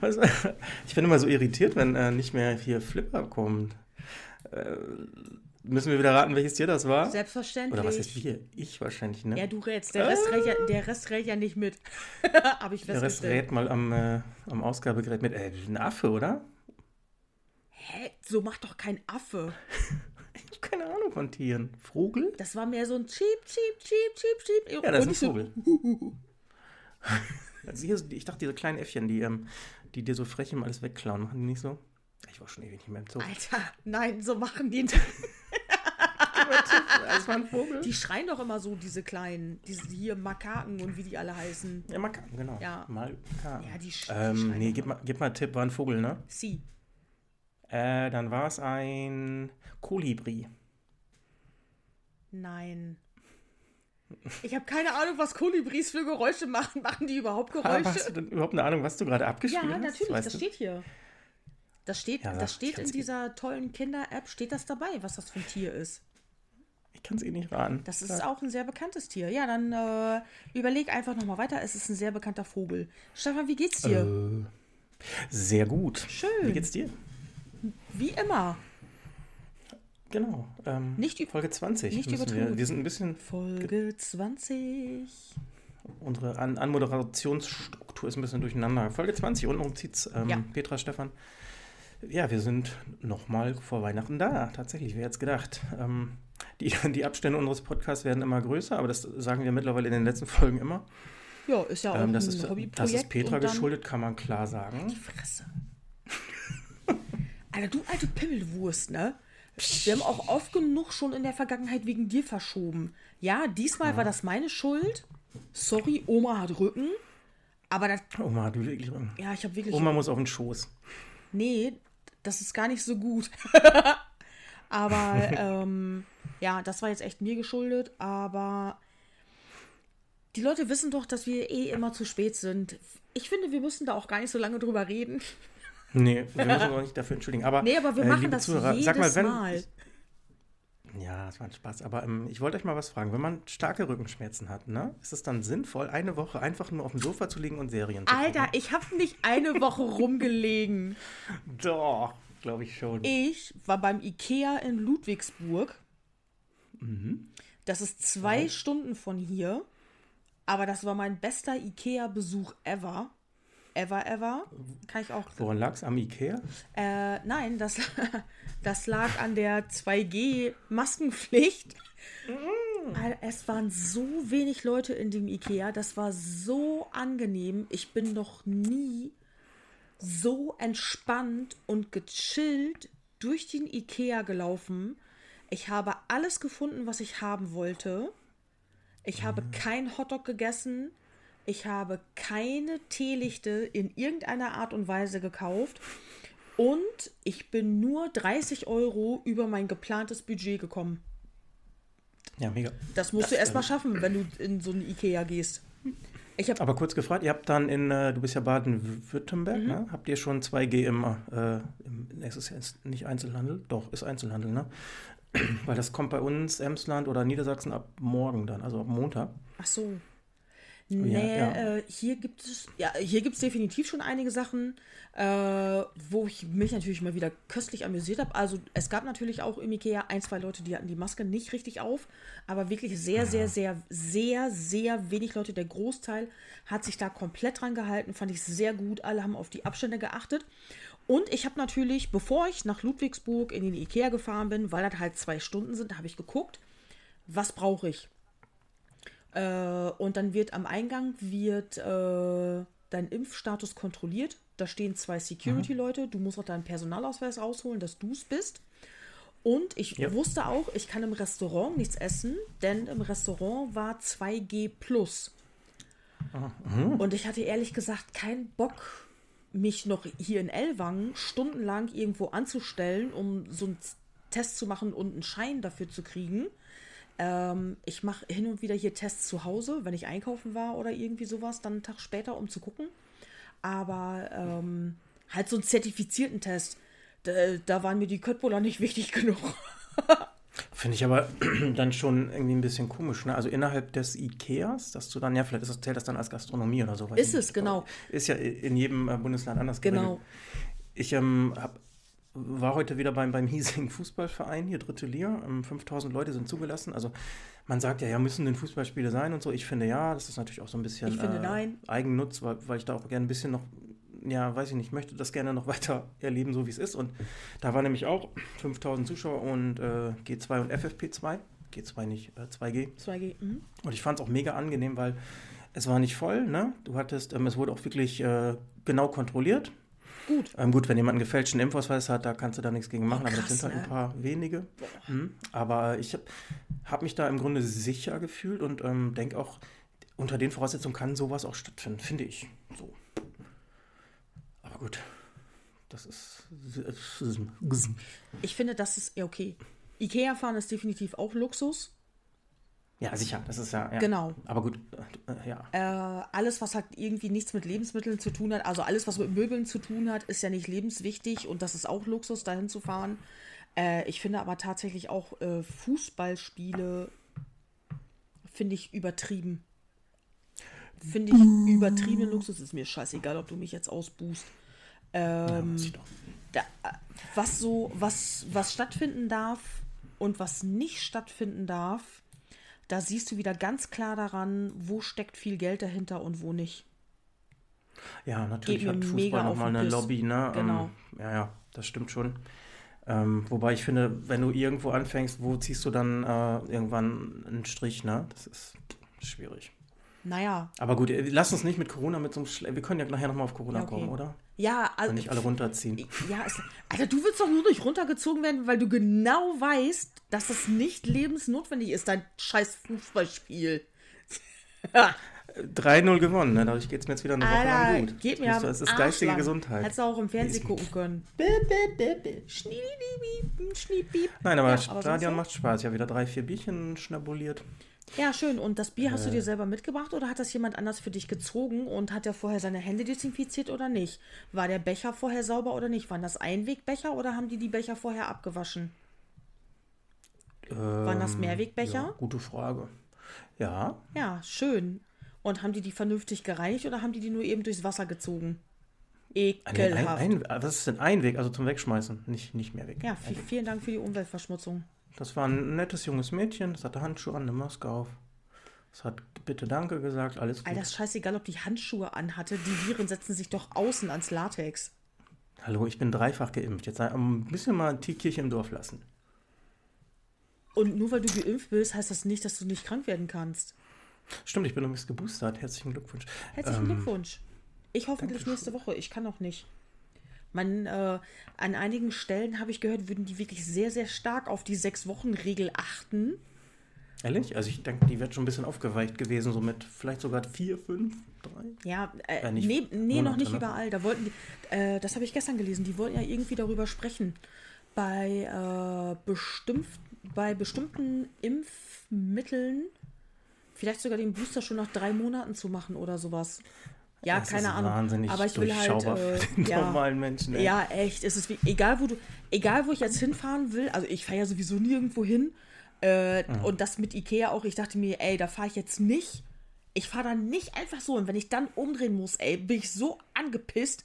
Was, ich bin immer so irritiert, wenn äh, nicht mehr hier Flipper kommt. Äh, müssen wir wieder raten, welches Tier das war? Selbstverständlich. Oder was ist wir? Ich wahrscheinlich, ne? Ja, du rätst. Der Rest, rät, ja, der Rest rät ja nicht mit. Habe ich Der Rest festgestellt. rät mal am, äh, am Ausgabegerät mit. Äh, ein Affe, oder? Hä? So macht doch kein Affe. Ich habe keine Ahnung von Tieren. Vogel? Das war mehr so ein Cheep, Cheep, Cheep, Cheep, Cheep. Ja, das ist ein Vogel. Also hier, ich dachte, diese kleinen Äffchen, die, ähm, die dir so frech immer alles wegklauen, machen die nicht so? Ich war schon ewig nicht mehr im Zoo. Alter, nein, so machen die nicht. Das war ein Vogel. Die schreien doch immer so, diese kleinen, diese hier Makaken und wie die alle heißen. Ja, Makaken, genau. Ja. Makaken. Ja, die sch- ähm, schreien Nee, gib mal, gib mal einen Tipp, war ein Vogel, ne? Sie. Äh, dann war es ein Kolibri. Nein. Ich habe keine Ahnung, was Kolibris für Geräusche machen. Machen die überhaupt Geräusche? hast du denn überhaupt eine Ahnung, was du gerade abgespielt Ja, hast? natürlich, Weißt das du? steht hier. Das steht, Ja, das steht in dieser tollen Kinder-App, steht das dabei, was das für ein Tier ist. Ich kann es eh nicht raten. Das ist auch ein sehr bekanntes Tier. Ja, dann äh, überleg einfach nochmal weiter. Es ist ein sehr bekannter Vogel. Stefan, wie geht's dir? Äh, sehr gut. Schön. Wie geht's dir? Wie immer. Genau. Ähm, Nicht Folge 20. nicht müssen wir, übertrieben. wir sind ein bisschen, Folge 20. unsere An Anmoderationsstruktur ist ein bisschen durcheinander. Folge 20, unten zieht's ähm, Ja. Petra, Stefan. Ja, wir sind nochmal vor Weihnachten da. Tatsächlich, wer jetzt gedacht. Ähm, die, die Abstände unseres Podcasts werden immer größer, aber das sagen wir mittlerweile in den letzten Folgen immer. Ja, ist ja auch Ähm, das, ein ist, Hobbyprojekt. das ist Petra geschuldet, kann man klar sagen. Die Fresse. Alter, du alte Pimmelwurst, ne? Wir haben auch oft genug schon in der Vergangenheit wegen dir verschoben. Ja, diesmal war das meine Schuld. Sorry, Oma hat Rücken. Aber das, Oma hat wirklich. ja, ich habe wirklich. Oma muss auf den Schoß. Nee, das ist gar nicht so gut. aber ähm, ja, das war jetzt echt mir geschuldet. Aber die Leute wissen doch, dass wir eh immer zu spät sind. Ich finde, wir müssen da auch gar nicht so lange drüber reden. Nee, wir müssen uns auch nicht dafür entschuldigen. Aber, Nee, aber wir äh, machen das Zuhörer, jedes sag mal, wenn, Mal. Ja, es war ein Spaß. Aber ähm, ich wollte euch mal was fragen. Wenn man starke Rückenschmerzen hat, ne, ist es dann sinnvoll, eine Woche einfach nur auf dem Sofa zu liegen und Serien zu Alter, ich habe nicht eine Woche rumgelegen. Doch, glaube ich schon. Ich war beim Ikea in Ludwigsburg. Das ist zwei Stunden von hier. Aber das war mein bester Ikea-Besuch ever. Ever, ever. Kann ich auch. Woran lag es? Am Ikea? Äh, nein, das, das lag an der 2G-Maskenpflicht. Alter, Es waren so wenig Leute in dem Ikea. Das war so angenehm. Ich bin noch nie so entspannt und gechillt durch den Ikea gelaufen. Ich habe alles gefunden, was ich haben wollte. Ich habe kein Hotdog gegessen. Ich habe keine Teelichte in irgendeiner Art und Weise gekauft. Und ich bin nur 30 Euro über mein geplantes Budget gekommen. Ja, mega. Das musst du erst mal schaffen, wenn du in so einen Ikea gehst. Ich habe Aber kurz gefragt, ihr habt dann in, äh, du bist ja Baden-Württemberg, Mhm. ne? Habt ihr schon 2G im, äh, im es ist jetzt nicht Einzelhandel? Doch, ist Einzelhandel, ne? Weil das kommt bei uns, Emsland oder Niedersachsen ab morgen dann, also ab Montag. Ach so. Nee, ja. Äh, hier gibt es, ja, hier gibt es definitiv schon einige Sachen, äh, wo ich mich natürlich mal wieder köstlich amüsiert habe. Also es gab natürlich auch im Ikea ein, zwei Leute, die hatten die Maske nicht richtig auf, aber wirklich sehr, sehr, sehr, sehr, sehr wenig Leute. Der Großteil hat sich da komplett dran gehalten, fand ich sehr gut. Alle haben auf die Abstände geachtet. Und ich habe natürlich, bevor ich nach Ludwigsburg in den Ikea gefahren bin, weil das halt zwei Stunden sind, habe ich geguckt, was brauche ich. Äh, und dann wird am Eingang wird äh, dein Impfstatus kontrolliert. Da stehen zwei Security-Leute. Du musst auch deinen Personalausweis rausholen, dass du es bist. Und ich Ja. wusste auch, ich kann im Restaurant nichts essen, denn im Restaurant war 2G plus. Und ich hatte ehrlich gesagt keinen Bock, mich noch hier in Ellwangen stundenlang irgendwo anzustellen, um so einen Test zu machen und einen Schein dafür zu kriegen. Ähm, ich mache hin und wieder hier Tests zu Hause, wenn ich einkaufen war oder irgendwie sowas, dann einen Tag später, um zu gucken. Aber ähm, halt so einen zertifizierten Test, da, da waren mir die Köttbullar nicht wichtig genug. Finde ich aber dann schon irgendwie ein bisschen komisch. Ne? Also innerhalb des Ikeas, dass du dann, ja, vielleicht ist das, zählt das dann als Gastronomie oder so. weiß Ist es, nicht. genau. Ist ja in jedem äh, Bundesland anders Genau. geregelt. Ich ähm, hab, war heute wieder beim, beim Hiesing Fußballverein, hier dritte Liga. Ähm, 5000 Leute sind zugelassen. Also man sagt ja, ja, müssen denn Fußballspiele sein und so. Ich finde ja, das ist natürlich auch so ein bisschen Ich finde, äh, nein. Eigennutz, weil, weil ich da auch gerne ein bisschen noch, ja, weiß ich nicht, möchte das gerne noch weiter erleben, so wie es ist. Und da war nämlich auch 5000 Zuschauer und äh, G2 und FFP2. G2 nicht, äh, 2G. 2G. Mhm. Und ich fand es auch mega angenehm, weil es war nicht voll, ne? Du hattest, ähm, es wurde auch wirklich äh, genau kontrolliert. Gut. Ähm, gut, wenn jemand einen gefälschten Impfausweis hat, da kannst du da nichts gegen machen, aber das krass, sind halt ein ne? paar wenige. Mhm. Aber ich habe hab mich da im Grunde sicher gefühlt und ähm, denke auch, unter den Voraussetzungen kann sowas auch stattfinden, finde ich. So. Aber gut, das ist. Ich finde, das ist ja okay. Ikea fahren ist definitiv auch Luxus. Ja, sicher, das ist ja. ja. Genau. Aber gut, äh, ja. Äh, alles, was halt irgendwie nichts mit Lebensmitteln zu tun hat, also alles, was mit Möbeln zu tun hat, ist ja nicht lebenswichtig und das ist auch Luxus, dahin zu fahren. Äh, ich finde aber tatsächlich auch äh, Fußballspiele finde ich übertrieben. Finde ich übertrieben Luxus. Ist mir scheißegal, ob du mich jetzt ausbußt. Ähm, doch. da, was so, was, was stattfinden darf und was nicht stattfinden darf, da siehst du wieder ganz klar daran, wo steckt viel Geld dahinter und wo nicht. Ja, natürlich Geht hat Fußball nochmal eine Piss. Lobby, ne? Genau. Ähm, ja, ja, das stimmt schon. Ähm, wobei ich finde, wenn du irgendwo anfängst, wo ziehst du dann äh, irgendwann einen Strich, ne? Das ist schwierig. Naja, Aber gut, äh, lass uns nicht mit Corona mit so einem Schle Wir können ja nachher nochmal auf Corona Ja, okay. kommen, oder? ja, Und also, nicht alle runterziehen. ja, ist, Alter, du willst doch nur nicht runtergezogen werden, weil du genau weißt, dass das nicht lebensnotwendig ist, dein scheiß Fußballspiel. 3-0 gewonnen, ne? Dadurch geht es mir jetzt wieder eine Woche lang Alter, gut. geht mir du- Es ist geistige lang. Gesundheit. Hättest du auch im Fernsehen gucken können. Nein, aber Ja, aber Stadion so? macht Spaß. Ja, wieder drei, vier Bierchen schnabuliert. Ja, schön. Und das Bier Äh. hast du dir selber mitgebracht oder hat das jemand anders für dich gezogen und hat er vorher seine Hände desinfiziert oder nicht? War der Becher vorher sauber oder nicht? Waren das Einwegbecher oder haben die die Becher vorher abgewaschen? Waren das Ähm, Mehrwegbecher? Ja, gute Frage. Ja, Ja, schön. Und haben die die vernünftig gereinigt oder haben die die nur eben durchs Wasser gezogen? ein, Ekelhaft. ein, ein, was ist denn Einweg? Also zum Wegschmeißen, nicht, nicht mehr weg. ja, vi- vielen Dank für die Umweltverschmutzung. Das war ein nettes junges Mädchen, das hatte Handschuhe an, eine Maske auf. Das hat bitte Danke gesagt, alles gut. Alter, ist scheißegal, ob die Handschuhe anhatte. Die Viren setzen sich doch außen ans Latex. Hallo, ich bin dreifach geimpft. Jetzt ein bisschen mal die Kirche im Dorf lassen. Und nur weil du geimpft bist, heißt das nicht, dass du nicht krank werden kannst. Stimmt, ich bin übrigens geboostert. Herzlichen Glückwunsch. Herzlichen Ähm, Glückwunsch. Ich hoffentlich nächste Woche. Ich kann noch nicht. Man, äh, an einigen Stellen habe ich gehört, würden die wirklich sehr, sehr stark auf die Sechs-Wochen-Regel achten. Ehrlich? Also ich denke, die wird schon ein bisschen aufgeweicht gewesen, so mit vielleicht sogar vier, fünf, drei. Ja, äh, Äh, nicht nee, nee noch nicht ne? überall. Da wollten die, äh, das habe ich gestern gelesen, die wollten ja irgendwie darüber sprechen. Bei, äh, bestimmt, bei bestimmten Impfmitteln vielleicht sogar den Booster schon nach drei Monaten zu machen oder sowas. Ja, Das keine ist Ahnung. Wahnsinnig Aber ich will halt. Äh, für den ja, normalen Menschen. ey. ja, echt. Es ist wie, egal wo du, egal wo ich jetzt hinfahren will, also ich fahre ja sowieso nirgendwo hin. Äh, Und das mit Ikea auch, ich dachte mir, ey, da fahre ich jetzt nicht. Ich fahre da nicht einfach so. Und wenn ich dann umdrehen muss, ey, bin ich so angepisst.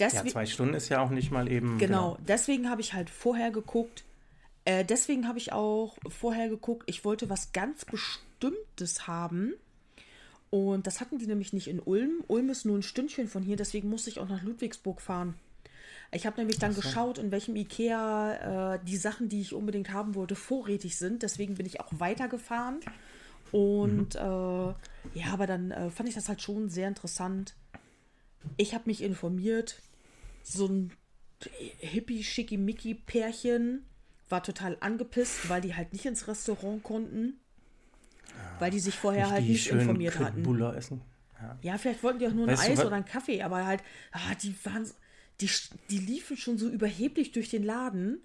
Ja, Deswegen, zwei Stunden ist ja auch nicht mal eben. genau, deswegen habe ich halt vorher geguckt. Äh, deswegen habe ich auch vorher geguckt, ich wollte was ganz Bestimmtes haben. Und das hatten die nämlich nicht in Ulm. Ulm ist nur ein Stündchen von hier, deswegen musste ich auch nach Ludwigsburg fahren. Ich habe nämlich dann geschaut, in welchem Ikea äh, die Sachen, die ich unbedingt haben wollte, vorrätig sind. Deswegen bin ich auch weitergefahren. Und äh, ja, aber dann äh, fand ich das halt schon sehr interessant. Ich habe mich informiert. So ein Hippie-Schickimicki-Pärchen war total angepisst, weil die halt nicht ins Restaurant konnten. Weil die sich vorher Nicht halt nicht informiert hatten. Buller essen. Ja. Ja, vielleicht wollten die auch nur ein Weißt du, Eis oder einen Kaffee, aber halt, ah, die waren, die, die liefen schon so überheblich durch den Laden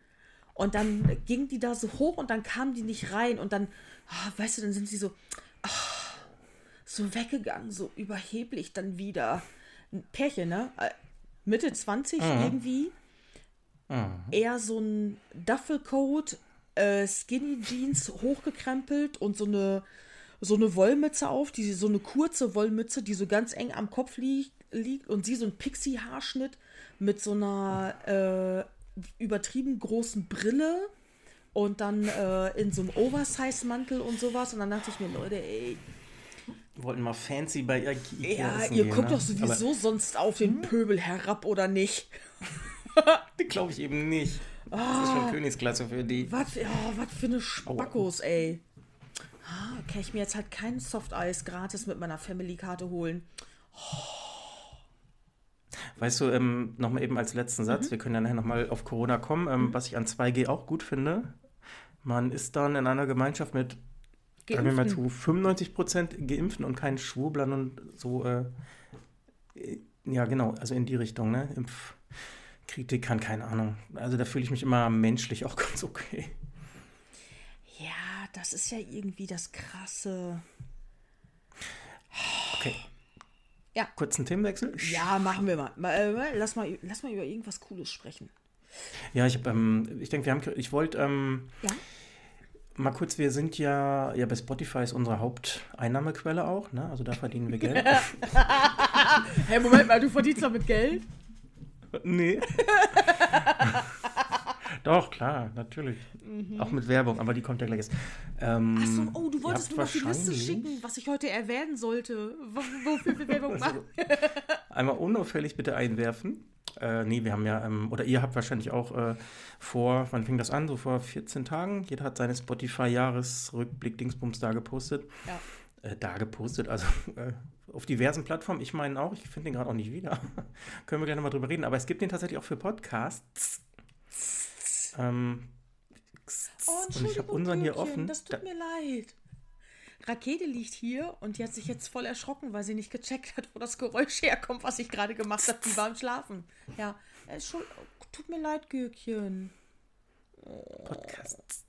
und dann gingen die da so hoch und dann kamen die nicht rein und dann, ah, weißt du, dann sind sie so, ah, so weggegangen, so überheblich dann wieder. Ein Pärchen, ne? Äh, Mitte 20 irgendwie. Eher so ein Duffelcoat, äh, Skinny Jeans hochgekrempelt und so eine, so eine Wollmütze auf, die, so eine kurze Wollmütze, die so ganz eng am Kopf liegt, liegt und sie so ein Pixie-Haarschnitt mit so einer äh, übertrieben großen Brille und dann äh, in so einem Oversize-Mantel und sowas. Und dann dachte ich mir, Leute, ey, Wollten mal fancy bei Ikea ja, ihr gehen, guckt ne? doch sowieso sonst auf den Pöbel herab oder nicht. Aber glaube ich eben nicht. Das ist Ah. schon Königsklasse für die. Was, ja, was für eine Spackos, ey. Ah, kann ich mir jetzt halt kein Softeis gratis mit meiner Family-Karte holen. Weißt du, ähm, nochmal eben als letzten Mhm. Satz, wir können ja nachher nochmal auf Corona kommen, ähm, was ich an 2G auch gut finde. Man ist dann in einer Gemeinschaft mit, sagen wir mal Geimpften. zu 95% Geimpften und keinen Schwurblern und so, äh, ja genau, also in die Richtung, ne? Impfkritikern, keine Ahnung. Also da fühle ich mich immer menschlich auch ganz okay. Ja, das ist ja irgendwie das Krasse. Okay. Ja. Kurzen Themenwechsel? Ja, machen wir mal. äh, lass, mal lass mal über irgendwas Cooles sprechen. Ja, ich ähm, ich denke, wir haben, ich wollte, ähm, Ja? Mal kurz, wir sind ja, ja bei Spotify ist unsere Haupteinnahmequelle auch, ne? Also da verdienen wir Geld. Hey, Moment mal, du verdienst damit Geld? Nee. Doch, klar, natürlich. Auch mit Werbung, aber die kommt ja gleich jetzt. Ähm, Achso, oh, du wolltest mir noch die Liste schicken, was ich heute erwähnen sollte. Wofür wir Werbung machen. Einmal unauffällig bitte einwerfen. Äh, nee, wir haben ja, ähm, oder ihr habt wahrscheinlich auch äh, vor, wann fing das an? So vor 14 Tagen. Jeder hat seine Spotify-Jahresrückblick Dingsbums da gepostet. Ja. Äh, da gepostet, also äh, auf diversen Plattformen. Ich meine auch, ich finde den gerade auch nicht wieder. Können wir gleich nochmal drüber reden. Aber es gibt den tatsächlich auch für Podcasts. Ähm, Oh, und ich habe unseren hier offen. Das Da, tut mir leid. Rakete liegt hier und die hat sich jetzt voll erschrocken, weil sie nicht gecheckt hat, wo das Geräusch herkommt, was ich gerade gemacht habe. Die war am Schlafen. Ja, äh, tut mir leid, Gürkchen. Podcasts.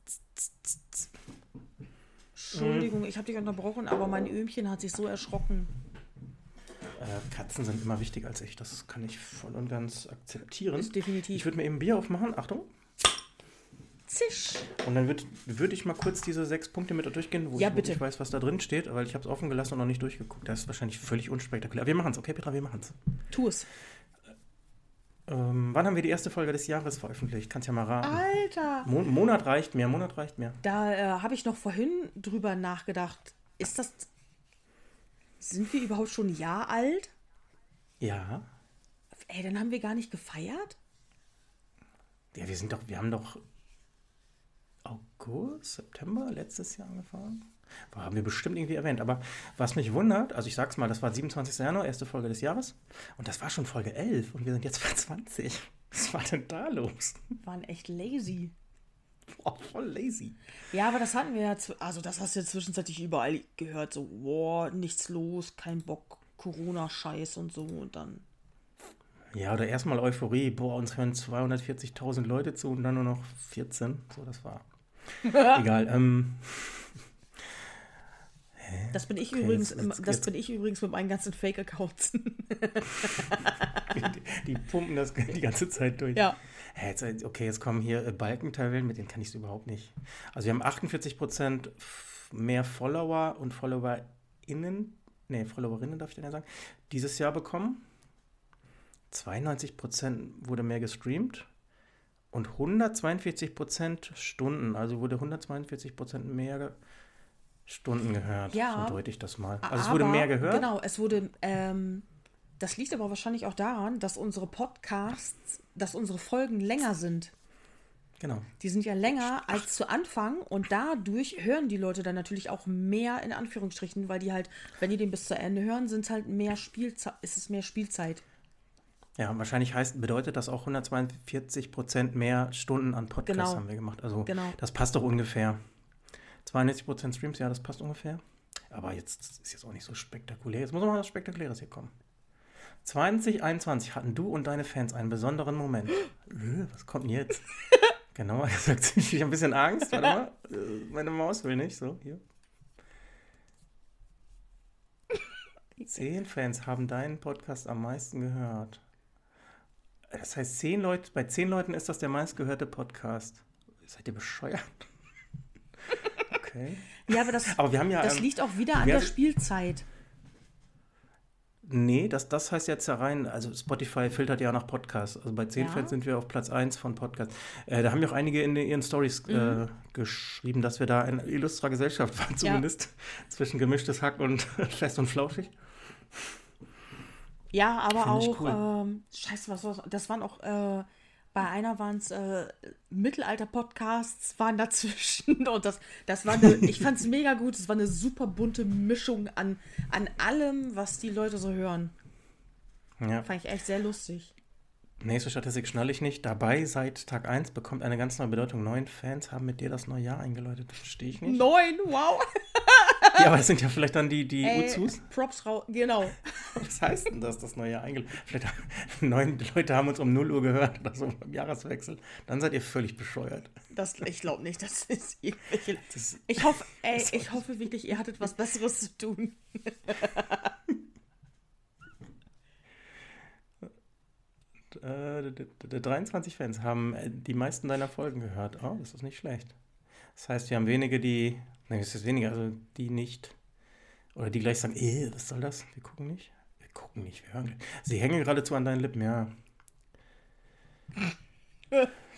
Entschuldigung, ich habe dich unterbrochen, aber mein Öhmchen hat sich so erschrocken. Äh, Katzen sind immer wichtiger als ich. Das kann ich voll und ganz akzeptieren. Ist definitiv. Ich würde mir eben Bier aufmachen. Achtung. Zisch. Und dann würde würd ich mal kurz diese sechs Punkte mit durchgehen, wo Ja, ich bitte. nicht weiß, was da drin steht, weil ich habe es offen gelassen und noch nicht durchgeguckt. Das ist wahrscheinlich völlig unspektakulär. Wir machen es, okay, Petra, wir machen es. Tu es. Ähm, wann haben wir die erste Folge des Jahres veröffentlicht? Kannst ja mal raten. Alter. Mo Monat reicht mehr, Monat reicht mehr. Da äh, habe ich noch vorhin drüber nachgedacht. Ist das. Sind wir überhaupt schon ein Jahr alt? Ja. Ey, dann haben wir gar nicht gefeiert? Ja, wir sind doch, wir haben doch August, September letztes Jahr angefangen. Haben wir bestimmt irgendwie erwähnt. Aber was mich wundert, also ich sag's mal, das war 27. Januar, erste Folge des Jahres. Und das war schon Folge 11 und wir sind jetzt bei 20. Was war denn da los? Waren echt lazy. Boah, voll lazy. Ja, aber das hatten wir ja, also das hast du ja zwischenzeitlich überall gehört, so, boah, nichts los, kein Bock, Corona-Scheiß und so und dann. Ja, oder erstmal Euphorie. Boah, uns hören 240.000 Leute zu und dann nur noch 14. So, das war. Egal. Ähm, Das bin ich Okay, übrigens, jetzt- jetzt- das jetzt- bin ich übrigens mit meinen ganzen Fake-Accounts. die, die pumpen das die ganze Zeit durch. ja. Hä, jetzt, okay, jetzt kommen hier äh, Balkentabellen, mit denen kann ich es überhaupt nicht. Also wir haben 48% f- mehr Follower und FollowerInnen, nee, Followerinnen darf ich denn ja sagen, dieses Jahr bekommen. 92% wurde mehr gestreamt und 142% Stunden, also wurde 142% mehr Stunden gehört. Ja. So deute ich das mal. Also es wurde mehr gehört. Genau, es wurde, ähm, das liegt aber wahrscheinlich auch daran, dass unsere Podcasts, dass unsere Folgen länger sind. Genau. Die sind ja länger als zu Anfang und dadurch hören die Leute dann natürlich auch mehr in Anführungsstrichen, weil die halt, wenn die den bis zu Ende hören, sind halt mehr Spielzeit, ist es mehr Spielzeit. Ja, wahrscheinlich heißt, bedeutet das auch 142 Prozent mehr Stunden an Podcasts Genau. haben wir gemacht. Also Genau. das passt doch ungefähr. 92 Prozent Streams, ja, das passt ungefähr. Aber jetzt ist jetzt auch nicht so spektakulär. Jetzt muss noch mal was Spektakuläres hier kommen. 2021 hatten du und deine Fans einen besonderen Moment. Äh, was kommt denn jetzt? genau, er sagt, ich habe ein bisschen Angst. Warte mal, Äh, meine Maus will nicht. So, hier. Zehn Fans haben deinen Podcast am meisten gehört. Das heißt, zehn Leute, bei zehn Leuten ist das der meistgehörte Podcast. Seid ihr bescheuert? Okay. Ja, aber das, Aber wir haben ja, das ähm, liegt auch wieder an der Spielzeit. Nee, das, das heißt jetzt ja rein, also Spotify filtert ja nach Podcasts. Also bei 10 Ja. Fans sind wir auf Platz 1 von Podcasts. Äh, da haben ja auch einige in ihren Stories äh, geschrieben, dass wir da in illustrer Gesellschaft waren, zumindest. Zwischen gemischtes Hack und fest und flauschig. Ja, aber Find auch, cool. ähm, scheiße, was war's? Das waren auch, äh, bei einer waren es äh, Mittelalter-Podcasts, waren dazwischen. Und das, das war eine, ich fand es mega gut. Es war eine super bunte Mischung an, an allem, was die Leute so hören. Ja. Fand ich echt sehr lustig. Nächste Statistik schnalle ich nicht. Dabei seit Tag 1 bekommt eine ganz neue Bedeutung. Neun Fans haben mit dir das neue Jahr eingeläutet. Verstehe ich nicht. Neun, wow. Ja, aber das sind ja vielleicht dann die, die Ey, Uzus. Props raus, genau. Was heißt denn das, das neue Jahr eingeläutet? Vielleicht haben- neun Leute haben uns um 0 Uhr gehört oder so beim Jahreswechsel. Dann seid ihr völlig bescheuert. Das, ich glaube nicht, das ist irgendwelche. Das, Ich hoffe, ey, ich hoffe wirklich, ihr hattet was Besseres zu tun. äh, d- d- d- 23 Fans haben äh, die meisten deiner Folgen gehört. Oh, das ist nicht schlecht. Das heißt, wir haben wenige, die. Nein, es ist weniger, also die nicht. Oder die gleich sagen, eh, was soll das? Wir gucken nicht. Wir gucken nicht, wir hören. Sie hängen geradezu an deinen Lippen, ja.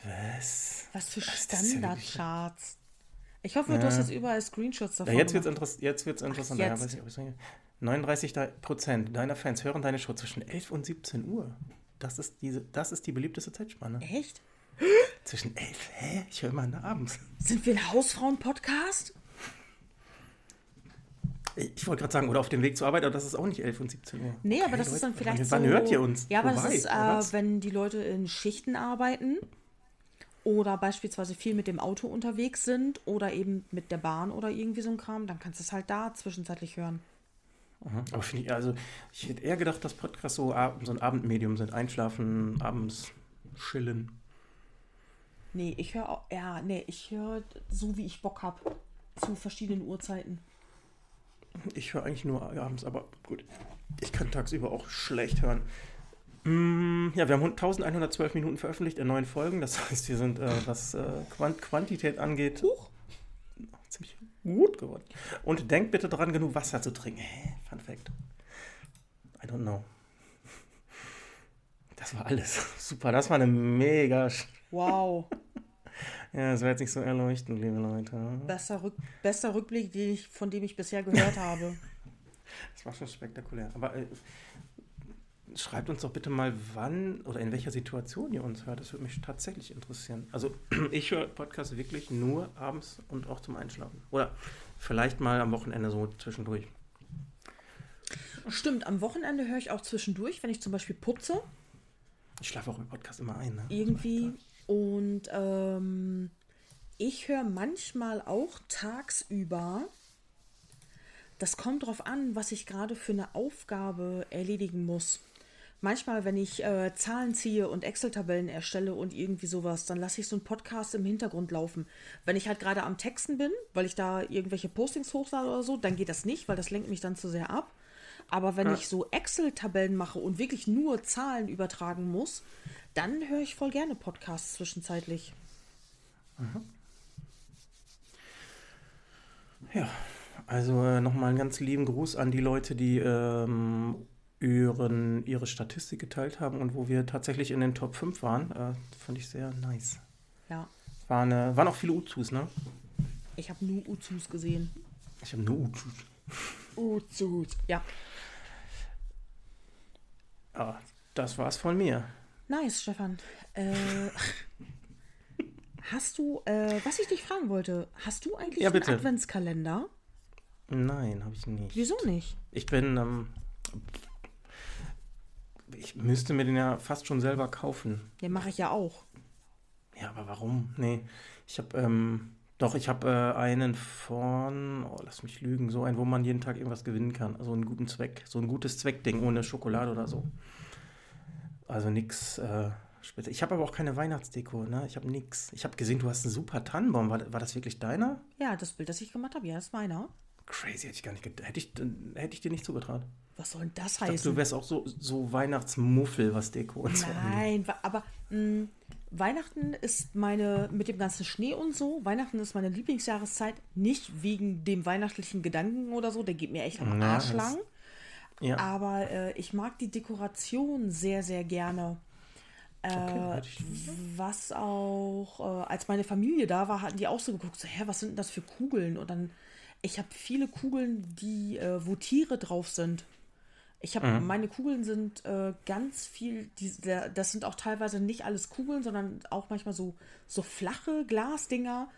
Was? Was für ja Standardcharts. Ich hoffe, du hast Ja. jetzt überall Screenshots davon. Ja, jetzt wird es interess jetzt wird's interessant. Ach, Ja, jetzt. weiß nicht, ob ich's sage. 39 de- Prozent deiner Fans hören deine Show zwischen 11 und 17 Uhr. Das ist, diese, das ist die beliebteste Zeitspanne. Echt? Zwischen 11? Hä? Ich höre immer abends. Sind wir ein Hausfrauen-Podcast? Ich wollte gerade sagen, oder auf dem Weg zur Arbeit, aber das ist auch nicht 11 und 17 Uhr. Nee, aber Okay, das ist dann Leute, vielleicht wann, so. Wann hört ihr uns? Ja, aber Wobei, das ist, äh, wenn die Leute in Schichten arbeiten oder beispielsweise viel mit dem Auto unterwegs sind oder eben mit der Bahn oder irgendwie so ein Kram, dann kannst du es halt da zwischenzeitlich hören. Mhm. Aber finde ich, also, ich hätte eher gedacht, dass Podcasts so, so ein Abendmedium sind. Einschlafen, abends chillen. Nee, ich höre auch, ja, nee, ich höre so, wie ich Bock habe. Zu verschiedenen Uhrzeiten. Ich höre eigentlich nur abends, aber gut. Ich kann tagsüber auch schlecht hören. Mm, Ja, wir haben 1112 Minuten veröffentlicht in neun Folgen. Das heißt, wir sind, äh, was äh, Quant Quantität angeht, Huch. ziemlich gut geworden. Und denkt bitte dran, genug Wasser zu trinken. Hä? Fun Fact. I don't know. Das war alles. Super, das war eine mega. Wow. ja, das war jetzt nicht so erleuchtend, liebe Leute. Bester, Rück, bester Rückblick, den ich, von dem ich bisher gehört habe. Das war schon spektakulär. Aber äh, schreibt uns doch bitte mal, wann oder in welcher Situation ihr uns hört. Das würde mich tatsächlich interessieren. Also ich höre Podcasts wirklich nur abends und auch zum Einschlafen. Oder vielleicht mal am Wochenende so zwischendurch. Stimmt, am Wochenende höre ich auch zwischendurch, wenn ich zum Beispiel putze, Ich schlafe auch im Podcast immer ein. Ne? irgendwie. Und ähm, ich höre manchmal auch tagsüber. Das kommt drauf an, was ich gerade für eine Aufgabe erledigen muss. Manchmal, wenn ich äh, Zahlen ziehe und Excel-Tabellen erstelle und irgendwie sowas, dann lasse ich so einen Podcast im Hintergrund laufen. Wenn ich halt gerade am Texten bin, weil ich da irgendwelche Postings hochlade oder so, dann geht das nicht, weil das lenkt mich dann zu sehr ab. Aber wenn Ja. ich so Excel-Tabellen mache und wirklich nur Zahlen übertragen muss, dann höre ich voll gerne Podcasts zwischenzeitlich. Ja, also äh, nochmal einen ganz lieben Gruß an die Leute, die ähm, ihren, ihre Statistik geteilt haben und wo wir tatsächlich in den Top 5 waren. Äh, fand ich sehr nice. Ja, Waren, äh, waren auch viele Uzus, ne? ich habe nur Uzus gesehen. Ich habe nur Uzus. Uzus. Ja, Ah, das war's von mir. Nice, Stefan. Äh, hast du, äh, was ich dich fragen wollte, hast du eigentlich Ja, einen. Adventskalender? Nein, habe ich nicht. Wieso nicht? Ich bin, ähm, ich müsste mir den ja fast schon selber kaufen. Den mache ich ja auch. Ja, aber warum? Nee, ich habe, ähm, doch, ich habe äh, einen von, oh, lass mich lügen, so einen, wo man jeden Tag irgendwas gewinnen kann. Also einen guten Zweck, so ein gutes Zweckding ohne Schokolade oder so. Also nix äh. Ich habe aber auch keine Weihnachtsdeko, ne? Ich habe nix. Ich habe gesehen, du hast einen super Tannenbaum. War, war das wirklich deiner? Ja, das Bild, das ich gemacht habe, ja, ist meiner. Crazy, hätte ich gar nicht gedacht. Hätte ich, hätte ich dir nicht zugetraut. Was soll denn das Ich dachte, heißen? du wärst auch so, so Weihnachtsmuffel, was Deko und so. Nein, aber mh, Weihnachten ist meine, mit dem ganzen Schnee und so, Weihnachten ist meine Lieblingsjahreszeit, nicht wegen dem weihnachtlichen Gedanken oder so, der geht mir echt am Arsch lang. Ja. Aber äh, ich mag die Dekoration sehr, sehr gerne. Äh, Okay, ich- was auch, äh, als meine Familie da war, hatten die auch so geguckt, so, hä, was sind denn das für Kugeln? Und dann, ich habe viele Kugeln, die, äh, wo Tiere drauf sind. Ich habe, Mhm. meine Kugeln sind äh, ganz viel, die, das sind auch teilweise nicht alles Kugeln, sondern auch manchmal so, so flache Glasdinger.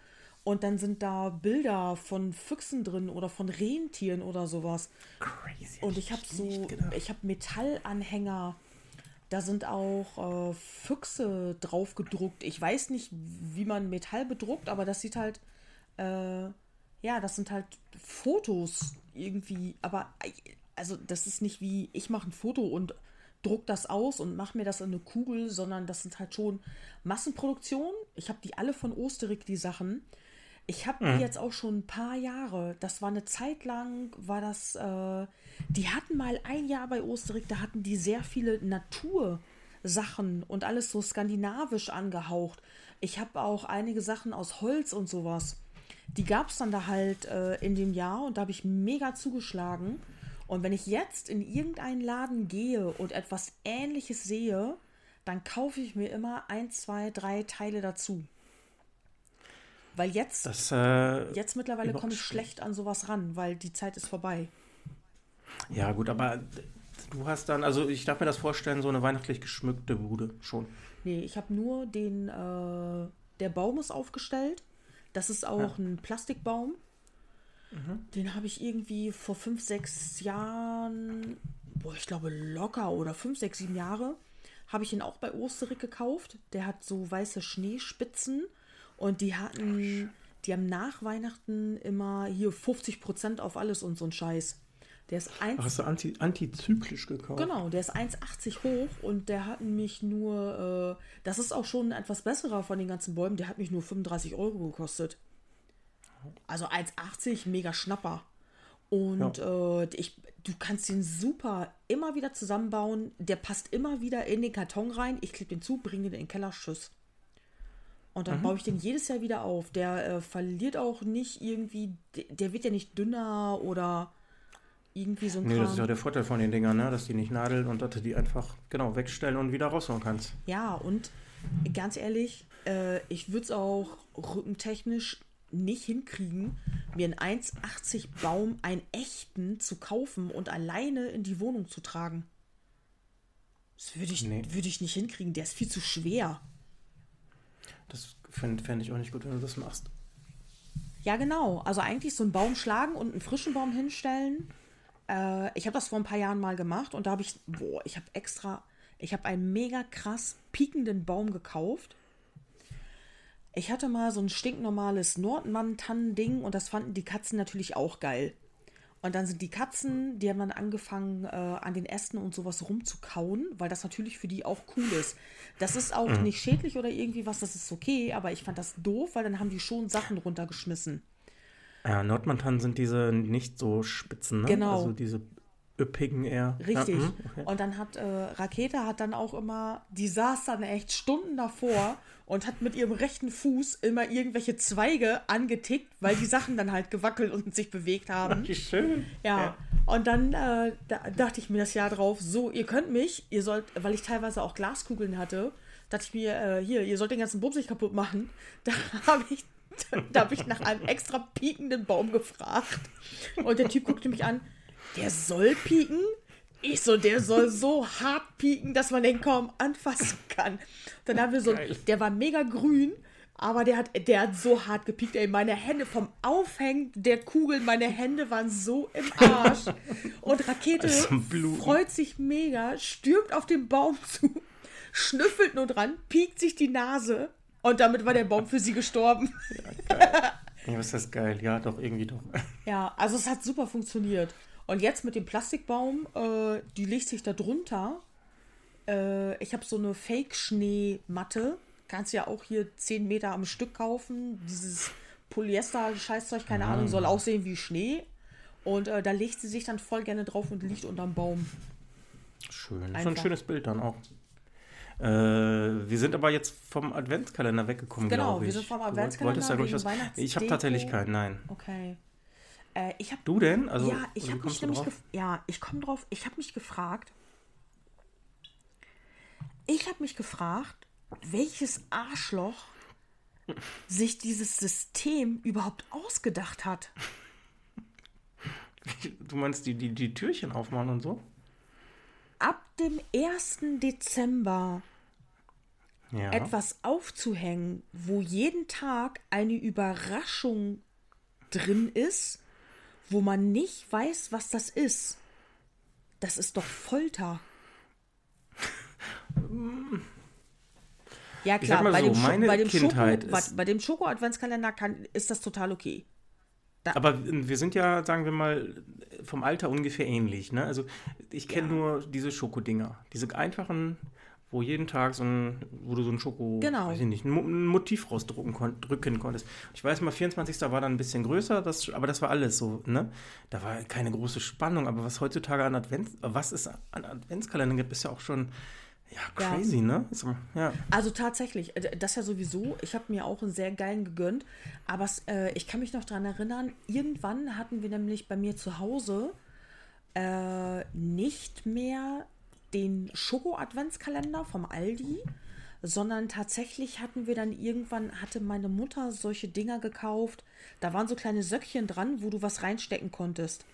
Und dann sind da Bilder von Füchsen drin oder von Rentieren oder sowas. Crazy. Und ich habe so, ich habe Metallanhänger. Da sind auch äh, Füchse drauf gedruckt. Ich weiß nicht, wie man Metall bedruckt, aber das sieht halt, äh, ja, das sind halt Fotos irgendwie. Aber also das ist nicht wie ich mache ein Foto und druck das aus und mache mir das in eine Kugel, sondern das sind halt schon Massenproduktionen. Ich habe die alle von Osterik, die Sachen. Ich habe die jetzt auch schon ein paar Jahre. Das war eine Zeit lang, war das, äh, die hatten mal ein Jahr bei Osterik, da hatten die sehr viele Natursachen und alles so skandinavisch angehaucht. Ich habe auch einige Sachen aus Holz und sowas. Die gab es dann da halt äh, in dem Jahr und da habe ich mega zugeschlagen. Und wenn ich jetzt in irgendeinen Laden gehe und etwas Ähnliches sehe, dann kaufe ich mir immer ein, zwei, drei Teile dazu. Weil jetzt, Das, äh, jetzt mittlerweile komme ich schlecht an sowas ran, weil die Zeit ist vorbei. ja, gut, aber du hast dann, also ich darf mir das vorstellen, so eine weihnachtlich geschmückte Bude schon. Nee, ich habe nur den, äh, der Baum ist aufgestellt. Das ist auch ein Plastikbaum. Den habe ich irgendwie vor fünf, sechs Jahren, boah, ich glaube locker oder fünf, sechs, sieben Jahre, habe ich ihn auch bei Osterik gekauft. Der hat so weiße Schneespitzen und die hatten, die haben nach Weihnachten immer hier 50% auf alles und so ein Scheiß. Der ist eins, Ach, hast du anti, antizyklisch gekauft? Genau, der ist 1,80 hoch und der hat mich nur, äh, das ist auch schon ein etwas besserer von den ganzen Bäumen, der hat mich nur 35 Euro gekostet. Also 1,80, mega Schnapper. Und äh, ich, du kannst den super immer wieder zusammenbauen. Der passt immer wieder in den Karton rein. Ich klebe den zu, bringe den in den Keller, tschüss. Und dann baue ich den jedes Jahr wieder auf. Der äh, verliert auch nicht irgendwie, der, wird ja nicht dünner oder irgendwie so ein Nee, das Kram. ist ja der Vorteil von den Dingern, ne? dass die nicht nadeln und dass du die einfach genau wegstellen und wieder rausholen kannst. Ja, und ganz ehrlich, äh, ich würde es auch rückentechnisch nicht hinkriegen, mir einen 1,80 Baum, einen echten, zu kaufen und alleine in die Wohnung zu tragen. Das würde ich, Nee. würd ich nicht hinkriegen. Der ist viel zu schwer. Das fände fänd ich auch nicht gut, wenn du das machst. Ja, genau. Also eigentlich so einen Baum schlagen und einen frischen Baum hinstellen. Äh, ich habe das vor ein paar Jahren mal gemacht und da habe ich, boah, ich habe extra, ich habe einen mega krass piekenden Baum gekauft. Ich hatte mal so ein stinknormales Nordmann-Tannen-Ding und das fanden die Katzen natürlich auch geil. Und dann sind die Katzen, die haben dann angefangen, äh, an den Ästen und sowas rumzukauen, weil das natürlich für die auch cool ist. Das ist auch nicht schädlich oder irgendwie was, das ist okay, aber ich fand das doof, weil dann haben die schon Sachen runtergeschmissen. Ja, Nordmantanen sind diese nicht so spitzen, ne? Genau. Also diese üppigen eher. Richtig. Ja, mhm, okay. Und dann hat äh, Rakete hat dann auch immer, die saß dann echt Stunden davor und hat mit ihrem rechten Fuß immer irgendwelche Zweige angetickt, weil die Sachen dann halt gewackelt und sich bewegt haben. Wie schön. Ja. Und dann äh, da dachte ich mir das Jahr drauf, so, ihr könnt mich, ihr sollt, weil ich teilweise auch Glaskugeln hatte, dachte ich mir, äh, hier, ihr sollt den ganzen Bums nicht kaputt machen. Da habe ich, da habe ich nach einem extra piekenden Baum gefragt. Und der Typ guckte mich an, der soll pieken? Ich so, der soll so hart pieken, dass man den kaum anfassen kann. Dann haben wir so, Geil. der war mega grün, aber der hat, der hat so hart gepiekt, ey. Meine Hände vom Aufhängen der Kugeln, meine Hände waren so im Arsch. Und Rakete freut sich mega, stürmt auf den Baum zu, schnüffelt nur dran, piekt sich die Nase und damit war der Baum für sie gestorben. Ja, was ist das geil? Ja, doch, irgendwie doch. Ja, also es hat super funktioniert. Und jetzt mit dem Plastikbaum, äh, die legt sich da drunter. Äh, ich habe so eine Fake-Schneematte. Kannst ja auch hier 10 Meter am Stück kaufen. Dieses Polyester-Scheißzeug, keine Ahnung, soll aussehen wie Schnee. Und äh, da legt sie sich dann voll gerne drauf und liegt unterm Baum. Schön. So ein Einfach. schönes Bild dann auch. Äh, wir sind aber jetzt vom Adventskalender weggekommen, Genau, glaube ich. wir sind vom Du Adventskalender wolltest da, glaub ich, Ich habe tatsächlich keinen, nein. Okay. Äh, ich habe Du denn? Also, ja, ich wie habe mich nämlich ja, ich komme drauf. Ich habe mich gefragt. Ich habe mich gefragt, welches Arschloch sich dieses System überhaupt ausgedacht hat. Du meinst die, die, die Türchen aufmachen und so? Ab dem 1. Dezember Ja. etwas aufzuhängen, wo jeden Tag eine Überraschung drin ist, wo man nicht weiß, was das ist. Das ist doch Folter. Ja klar, bei, so, dem Scho- meine bei dem Kindheit Schoko, ist- bei dem Schoko-Adventskalender kann, ist das total okay. Aber wir sind ja, sagen wir mal, vom Alter ungefähr ähnlich. Ne? Also ich kenne nur diese Schokodinger. Diese einfachen, wo jeden Tag so ein, wo du so ein Schoko, Genau. weiß ich nicht, ein Mo- ein Motiv rausdrucken kon drücken konntest. Ich weiß mal, 24. war dann ein bisschen größer, das, aber das war alles so, ne? Da war keine große Spannung, aber was heutzutage an Advents, was es an Adventskalendern gibt, ist ja auch schon, ja, Ja. crazy, ne? So, ja. Also tatsächlich, äh, das ja sowieso. Ich habe mir auch einen sehr geilen gegönnt. Aber äh, ich kann mich noch daran erinnern, irgendwann hatten wir nämlich bei mir zu Hause äh, nicht mehr den Schoko-Adventskalender vom Aldi, sondern tatsächlich hatten wir dann irgendwann, hatte meine Mutter solche Dinger gekauft. Da waren so kleine Söckchen dran, wo du was reinstecken konntest.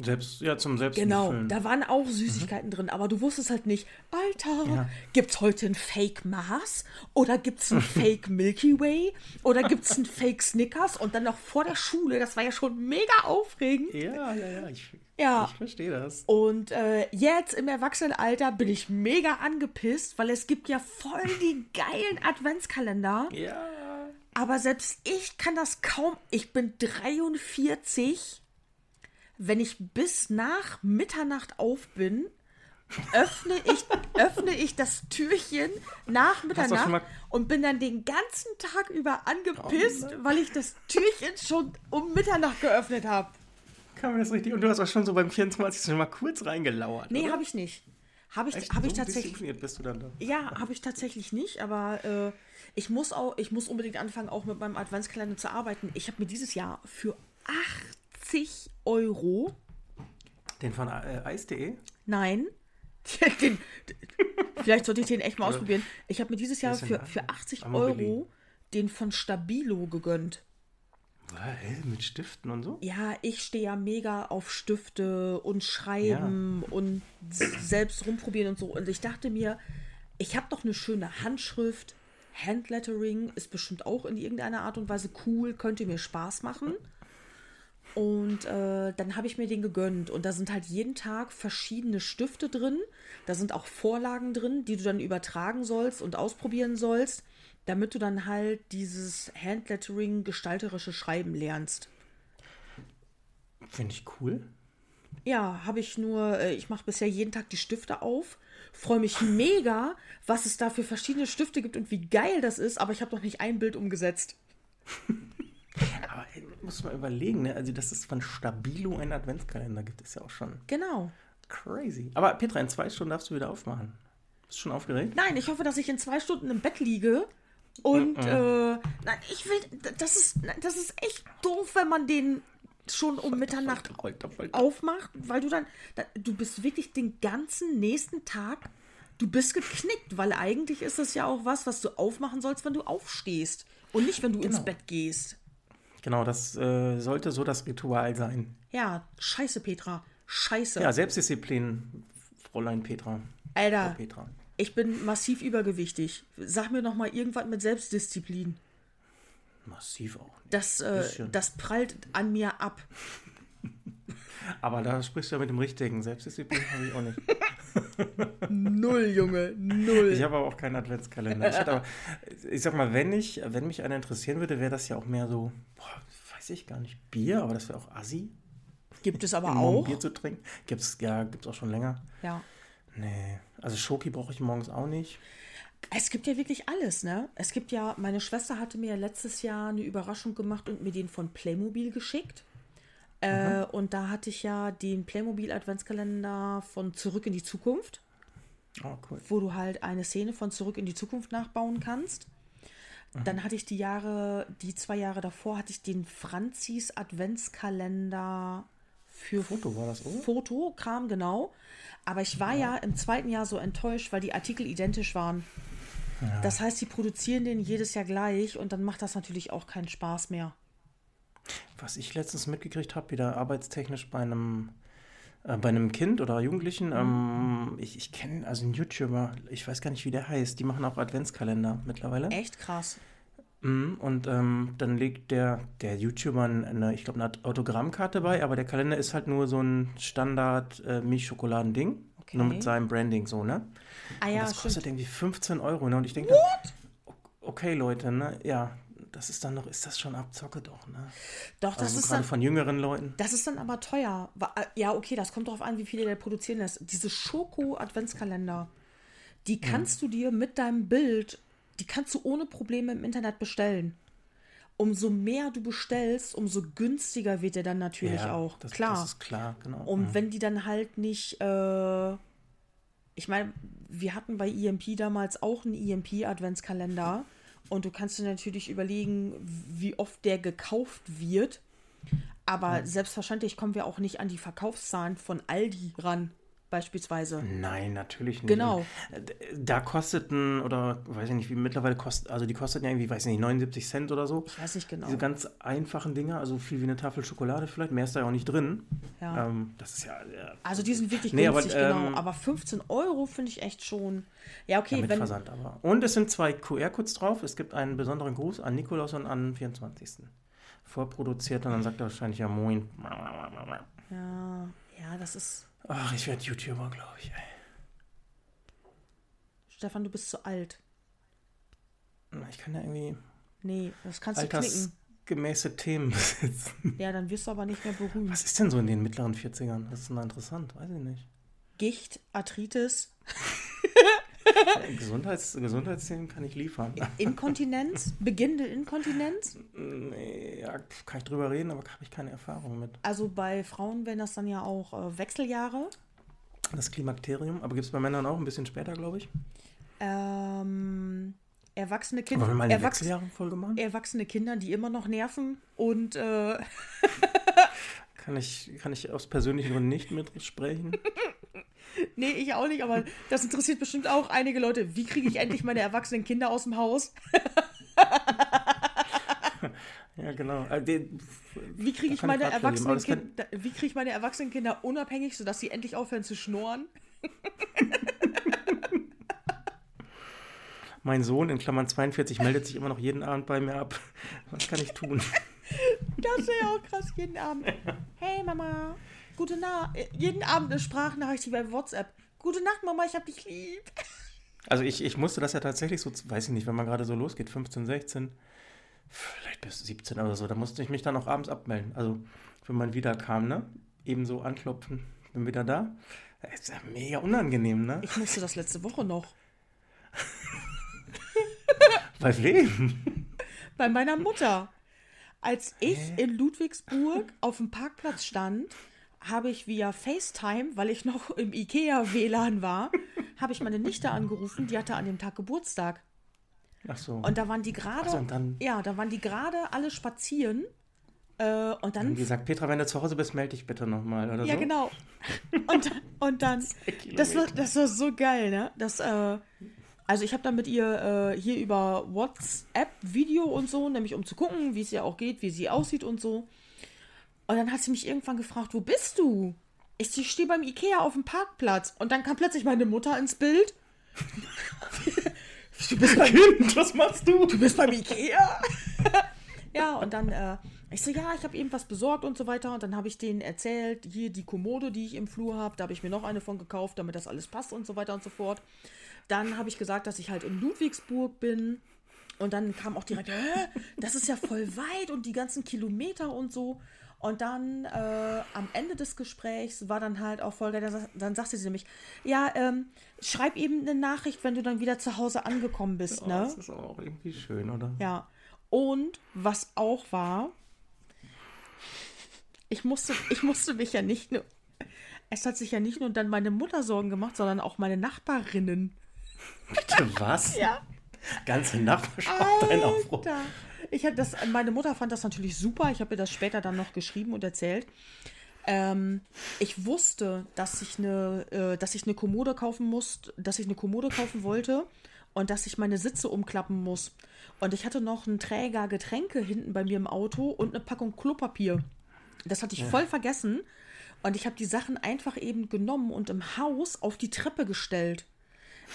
Selbst, ja, zum Selbst Genau, da waren auch Süßigkeiten drin, aber du wusstest halt nicht, Alter, Ja. gibt's heute ein Fake Mars oder gibt's ein Fake Milky Way oder gibt's ein Fake Snickers und dann noch vor der Schule, das war ja schon mega aufregend. Ja, ja, ja, ich, Ja. ich verstehe das. Und äh, jetzt im Erwachsenenalter bin ich mega angepisst, weil es gibt ja voll die geilen Adventskalender. Ja. Aber selbst ich kann das kaum. Ich bin 43. Wenn ich bis nach Mitternacht auf bin, öffne ich, öffne ich das Türchen nach Mitternacht und bin dann den ganzen Tag über angepisst, Oh weil ich das Türchen schon um Mitternacht geöffnet habe. Kann man das richtig? Und du hast auch schon so beim 24. schon mal kurz reingelauert. Nee, habe ich nicht. Habe ich, Echt? hab ich so tatsächlich. diszipliniert bist du dann da. Ja, habe ich tatsächlich nicht, aber äh, ich muss auch, ich muss unbedingt anfangen, auch mit meinem Adventskalender zu arbeiten. Ich habe mir dieses Jahr für 80 Euro, Den von äh, Eis.de? nein, den, vielleicht sollte ich den echt mal ausprobieren. Ich habe mir dieses Jahr für, für 80 Amobili. Euro den von Stabilo gegönnt. Mit Stiften und so? Ja, ich stehe ja mega auf Stifte und Schreiben und s- selbst rumprobieren und so. Und ich dachte mir, ich habe doch eine schöne Handschrift. Handlettering ist bestimmt auch in irgendeiner Art und Weise cool, könnte mir Spaß machen. Und äh, dann habe ich mir den gegönnt. Und da sind halt jeden Tag verschiedene Stifte drin. Da sind auch Vorlagen drin, die du dann übertragen sollst und ausprobieren sollst, damit du dann halt dieses Handlettering, gestalterische Schreiben lernst. Finde ich cool. Ja, habe ich nur, äh, ich mache bisher jeden Tag die Stifte auf, freue mich mega, was es da für verschiedene Stifte gibt und wie geil das ist, aber ich habe noch nicht ein Bild umgesetzt. Aber ey, muss man überlegen, ne? Also, dass es von Stabilo einen Adventskalender gibt, ist ja auch schon Genau. crazy. Aber Petra, in zwei Stunden darfst du wieder aufmachen. Bist du schon aufgeregt? Nein, ich hoffe, dass ich in zwei Stunden im Bett liege und äh, nein, ich will, das ist, das ist echt doof, wenn man den schon um Mitternacht aufmacht, weil du dann, da, du bist wirklich den ganzen nächsten Tag, du bist geknickt, weil eigentlich ist das ja auch was, was du aufmachen sollst, wenn du aufstehst und nicht, wenn du ins Genau. Bett gehst. Genau, das äh, sollte so das Ritual sein. Ja, scheiße, Petra. Scheiße. Ja, Selbstdisziplin, Fräulein Petra. Frau Alter, Petra. Ich bin massiv übergewichtig. Sag mir noch mal irgendwas mit Selbstdisziplin. Massiv auch. Nicht. Das, äh, das prallt an mir ab. Aber da sprichst du ja mit dem Richtigen. Selbstdisziplin habe ich auch nicht. Null, Junge, null. Ich habe aber auch keinen Adventskalender. Ich, aber, ich sag mal, wenn, ich, wenn mich einer interessieren würde, wäre das ja auch mehr so, boah, weiß ich gar nicht, Bier, aber das wäre auch assi. Gibt es aber auch. Bier zu trinken. Gibt's, ja, gibt's auch schon länger. Ja. Nee. Also Schoki brauche ich morgens auch nicht. Es gibt ja wirklich alles, ne? Es gibt ja, meine Schwester hatte mir letztes Jahr eine Überraschung gemacht und mir den von Playmobil geschickt. Äh, und da hatte ich ja den Playmobil Adventskalender von Zurück in die Zukunft. Oh, cool. wo du halt eine Szene von Zurück in die Zukunft nachbauen kannst. Dann hatte ich die Jahre, die zwei Jahre davor, hatte ich den Franzis Adventskalender für Foto war das, oder? Fotokram, genau. Aber ich war ja im zweiten Jahr so enttäuscht, weil die Artikel identisch waren. Das heißt, die produzieren den jedes Jahr gleich und dann macht das natürlich auch keinen Spaß mehr. Was ich letztens mitgekriegt habe, wieder arbeitstechnisch bei einem, äh, bei einem Kind oder Jugendlichen, ähm, ich, ich kenne also einen YouTuber, ich weiß gar nicht, wie der heißt, die machen auch Adventskalender mittlerweile. Echt krass. Mhm, Und ähm, dann legt der, der YouTuber eine, ich glaube, eine Autogrammkarte bei, aber der Kalender ist halt nur so ein Standard äh, Milchschokoladen-Ding. Okay. Nur mit seinem Branding so, ne? Ah Und ja, das kostet stimmt. irgendwie 15 Euro, ne? Und ich denke, okay, Leute, ne? Ja, das ist dann doch, ist das schon Abzocke doch, ne? Doch, das Also ist gerade dann, von jüngeren Leuten. das ist dann aber teuer. Äh, Ja, okay, das kommt darauf an, wie viele der produzieren lässt. Diese Schoko-Adventskalender, die kannst du dir mit deinem Bild, die kannst du ohne Probleme im Internet bestellen. Umso mehr du bestellst, umso günstiger wird der dann natürlich ja, auch. Das, klar. Das ist klar, genau. Und wenn die dann halt nicht, äh, ich meine, wir hatten bei EMP damals auch einen EMP-Adventskalender und du kannst dir natürlich überlegen, wie oft der gekauft wird. Aber selbstverständlich kommen wir auch nicht an die Verkaufszahlen von Aldi ran, beispielsweise. Nein, natürlich nicht. Genau. Da kosteten, oder weiß ich nicht, wie mittlerweile kostet, also die kosteten ja irgendwie, weiß ich nicht, 79 Cent oder so. Ich weiß nicht genau. Diese ganz einfachen Dinger, also viel wie eine Tafel Schokolade vielleicht, mehr ist da ja auch nicht drin. Ja. Ähm, das ist ja, ja Also die sind wirklich Nee, aber, günstig, genau. ähm, Aber 15 Euro finde ich echt schon. Ja, okay, mit wenn. Versand aber. Und es sind zwei QR-Codes drauf. Es gibt einen besonderen Gruß an Nikolaus und an den 24. Vorproduziert und dann sagt er wahrscheinlich ja Moin. Ja, ja, das ist. Ach, ich werde YouTuber, glaube ich. Ey. Stefan, du bist zu alt. Ich kann ja irgendwie Nee, das kannst du knicken. altersgemäße Themen besitzen. Ja, dann wirst du aber nicht mehr berühmt. Was ist denn so in den mittleren 40ern? Das ist denn interessant? Weiß ich nicht. Gicht, Arthritis, Gesundheits Gesundheitsthemen kann ich liefern. Inkontinenz, beginnende Inkontinenz. Nee, ja, kann ich drüber reden, aber habe ich keine Erfahrung mit. Also bei Frauen wären das dann ja auch äh, Wechseljahre. Das Klimakterium, aber gibt es bei Männern auch ein bisschen später, glaube ich. Ähm, erwachsene Wollen wir Kinder. mal eine Erwachs Wechseljahre-Folge machen? erwachsene Kinder, die immer noch nerven und äh, Kann ich, kann ich aus persönlichen Gründen nicht mitsprechen? nee, ich auch nicht, aber das interessiert bestimmt auch einige Leute. Wie kriege ich endlich meine erwachsenen Kinder aus dem Haus? Ja, genau. Äh, Wie kriege ich meine erwachsenen Kinder, wie kriege ich meine erwachsenen Kinder unabhängig, sodass sie endlich aufhören zu schnurren? Mein Sohn in Klammern 42 meldet sich immer noch jeden Abend bei mir ab. Was kann ich tun? Das ist ja auch krass, jeden Abend. Hey Mama, gute Nacht. Jeden Abend eine Sprachnachricht bei WhatsApp. Gute Nacht, Mama, ich hab dich lieb. Also ich, ich musste das ja tatsächlich so, weiß ich nicht, wenn man gerade so losgeht, 15, 16, vielleicht bis 17 oder so, da musste ich mich dann auch abends abmelden. Also wenn man wieder kam, ne? Ebenso anklopfen, bin wieder da. Das ist ja mega unangenehm, ne? Ich musste das letzte Woche noch. Bei wem? Bei meiner Mutter. Als ich in Ludwigsburg auf dem Parkplatz stand, habe ich via FaceTime, weil ich noch im IKEA-WLAN war, habe ich meine Nichte angerufen, die hatte an dem Tag Geburtstag. Ach so. Und da waren die gerade, so, dann- ja, da waren die gerade alle spazieren. Äh, und dann Wie gesagt, Petra, wenn du zu Hause bist, melde dich bitte nochmal oder Ja, so. genau. Und, und dann, das war, das war so geil, ne? Das, äh, also ich habe dann mit ihr äh, hier über WhatsApp Video und so, nämlich um zu gucken, wie es ihr auch geht, wie sie aussieht und so. Und dann hat sie mich irgendwann gefragt, wo bist du? Ich stehe beim Ikea auf dem Parkplatz. Und dann kam plötzlich meine Mutter ins Bild. du bist beim Kind, was machst du? du bist beim Ikea? ja, und dann, äh, ich so, ja, ich habe eben was besorgt und so weiter. Und dann habe ich denen erzählt, hier die Kommode, die ich im Flur habe, da habe ich mir noch eine von gekauft, damit das alles passt und so weiter und so fort. Dann habe ich gesagt, dass ich halt in Ludwigsburg bin. Und dann kam auch direkt, Hä, das ist ja voll weit und die ganzen Kilometer und so. Und dann äh, am Ende des Gesprächs war dann halt auch Folge, dann, dann sagte sie nämlich, ja, ähm, schreib eben eine Nachricht, wenn du dann wieder zu Hause angekommen bist, Oh, ne? das ist auch irgendwie schön, oder? Ja. Und was auch war, ich musste, ich musste mich ja nicht nur, Es hat sich ja nicht nur dann meine Mutter Sorgen gemacht, sondern auch meine Nachbarinnen. Bitte was? Ja. Ganze Nachbarschaft, dein Aufruf. Ich hab das, meine Mutter fand das natürlich super. Ich habe ihr das später dann noch geschrieben und erzählt. Ähm, ich wusste, dass ich eine, äh, dass ich eine Kommode kaufen muss, dass ich eine Kommode kaufen wollte und dass ich meine Sitze umklappen muss. Und ich hatte noch einen Träger Getränke hinten bei mir im Auto und eine Packung Klopapier. Das hatte ich voll vergessen. Und ich habe die Sachen einfach eben genommen und im Haus auf die Treppe gestellt.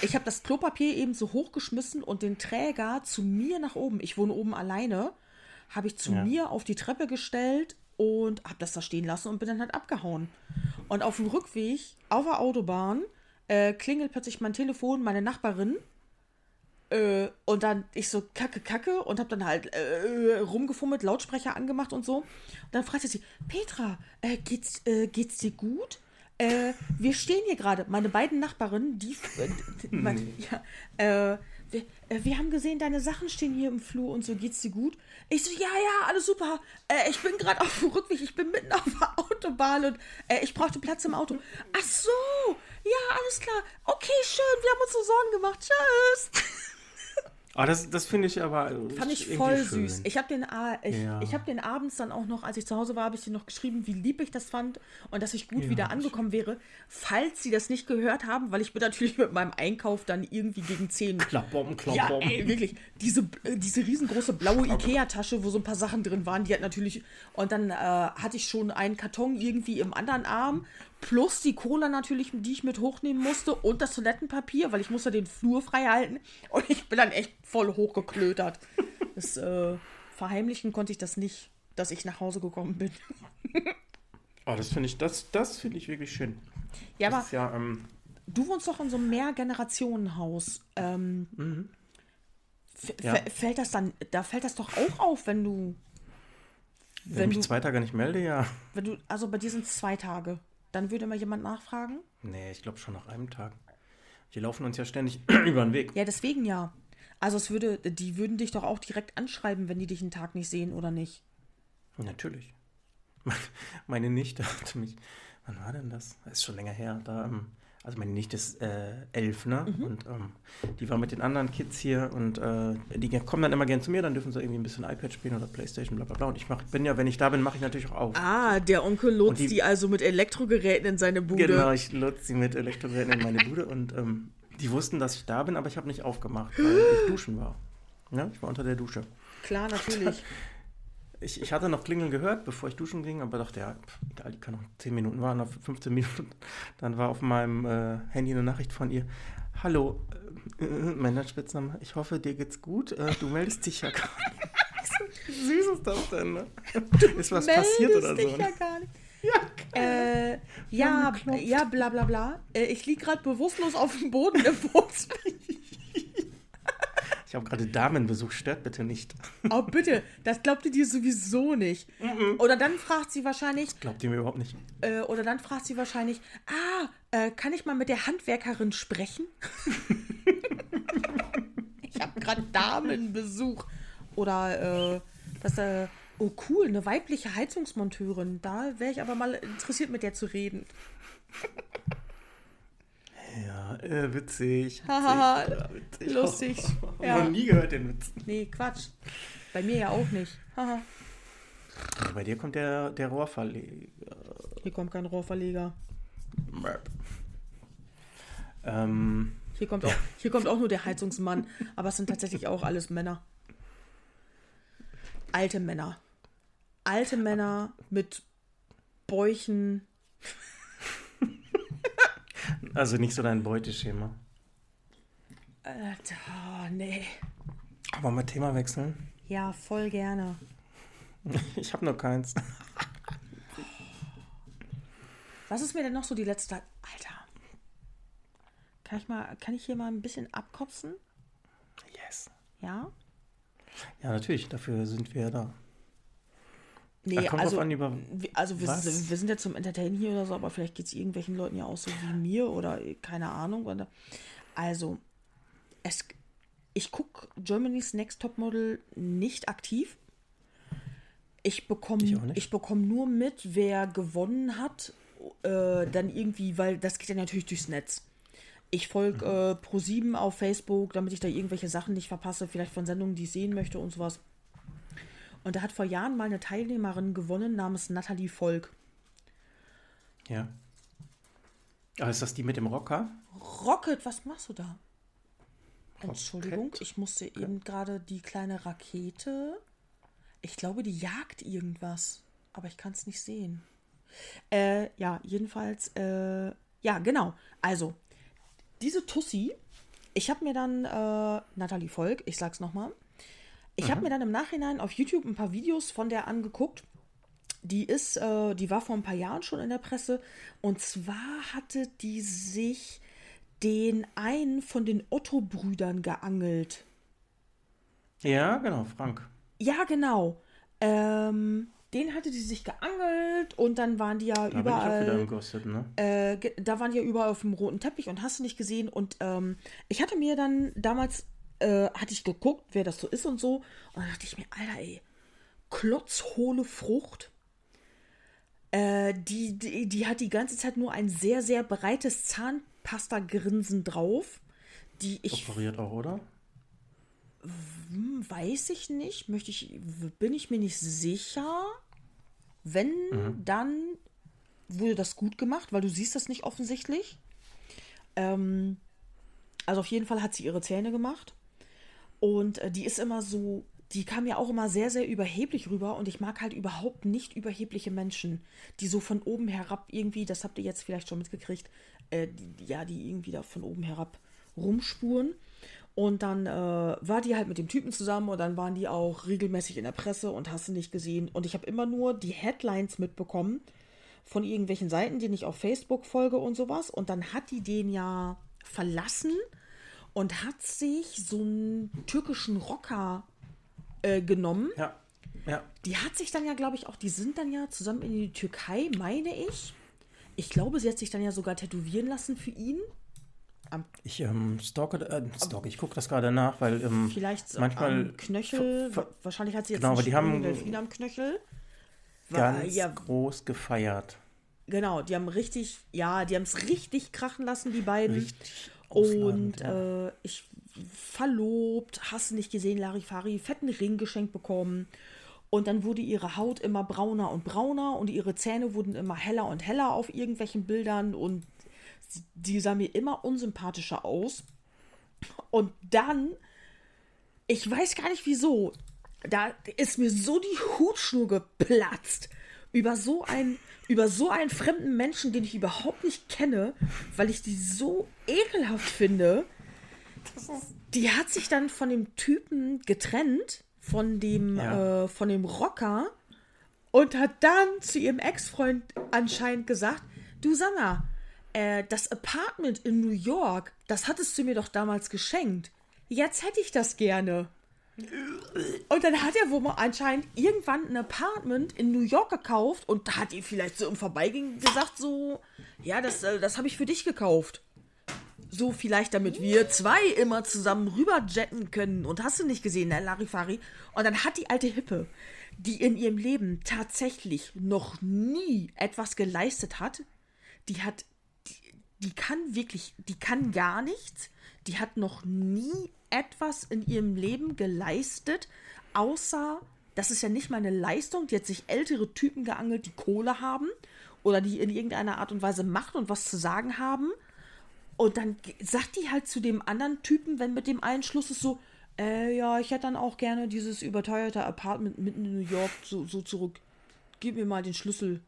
Ich habe das Klopapier eben so hochgeschmissen und den Träger zu mir nach oben. Ich wohne oben alleine. Habe ich zu Ja. mir auf die Treppe gestellt und habe das da stehen lassen und bin dann halt abgehauen. Und auf dem Rückweg auf der Autobahn äh, klingelt plötzlich mein Telefon, meine Nachbarin. Äh, und dann ich so kacke, kacke und habe dann halt äh, rumgefummelt, Lautsprecher angemacht und so. Und dann fragte sie, Petra, äh, geht's, äh, geht's dir gut? Äh, wir stehen hier gerade, meine beiden Nachbarinnen, die, äh, die mein, ja, äh, wir, äh, wir haben gesehen, deine Sachen stehen hier im Flur und so, geht's dir gut? Ich so, ja, ja, alles super. Äh, ich bin gerade auf dem Rückweg, ich bin mitten auf der Autobahn und äh, ich brauchte Platz im Auto. Ach so, ja, alles klar. Okay, schön, wir haben uns so Sorgen gemacht. Tschüss. Ah, das, das finde ich aber. Fand ich voll schön. süß. Ich habe den, A- ich, Ja. ich hab den abends dann auch noch, als ich zu Hause war, habe ich dir noch geschrieben, wie lieb ich das fand und dass ich gut Ja, wieder angekommen wäre. Falls sie das nicht gehört haben, weil ich bin natürlich mit meinem Einkauf dann irgendwie gegen 10 Klappbom, ja, klappbom. ey, wirklich. Diese, äh, diese riesengroße blaue Ikea-Tasche, wo so ein paar Sachen drin waren, die hat natürlich. Und dann äh, hatte ich schon einen Karton irgendwie im anderen Arm. Plus die Cola natürlich, die ich mit hochnehmen musste. Und das Toilettenpapier, weil ich musste den Flur frei halten. Und ich bin dann echt voll hochgeklötert. Das äh, verheimlichen konnte ich das nicht, dass ich nach Hause gekommen bin. Oh, das finde ich, das, das finde ich wirklich schön. Ja, das aber ja, ähm, du wohnst doch in so einem Mehrgenerationenhaus. Ähm, f- Ja. Fällt das dann, da fällt das doch auch auf, wenn du wenn, wenn ich du, zwei Tage nicht melde, ja. wenn du, also bei dir sind es zwei Tage, dann würde mal jemand nachfragen? Nee, ich glaube schon nach einem Tag. Wir laufen uns ja ständig über den Weg. Ja, deswegen ja. Also es würde, die würden dich doch auch direkt anschreiben, wenn die dich einen Tag nicht sehen oder nicht. Natürlich. Meine Nichte hatte mich. Wann war denn das? Das ist schon länger her. Da, ähm, also meine Nichte ist äh, elf, ne? Mhm. Und ähm, die war mit den anderen Kids hier und äh, die kommen dann immer gern zu mir, dann dürfen sie irgendwie ein bisschen iPad spielen oder Playstation, bla bla bla. Und ich mach, bin ja, wenn ich da bin, mache ich natürlich auch auf. Ah, der Onkel lotst die- die also mit Elektrogeräten in seine Bude. Genau, ich lotse sie mit Elektrogeräten in meine Bude und ähm, die wussten, dass ich da bin, aber ich habe nicht aufgemacht, weil ich duschen war. Ja, ich war unter der Dusche. Klar, natürlich. Ich, ich hatte noch Klingeln gehört, bevor ich duschen ging, aber dachte, ja, pff, egal, die kann noch 10 Minuten warten, auf 15 Minuten. Dann war auf meinem äh, Handy eine Nachricht von ihr. Hallo, äh, äh, mein Spitzname, ich hoffe, dir geht's gut. Äh, du meldest dich ja gar nicht. Wie süß ist das denn, ne? Ist was passiert oder Meldest so? dich Ne? ja gar nicht. Ja, Äh, ja, ja, bla bla bla. Äh, ich lieg gerade bewusstlos auf dem Boden im Wohnzimmer. Ich habe gerade Damenbesuch, stört bitte nicht. Oh, bitte, das glaubt ihr dir sowieso nicht. Oder dann fragt sie wahrscheinlich, Glaubt ihr mir überhaupt nicht? äh, oder dann fragt sie wahrscheinlich, ah, äh, kann ich mal mit der Handwerkerin sprechen? ich habe gerade Damenbesuch. Oder, äh, das, äh, oh cool, eine weibliche Heizungsmonteurin. Da wäre ich aber mal interessiert, mit der zu reden. Äh, witzig. Hahaha, witzig, lustig, Oh, ja. Noch nie gehört den Witz. Nee, Quatsch. Bei mir ja auch nicht. Haha. Ja, bei dir kommt der, der Rohrverleger. Hier kommt kein Rohrverleger. Ähm, Hier kommt, auch, hier kommt auch nur der Heizungsmann. Aber es sind tatsächlich auch alles Männer. Alte Männer. Alte Männer mit Bäuchen. Also nicht so dein Beuteschema. Alter, oh, nee. Aber mal Thema wechseln. Ja, voll gerne. Ich habe noch keins. Was ist mir denn noch so die letzte. Alter. Kann ich, mal, kann ich hier mal ein bisschen abkopsen? Yes. Ja? Ja, natürlich, dafür sind wir ja da. Nee, kommt also, an, über wir- also wir, sind- wir sind ja zum Entertainen hier oder so, aber vielleicht geht es irgendwelchen Leuten ja auch so wie mir oder äh, keine Ahnung. Also, es, ich gucke Germany's Next Top Model nicht aktiv. Ich bekomme Ich bekomm nur mit, wer gewonnen hat äh, dann irgendwie, weil das geht ja natürlich durchs Netz. Ich folge äh, Pro7 auf Facebook, damit ich da irgendwelche Sachen nicht verpasse, vielleicht von Sendungen, die ich sehen möchte und sowas. Und da hat vor Jahren mal eine Teilnehmerin gewonnen namens Nathalie Volk. Ja. Aber ist das die mit dem Rocker? Rocket, was machst du da? Entschuldigung, ich musste eben gerade die kleine Rakete. Ich glaube, die jagt irgendwas, aber ich kann es nicht sehen. Äh, ja, jedenfalls, äh, ja, genau. Also, diese Tussi, ich habe mir dann, äh, Nathalie Volk, ich sag's nochmal, ich habe mir dann im Nachhinein auf YouTube ein paar Videos von der angeguckt. Die ist, äh, die war vor ein paar Jahren schon in der Presse. Und zwar hatte die sich den einen von den Otto-Brüdern geangelt. Ja, genau, Frank. Ja, genau. Ähm, den hatte die sich geangelt und dann waren die ja Da überall. bin ich auch wieder Gossip, ne? Äh, da waren die ja überall auf dem roten Teppich und hast du nicht gesehen. Und ähm, ich hatte mir dann damals, äh, hatte ich geguckt, wer das so ist und so. Und dann dachte ich mir, Alter, ey, klotzhohle Frucht. Äh, die, die, die hat die ganze Zeit nur ein sehr, sehr breites Zahnpasta-Grinsen drauf. Die ich Operiert auch, oder? hm, weiß ich nicht, möchte ich, bin ich mir nicht sicher. Wenn, dann wurde das gut gemacht, weil du siehst das nicht offensichtlich. Ähm, also auf jeden Fall hat sie ihre Zähne gemacht. Und äh, die ist immer so, die kam ja auch immer sehr, sehr überheblich rüber. Und ich mag halt überhaupt nicht überhebliche Menschen, die so von oben herab irgendwie, das habt ihr jetzt vielleicht schon mitgekriegt, äh, die, ja, die irgendwie da von oben herab rumspuren. Und dann äh, war die halt mit dem Typen zusammen und dann waren die auch regelmäßig in der Presse und hast du nicht gesehen. Und ich habe immer nur die Headlines mitbekommen von irgendwelchen Seiten, denen ich auf Facebook folge und sowas. Und dann hat die den ja verlassen und hat sich so einen türkischen Rocker äh, genommen. Ja. Ja. Die hat sich dann ja, glaube ich, auch, die sind dann ja zusammen in die Türkei, meine ich. Ich glaube, sie hat sich dann ja sogar tätowieren lassen für ihn. Ich ähm, stalke, äh, stalke, ich gucke das gerade nach, weil ähm, Vielleicht manchmal am Knöchel. Wahrscheinlich hat sie jetzt Genau, aber die haben Delfin am Knöchel. War- ganz ja, groß gefeiert. genau, die haben richtig, ja, die haben es richtig krachen lassen, die beiden. Richtig Und ausladend, ja. äh, ich verlobt, hast du nicht gesehen, Larifari, fetten Ring geschenkt bekommen. Und dann wurde ihre Haut immer brauner und brauner und ihre Zähne wurden immer heller und heller auf irgendwelchen Bildern und sie- die sah mir immer unsympathischer aus. Und dann, ich weiß gar nicht wieso, da ist mir so die Hutschnur geplatzt über so einen über so einen fremden Menschen, den ich überhaupt nicht kenne, weil ich die so ekelhaft finde. Die hat sich dann von dem Typen getrennt, von dem Ja. äh, von dem Rocker und hat dann zu ihrem Ex-Freund anscheinend gesagt, du sag mal, äh, das Apartment in New York, das hattest du mir doch damals geschenkt. Jetzt hätte ich das gerne. Und dann hat er wohl mal anscheinend irgendwann ein Apartment in New York gekauft und da hat ihr vielleicht so im Vorbeigehen gesagt, so, ja, das, äh, das habe ich für dich gekauft. So vielleicht, damit wir zwei immer zusammen rüber können. Und hast du nicht gesehen, ne, Larifari? Und dann hat die alte Hippe, die in ihrem Leben tatsächlich noch nie etwas geleistet hat, die hat, die, die kann wirklich, die kann gar nichts. Die hat noch nie etwas in ihrem Leben geleistet, außer, das ist ja nicht mal eine Leistung, die hat sich ältere Typen geangelt, die Kohle haben oder die in irgendeiner Art und Weise Macht und was zu sagen haben. Und dann sagt die halt zu dem anderen Typen, wenn mit dem einen Schluss ist, so, äh, ja, ich hätte dann auch gerne dieses überteuerte Apartment mitten in New York so, so zurück. Gib mir mal den Schlüssel.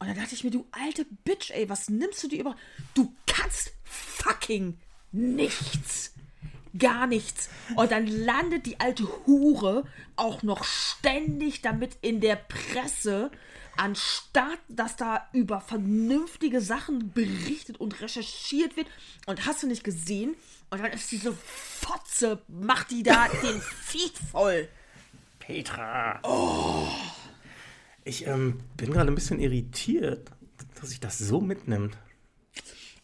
Und dann dachte ich mir, du alte Bitch, ey, was nimmst du dir über. Du kannst fucking nichts. Gar nichts. Und dann landet die alte Hure auch noch ständig damit in der Presse, anstatt dass da über vernünftige Sachen berichtet und recherchiert wird. Und hast du nicht gesehen? Und dann ist diese Fotze, macht die da den Feed voll. Petra. Ich ähm, bin gerade ein bisschen irritiert, dass sich das so mitnimmt.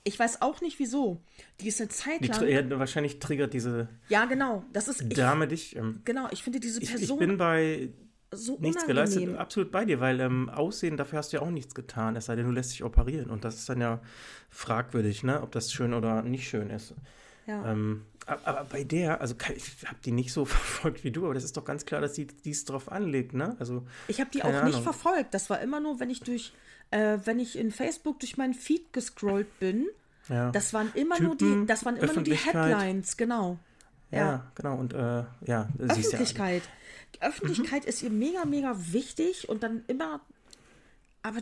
Ich weiß auch nicht wieso. Die ist eine Zeit Die, lang. tr- ja, wahrscheinlich triggert diese ja, genau. Das ist. Ich, Dame dich. Ähm, genau, ich finde diese ich, Person. ich bin bei so nichts unangenehm. geleistet. Absolut bei dir, weil ähm, Aussehen, dafür hast du ja auch nichts getan. Es sei denn, du lässt dich operieren. Und das ist dann ja fragwürdig, ne? ob das schön oder nicht schön ist. Ja. Ähm, ab- aber bei der, also ich habe die nicht so verfolgt wie du, aber das ist doch ganz klar, dass sie dies drauf anlegt, ne? Also Ich habe die auch nicht Ahnung. verfolgt. Das war immer nur, wenn ich durch, äh, wenn ich in Facebook durch meinen Feed gescrollt bin. ja. Das waren immer nur die, Typen, das waren immer nur die Öffentlichkeit. Headlines, genau. ja, ja. genau. Und äh, ja, siehst ja. Öffentlichkeit. Die Öffentlichkeit ist ihr mega, mega wichtig und dann immer. Aber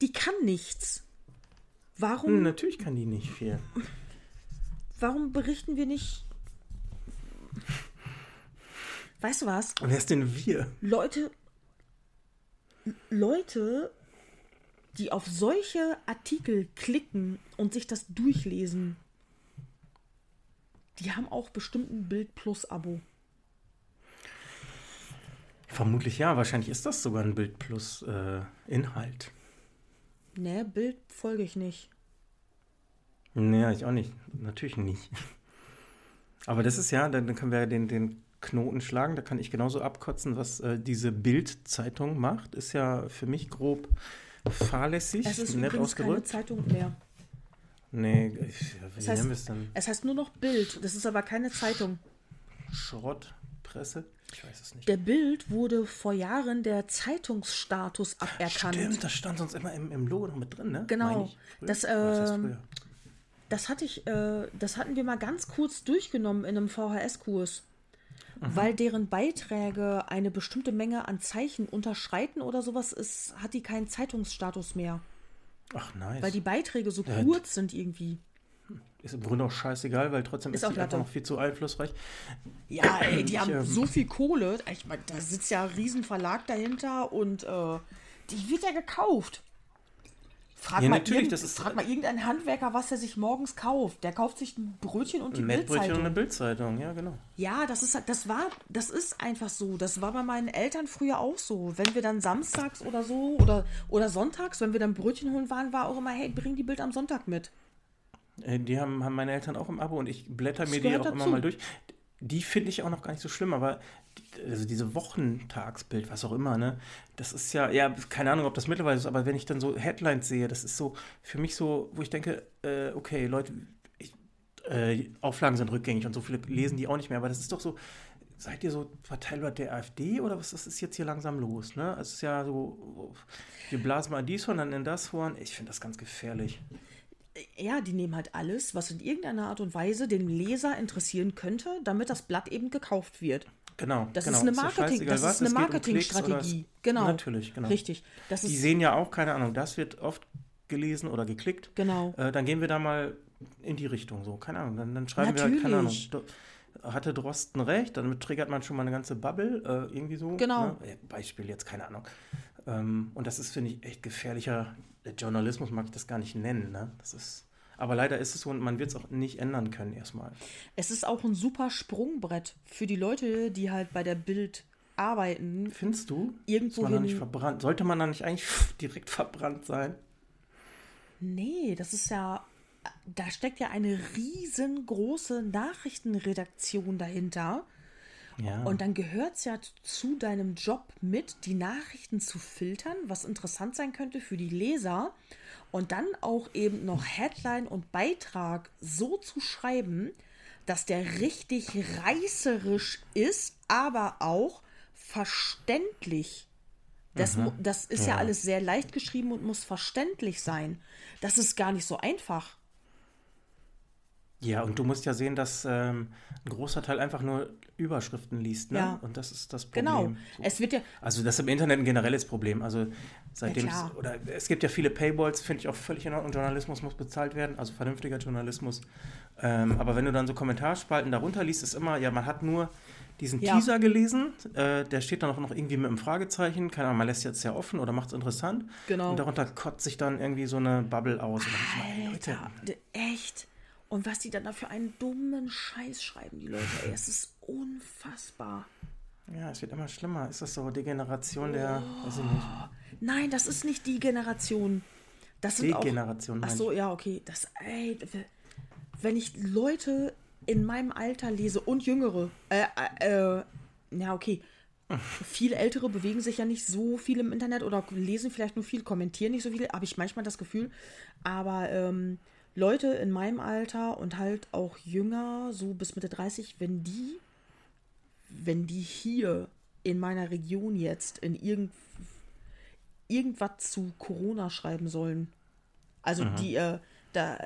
die kann nichts. Warum, Hm, natürlich kann die nicht viel. warum berichten wir nicht? Weißt du was? Und wer ist denn wir? Leute, Leute, die auf solche Artikel klicken und sich das durchlesen, die haben auch bestimmt ein Bild Plus Abo. Vermutlich ja, wahrscheinlich ist das sogar ein Bild plus äh, Inhalt. Ne, Bild folge ich nicht. Naja, ich auch nicht. Natürlich nicht. Aber das ist ja, dann, können wir ja den, den Knoten schlagen. Da kann ich genauso abkotzen, was äh, diese Bild-Zeitung macht. Ist ja für mich grob fahrlässig, Es ist nett übrigens keine ausgedrückt. Zeitung mehr. Nee, ich, wie Das heißt- nennen wir es dann? Es heißt nur noch Bild. Das ist aber keine Zeitung. Schrottpresse? Ich weiß es nicht. Der Bild wurde vor Jahren der Zeitungsstatus aberkannt. Stimmt, das stand sonst immer im, im Logo noch mit drin, ne? Genau. Das, früher? Das hatte ich, äh, das hatten wir mal ganz kurz durchgenommen in einem VHS-Kurs. Weil deren Beiträge eine bestimmte Menge an Zeichen unterschreiten oder sowas ist, hat die keinen Zeitungsstatus mehr. Ach, nice. Weil die Beiträge so Ja, kurz sind irgendwie. ist im Grunde auch scheißegal, weil trotzdem Ist ist, sie einfach noch viel zu einflussreich. Ja, ey, die Ich, haben ähm, so viel Kohle. Ich meine, da sitzt ja ein Riesenverlag dahinter und äh, die wird ja gekauft. Frag, Ja, mal natürlich, irgend- das ist- frag mal irgendeinen Handwerker, was er sich morgens kauft. Der kauft sich ein Brötchen und die Ein Mettbrötchen und Bildzeitung. eine Bildzeitung, ja, genau. Ja, das ist das war das ist einfach so. Das war bei meinen Eltern früher auch so. Wenn wir dann samstags oder so oder oder sonntags, wenn wir dann Brötchen holen waren, war auch immer hey, bring die Bild am Sonntag mit. Äh, Die haben, haben meine Eltern auch im Abo und ich blätter mir die auch immer dazu. mal durch. Die finde ich auch noch gar nicht so schlimm, aber also diese Wochentagsbild, was auch immer, ne, das ist ja, ja, keine Ahnung, ob das mittlerweile ist, aber wenn ich dann so Headlines sehe, das ist so für mich so, wo ich denke, äh, okay, Leute, ich, äh, Auflagen sind rückgängig und so viele lesen die auch nicht mehr, aber das ist doch so, seid ihr so Verteiler der AfD oder was ist jetzt hier langsam los, ne? Es ist ja so, wir blasen mal dies Horn, dann in das Horn. Ich finde das ganz gefährlich. Ja, die nehmen halt alles, was in irgendeiner Art und Weise den Leser interessieren könnte, damit das Blatt eben gekauft wird. Genau. Das genau. ist eine Marketing, das ist eine um Marketingstrategie. es- Genau. Natürlich, genau. Richtig. Das Die sehen ja auch, keine Ahnung, das wird oft gelesen oder geklickt. genau. Äh, dann gehen wir da mal in die Richtung, so, keine Ahnung. Dann, dann schreiben wir halt, keine Ahnung. Natürlich. Hatte Drosten recht, damit triggert man schon mal eine ganze Bubble, äh, irgendwie so. Genau. Ne? Beispiel jetzt, keine Ahnung. Ähm, und das ist, finde ich, echt gefährlicher Journalismus, mag ich das gar nicht nennen. Ne? Das ist, aber leider ist es so und man wird es auch nicht ändern können erstmal. Es ist auch ein super Sprungbrett für die Leute, die halt bei der Bild arbeiten. Findest du? Irgendwo Ist man da nicht verbrannt? Sollte man da nicht eigentlich direkt verbrannt sein? Nee, das ist ja. Da steckt ja eine riesengroße Nachrichtenredaktion dahinter. Ja. Und dann gehört es ja zu deinem Job mit, die Nachrichten zu filtern, was interessant sein könnte für die Leser. Und dann auch eben noch Headline und Beitrag so zu schreiben, dass der richtig reißerisch ist, aber auch verständlich. Das, mu- das ist ja. Ja. alles sehr leicht geschrieben und muss verständlich sein. Das ist gar nicht so einfach. Ja, und du musst ja sehen, dass ähm, ein großer Teil einfach nur Überschriften liest, ne? Ja. Und das ist das Problem. Genau. So. Es wird ja, Also das ist im Internet ein generelles Problem. Also seitdem Ja, es, oder es gibt ja viele Paywalls, finde ich auch völlig in Ordnung. Journalismus muss bezahlt werden, also vernünftiger Journalismus. Ähm, aber wenn du dann so Kommentarspalten darunter liest, ist immer, ja, man hat nur diesen Ja. Teaser gelesen, äh, der steht dann auch noch irgendwie mit einem Fragezeichen, keine Ahnung, man lässt jetzt ja offen oder macht es interessant. Genau. Und darunter kotzt sich dann irgendwie so eine Bubble aus. Und dann ich mal, ey, Leute, Alter, echt. Und was die dann da für einen dummen Scheiß schreiben, die Leute, ey, es ist unfassbar. Ja, es wird immer schlimmer. Ist das so die Generation der, weiß ich nicht, Nein, das ist nicht die Generation. Das sind auch. Degeneration? Ach so, ja, okay. Das, ey, wenn ich Leute in meinem Alter lese und Jüngere, äh, äh, äh, ja, okay, Viele Ältere bewegen sich ja nicht so viel im Internet oder lesen vielleicht nur viel, kommentieren nicht so viel, habe ich manchmal das Gefühl. Aber ähm, Leute in meinem Alter und halt auch jünger, so bis Mitte 30, wenn die, wenn die hier in meiner Region jetzt in irgend, irgendwas zu Corona schreiben sollen. Also die, äh, da,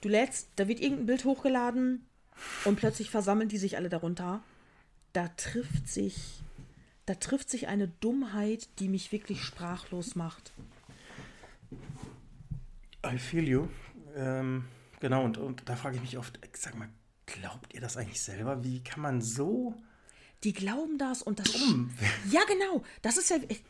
du lädst, da wird irgendein Bild hochgeladen und plötzlich versammeln die sich alle darunter. Da trifft sich, da trifft sich eine Dummheit, die mich wirklich sprachlos macht. I feel you. Ähm, genau, und, und da frage ich mich oft, sag mal, glaubt ihr das eigentlich selber? Wie kann man so. Die glauben das und das. Dumm. Ja, genau. Das ist ja. Ich,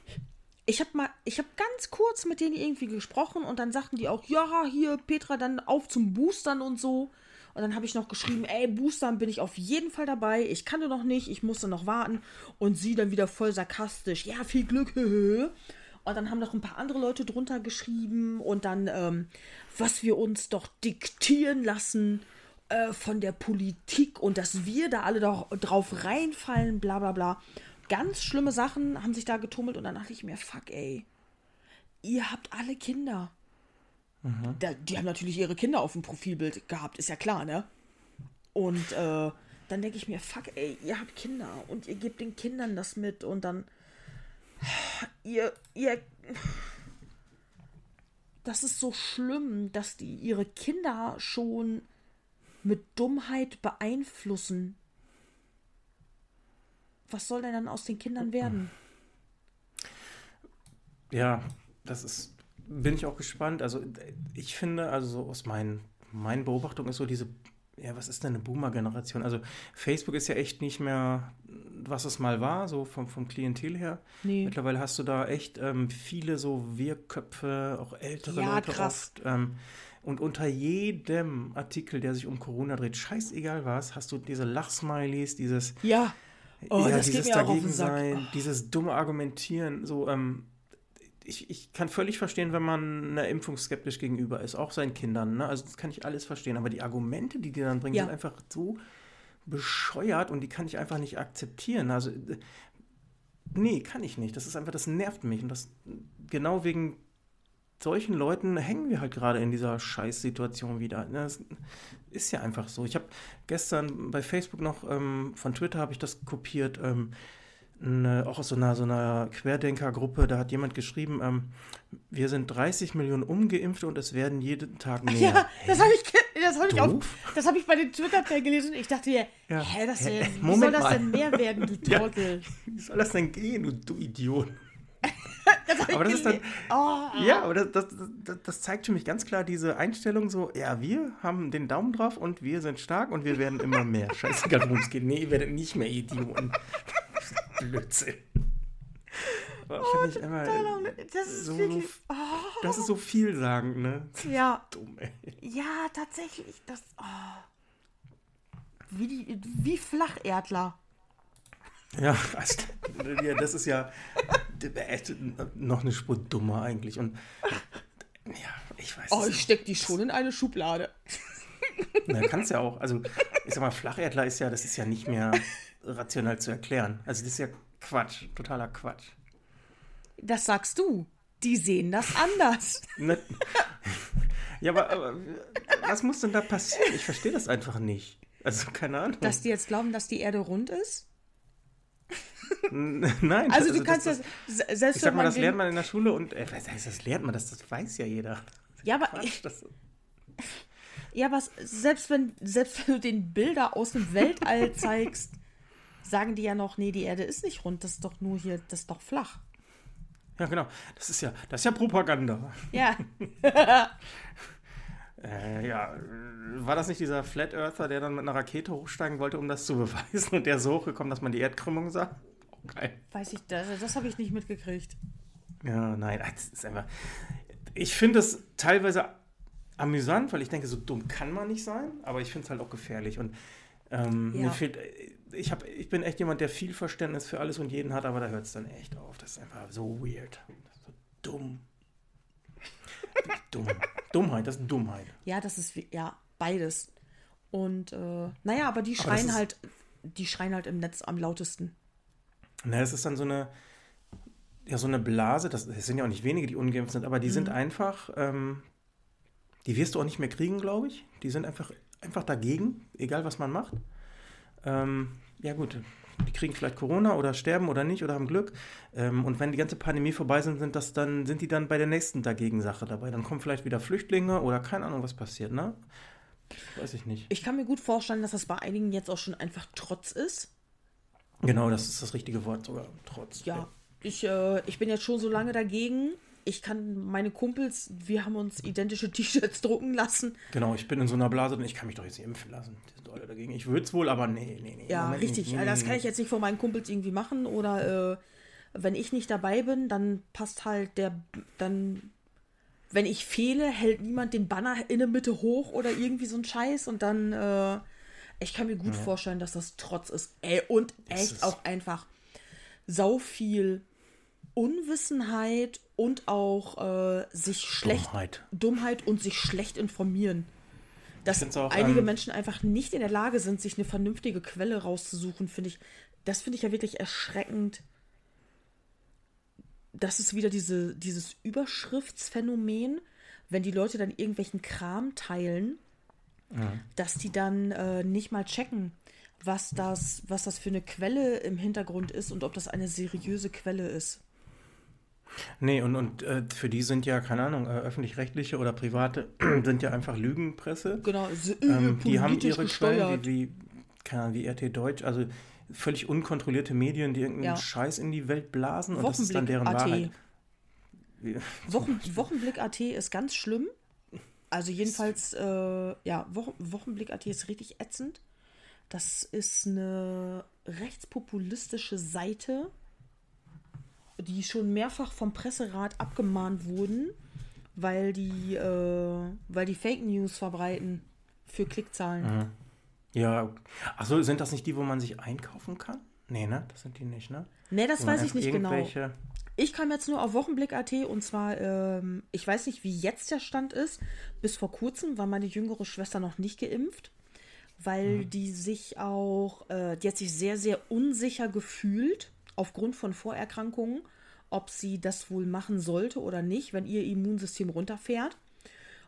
ich habe mal, ich habe ganz kurz mit denen irgendwie gesprochen und dann sagten die auch, ja, hier, Petra, dann auf zum Boostern und so. Und dann habe ich noch geschrieben, ey, Boostern bin ich auf jeden Fall dabei. Ich kann nur noch nicht, ich musste noch warten. Und sie dann wieder voll sarkastisch, ja, viel Glück. Und dann haben noch ein paar andere Leute drunter geschrieben und dann, ähm, was wir uns doch diktieren lassen äh, von der Politik und dass wir da alle doch drauf reinfallen, bla bla bla. Ganz schlimme Sachen haben sich da getummelt und dann dachte ich mir, fuck, ey, ihr habt alle Kinder. Da, die haben natürlich ihre Kinder auf dem Profilbild gehabt, ist ja klar, ne? Und äh, dann denke ich mir, fuck, ey, ihr habt Kinder und ihr gebt den Kindern das mit und dann ihr, ihr, das ist so schlimm, dass die ihre Kinder schon mit Dummheit beeinflussen. Was soll denn dann aus den Kindern werden? Ja, das ist. Bin ich auch gespannt. Also, ich finde, also so aus meinen, meinen Beobachtungen ist so diese. Ja, was ist denn eine Boomer-Generation? Also, Facebook ist ja echt nicht mehr, was es mal war, so vom, vom Klientel her. Nee. Mittlerweile hast du da echt ähm, viele so Wirrköpfe, auch ältere Ja, Leute krass. oft. Ähm, und unter jedem Artikel, der sich um Corona dreht, scheißegal was, hast du diese Lachsmilies, dieses. Ja. Oh, ja, das geht dieses mir auch auf den dagegen Sack. sein, dieses dumme Argumentieren, so, ähm, ich, ich kann völlig verstehen, wenn man einer Impfung skeptisch gegenüber ist, auch seinen Kindern, ne? Also das kann ich alles verstehen. Aber die Argumente, die die dann bringen, Ja. sind einfach so bescheuert und die kann ich einfach nicht akzeptieren. Also, äh, nee, kann ich nicht. Das ist einfach, das nervt mich. Und das genau wegen solchen Leuten hängen wir halt gerade in dieser Scheißsituation wieder. ne? Das ist ja einfach so. Ich habe gestern bei Facebook noch, ähm, von Twitter habe ich das kopiert, ähm, eine, auch aus so einer, so einer Querdenkergruppe, da hat jemand geschrieben, ähm, wir sind 30 Millionen Ungeimpfte und es werden jeden Tag mehr. Ja, das habe ich, ge- das habe ich, auf, Doof. das habe ich bei den Twitter-Tag gelesen. Ich dachte mir, Ja. hä, das Hä, denn, wie soll das mal. denn mehr werden, du Ja. Trottel? Wie soll das denn gehen, du, du Idiot? Das hab ich Aber das ist dann, Oh, ja, aber das, das, das, das zeigt für mich ganz klar diese Einstellung so, ja, wir haben den Daumen drauf und wir sind stark und wir werden immer mehr. Scheißegal, worum es geht. Nee, ihr werdet nicht mehr Idioten. Blödsinn. Oh, Finde ich immer, das ist so, wirklich, oh, das ist so vielsagend, ne? ja, Dumm, ey. ja, tatsächlich, das, oh. wie, die, wie Flacherdler. Ja, also, ja, das ist ja echt noch eine Spur dummer eigentlich. Und ja, ich weiß Oh, ich steck die schon in eine Schublade. Na, kannst ja auch. Also, ich sag mal, Flacherdler ist ja, das ist ja nicht mehr rational zu erklären. Also, das ist ja Quatsch, totaler Quatsch. Das sagst du. Die sehen das anders. Ne? Ja, aber, aber was muss denn da passieren? Ich verstehe das einfach nicht. Also, keine Ahnung. Dass die jetzt glauben, dass die Erde rund ist? Nein. Also, du kannst das, das, das, se- selbst Ich sag mal, das lernt man in der Schule und äh, was heißt, das lernt man, das, das weiß ja jeder. Ja, aber, Quatsch, das, ja, aber selbst wenn, selbst wenn du den Bilder aus dem Weltall zeigst, sagen die ja noch, nee, die Erde ist nicht rund, das ist doch nur hier, das ist doch flach. ja, genau. Das ist ja, das ist ja Propaganda. Ja, Äh, ja, war das nicht dieser Flat Earther, der dann mit einer Rakete hochsteigen wollte, um das zu beweisen und der ist so hochgekommen, dass man die Erdkrümmung sah? Oh, geil. weiß ich, das, das habe ich nicht mitgekriegt. Ja, nein, das ist einfach. Ich finde es teilweise amüsant, weil ich denke, so dumm kann man nicht sein, aber ich finde es halt auch gefährlich. Und ähm, Ja. mir fehlt, ich, hab, ich bin echt jemand, der viel Verständnis für alles und jeden hat, aber da hört es dann echt auf. Das ist einfach so weird. Das ist so dumm. Dumm. Dummheit, das ist Dummheit. Ja, das ist, ja, beides. Und, äh, naja, aber die Aber schreien ist- halt, die schreien halt im Netz am lautesten. Na, es ist dann so eine, ja, so eine Blase, das, das sind ja auch nicht wenige, die ungeimpft sind, aber die sind einfach, ähm, die wirst du auch nicht mehr kriegen, glaube ich. Die sind einfach, einfach dagegen, egal was man macht. Ähm, ja gut, die kriegen vielleicht Corona oder sterben oder nicht oder haben Glück. Ähm, und wenn die ganze Pandemie vorbei sind, sind, das dann, sind die dann bei der nächsten Dagegen-Sache dabei. Dann kommen vielleicht wieder Flüchtlinge oder keine Ahnung, was passiert, ne? Weiß ich nicht. Ich kann mir gut vorstellen, dass das bei einigen jetzt auch schon einfach Trotz ist. Genau, das ist das richtige Wort sogar. Trotz. Ja, ich, äh, ich bin jetzt schon so lange dagegen. Ich kann meine Kumpels, wir haben uns identische T-Shirts drucken lassen. Genau, ich bin in so einer Blase und ich kann mich doch jetzt nicht impfen lassen. Die sind alle dagegen. Ich würde es wohl, aber nee, nee, nee. Ja, Moment richtig. nicht. Also das kann ich jetzt nicht von meinen Kumpels irgendwie machen. Oder äh, wenn ich nicht dabei bin, dann passt halt der, dann, wenn ich fehle, hält niemand den Banner in der Mitte hoch oder irgendwie so ein Scheiß und dann, äh, ich kann mir gut vorstellen, dass das Trotz ist. Ey, und echt auch einfach sau viel Unwissenheit und auch äh, sich schlecht Dummheit. Dummheit und sich schlecht informieren. Dass auch, einige ähm, Menschen einfach nicht in der Lage sind, sich eine vernünftige Quelle rauszusuchen, finde ich. Das finde ich ja wirklich erschreckend. Das ist wieder diese, dieses Überschriftsphänomen, wenn die Leute dann irgendwelchen Kram teilen, dass die dann äh, nicht mal checken, was das, was das für eine Quelle im Hintergrund ist und ob das eine seriöse Quelle ist. Nee, und, und äh, für die sind ja, keine Ahnung, äh, öffentlich-rechtliche oder private sind ja einfach Lügenpresse. Genau, so, äh, Ähm, die haben ihre gesteuert. Quellen wie, wie, keine Ahnung, wie RT Deutsch, also völlig unkontrollierte Medien, die irgendeinen Ja. Scheiß in die Welt blasen und das ist dann deren Wochenblick.at. Wahrheit. Wochen, Wochenblick.at ist ganz schlimm. Also jedenfalls, äh, ja, Wochen, Wochenblick.at ist richtig ätzend. Das ist eine rechtspopulistische Seite, die schon mehrfach vom Presserat abgemahnt wurden, weil die, äh, weil die Fake News verbreiten für Klickzahlen. Ja, achso, sind das nicht die, wo man sich einkaufen kann? Nee, ne? Das sind die nicht, ne? Nee, das Wo weiß ich nicht genau. Ich kam jetzt nur auf Wochenblick.at und zwar, ähm, ich weiß nicht, wie jetzt der Stand ist. Bis vor kurzem war meine jüngere Schwester noch nicht geimpft, weil die sich auch, äh, die hat sich sehr, sehr unsicher gefühlt aufgrund von Vorerkrankungen, ob sie das wohl machen sollte oder nicht, wenn ihr Immunsystem runterfährt.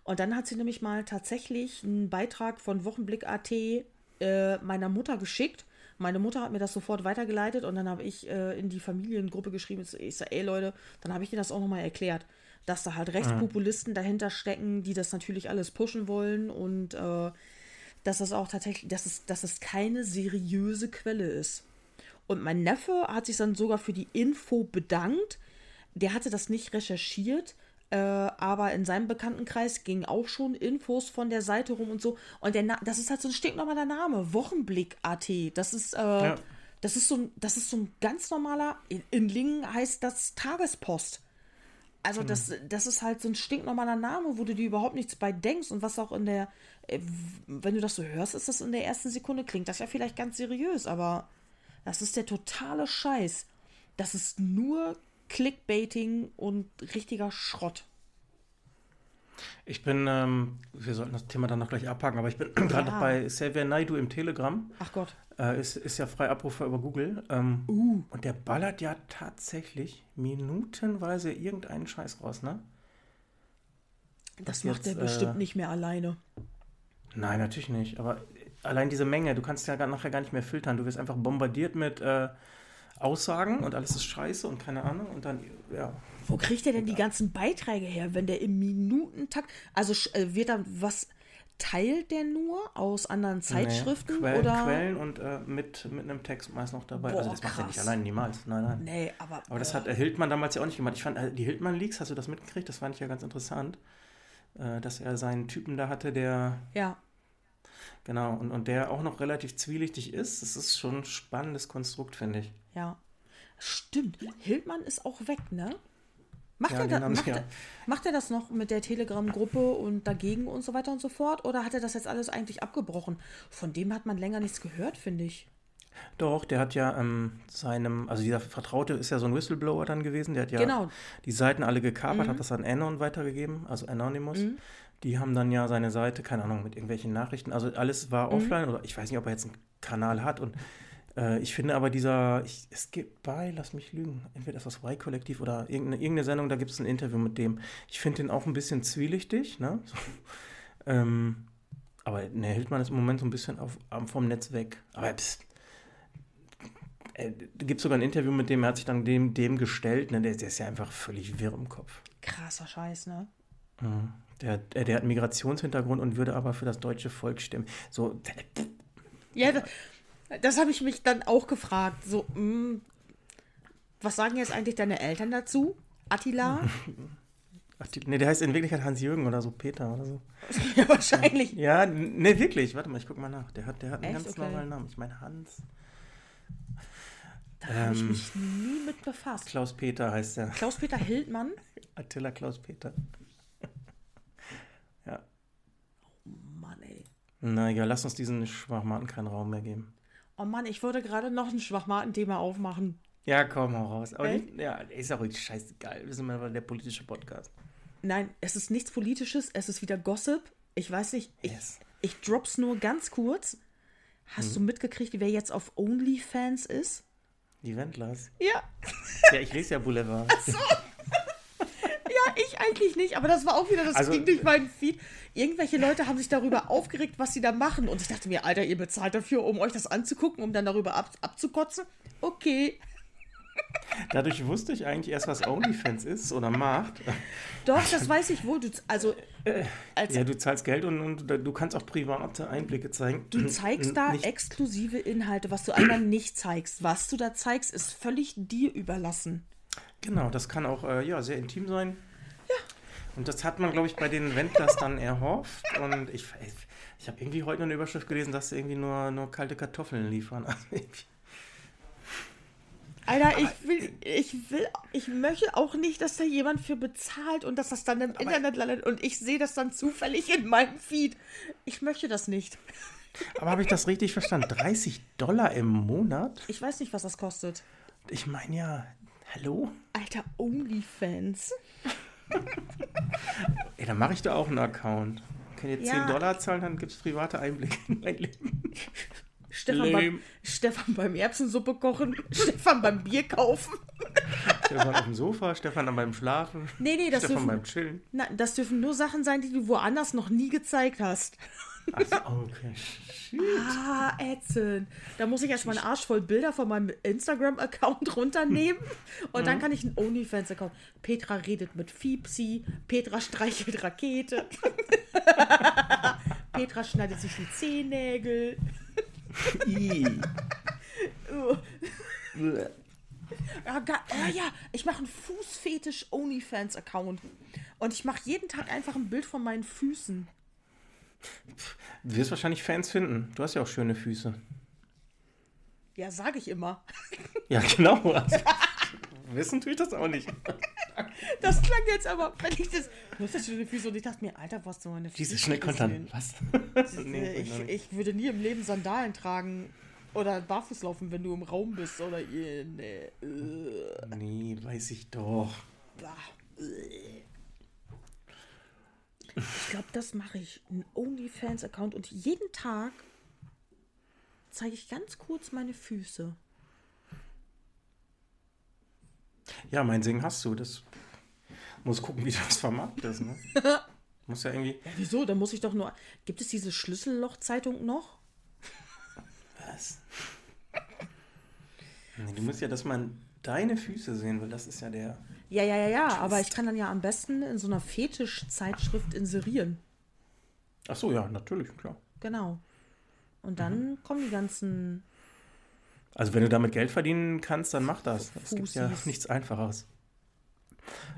Und dann hat sie nämlich mal tatsächlich einen Beitrag von Wochenblick.at äh, meiner Mutter geschickt. Meine Mutter hat mir das sofort weitergeleitet und dann habe ich äh, in die Familiengruppe geschrieben, ich sage, ey Leute, dann habe ich dir das auch nochmal erklärt, dass da halt Rechtspopulisten dahinter stecken, die das natürlich alles pushen wollen und äh, dass das auch tatsächlich, dass es, dass es keine seriöse Quelle ist. Und mein Neffe hat sich dann sogar für die Info bedankt. Der hatte das nicht recherchiert, äh, aber in seinem Bekanntenkreis gingen auch schon Infos von der Seite rum und so. Und der Na das ist halt so ein stinknormaler Name, Wochenblick.at. Das ist, äh, Ja. das ist so ein, das ist so ein ganz normaler, in, in Lingen heißt das Tagespost. Also das, das ist halt so ein stinknormaler Name, wo du dir überhaupt nichts bei denkst und was auch in der, äh, wenn du das so hörst, ist das in der ersten Sekunde, klingt das ja vielleicht ganz seriös, aber das ist der totale Scheiß. Das ist nur Clickbaiting und richtiger Schrott. Ich bin, ähm, wir sollten das Thema dann noch gleich abhaken, aber ich bin gerade noch bei Xavier Naidu im Telegram. Ach Gott. Äh, ist, ist ja frei abrufbar über Google. Ähm, Uh. Und der ballert ja tatsächlich minutenweise irgendeinen Scheiß raus, ne? Das Was macht er jetzt, äh, bestimmt nicht mehr alleine. Nein, natürlich nicht. Aber allein diese Menge, du kannst ja nachher gar nicht mehr filtern. Du wirst einfach bombardiert mit äh, Aussagen und alles ist scheiße und keine Ahnung. Und dann, ja. Wo kriegt er denn die ganzen Beiträge her, wenn der im Minutentakt, also äh, wird da was, teilt der nur aus anderen Zeitschriften Nee, Quellen, oder? Quellen und äh, mit, mit einem Text meist noch dabei. Boah, also das macht er nicht krass. allein, niemals. Nein, nein. Nee, aber, Aber das boah. hat äh, Hildmann damals ja auch nicht gemacht. Ich fand, äh, die Hildmann-Leaks, hast du das mitgekriegt? Das fand ich ja ganz interessant. Äh, dass er seinen Typen da hatte, der, ja, genau, und, und der auch noch relativ zwielichtig ist. Das ist schon ein spannendes Konstrukt, finde ich. ja. Stimmt. Hildmann ist auch weg, ne? Macht, Ja, er, da, macht, ja. er, macht er das noch mit der Telegram-Gruppe und dagegen und so weiter und so fort? Oder hat er das jetzt alles eigentlich abgebrochen? Von dem hat man länger nichts gehört, finde ich. Doch, der hat ja ähm, seinem, also dieser Vertraute ist ja so ein Whistleblower dann gewesen, der hat ja Genau. die Seiten alle gekapert, hat das an Anon weitergegeben, also Anonymous. Mhm. Die haben dann ja seine Seite, keine Ahnung, mit irgendwelchen Nachrichten, also alles war Mhm. offline oder ich weiß nicht, ob er jetzt einen Kanal hat und Äh, ich finde aber dieser, ich, es gibt bei, lass mich lügen, entweder ist das Y-Kollektiv oder irgendeine, irgendeine Sendung, da gibt es ein Interview mit dem. Ich finde den auch ein bisschen zwielichtig, ne? So, ähm, aber ne, Hildmann ist im Moment so ein bisschen auf, vom Netz weg. Aber pst, äh, gibt sogar ein Interview mit dem, er hat sich dann dem, dem gestellt, ne? Der, der ist ja einfach völlig wirr im Kopf. Krasser Scheiß, ne? Der, der, der hat Migrationshintergrund und würde aber für das deutsche Volk stimmen. So. Ja, das, das habe ich mich dann auch gefragt. So, mh, hm, was sagen jetzt eigentlich deine Eltern dazu? Attila? Ne, der heißt in Wirklichkeit Hans-Jürgen oder so, Peter oder so. Ja, wahrscheinlich. Ja, ne, wirklich. Warte mal, ich guck mal nach. Der hat, der hat einen Echt? ganz okay. normalen Namen. Ich meine Hans. Da ähm, habe ich mich nie mit befasst. Klaus-Peter heißt er. Klaus-Peter Hildmann? Attila Klaus-Peter. ja. Oh Mann, ey. Na egal, lass uns diesen Schwachmaten keinen Raum mehr geben. Oh Mann, ich würde gerade noch ein Schwachmaten-Thema aufmachen. Ja, komm, hau raus. Aber nicht, ja, ist auch scheißegal. Wir sind mal der politische Podcast. Nein, es ist nichts Politisches, es ist wieder Gossip. Ich weiß nicht, yes. ich, ich drop's nur ganz kurz. Hast hm. du mitgekriegt, wer jetzt auf OnlyFans ist? Die Wendlers? Ja. Ja, ich lese ja Boulevard. Ach so. Ich eigentlich nicht, aber das war auch wieder, das also, ging durch meinen Feed. Irgendwelche Leute haben sich darüber aufgeregt, was sie da machen. Und ich dachte mir, Alter, ihr bezahlt dafür, um euch das anzugucken, um dann darüber ab, abzukotzen. Okay. Dadurch wusste ich eigentlich erst, was OnlyFans ist oder macht. Doch, das weiß ich wohl. Du, also, ja, du zahlst Geld und, und, du kannst auch private Einblicke zeigen. Du zeigst da nicht. exklusive Inhalte, was du anderen nicht zeigst. Was du da zeigst, ist völlig dir überlassen. Genau, das kann auch äh, ja, sehr intim sein. Ja. Und das hat man, glaube ich, bei den Wendlers dann erhofft. Und ich, ich, habe irgendwie heute eine Überschrift gelesen, dass sie irgendwie nur, nur kalte Kartoffeln liefern. Also irgendwie Alter, ich will, ich will, ich möchte auch nicht, dass da jemand für bezahlt und dass das dann im Internet landet und ich sehe das dann zufällig in meinem Feed. Ich möchte das nicht. Aber habe ich das richtig verstanden? 30 Dollar im Monat? Ich weiß nicht, was das kostet. Ich meine ja, hallo? Alter, OnlyFans. Ey, dann mache ich da auch einen Account. Kann ihr 10 ja. Dollar zahlen, dann gibt es private Einblicke in mein Leben. Stefan beim, Stefan beim Erbsensuppe kochen, Stefan beim Bier kaufen. Stefan auf dem Sofa, Stefan dann beim Schlafen. Nee, nee, das Stefan dürfen, beim Chillen. Na, das dürfen nur Sachen sein, die du woanders noch nie gezeigt hast. Achso, okay. Shit. Ah, ätzend. Da muss ich erstmal einen Arsch voll Bilder von meinem Instagram-Account runternehmen und mhm. dann kann ich einen OnlyFans-Account. Petra redet mit Fiepsi, Petra streichelt Rakete, Petra schneidet sich die Zehennägel. ja, oh ja, ich mache einen Fußfetisch OnlyFans Account und ich mache jeden Tag einfach ein Bild von meinen Füßen. Du wirst wahrscheinlich Fans finden. Du hast ja auch schöne Füße. Ja, sage ich immer. Ja, genau. Also, wissen tue ich das auch nicht. Das klang jetzt aber, wenn ich das. Du hast ja schöne Füße und ich dachte mir, Alter, was so meine Füße. Diese schnell kontern. Was? nee, ich, ich würde nie im Leben Sandalen tragen oder barfuß laufen, wenn du im Raum bist oder ihr. Nee, äh. nee weiß ich doch. Ich glaube, das mache ich. Ein OnlyFans-Account und jeden Tag zeige ich ganz kurz meine Füße. Ja, mein Singen hast du. Das muss gucken, wie du das vermarktest. Ne? muss ja irgendwie. Ja, wieso? Da muss ich doch nur. Gibt es diese Schlüsselloch-Zeitung noch? Was? Nee, du musst ja, dass man deine Füße sehen will. Das ist ja der. Ja, ja, ja, ja. Twist. Aber ich kann dann ja am besten in so einer Fetischzeitschrift inserieren. Ach so, ja, natürlich, klar. Genau. Und dann mhm. kommen die ganzen also wenn du damit Geld verdienen kannst, dann mach das. Es gibt ja nichts Einfacheres.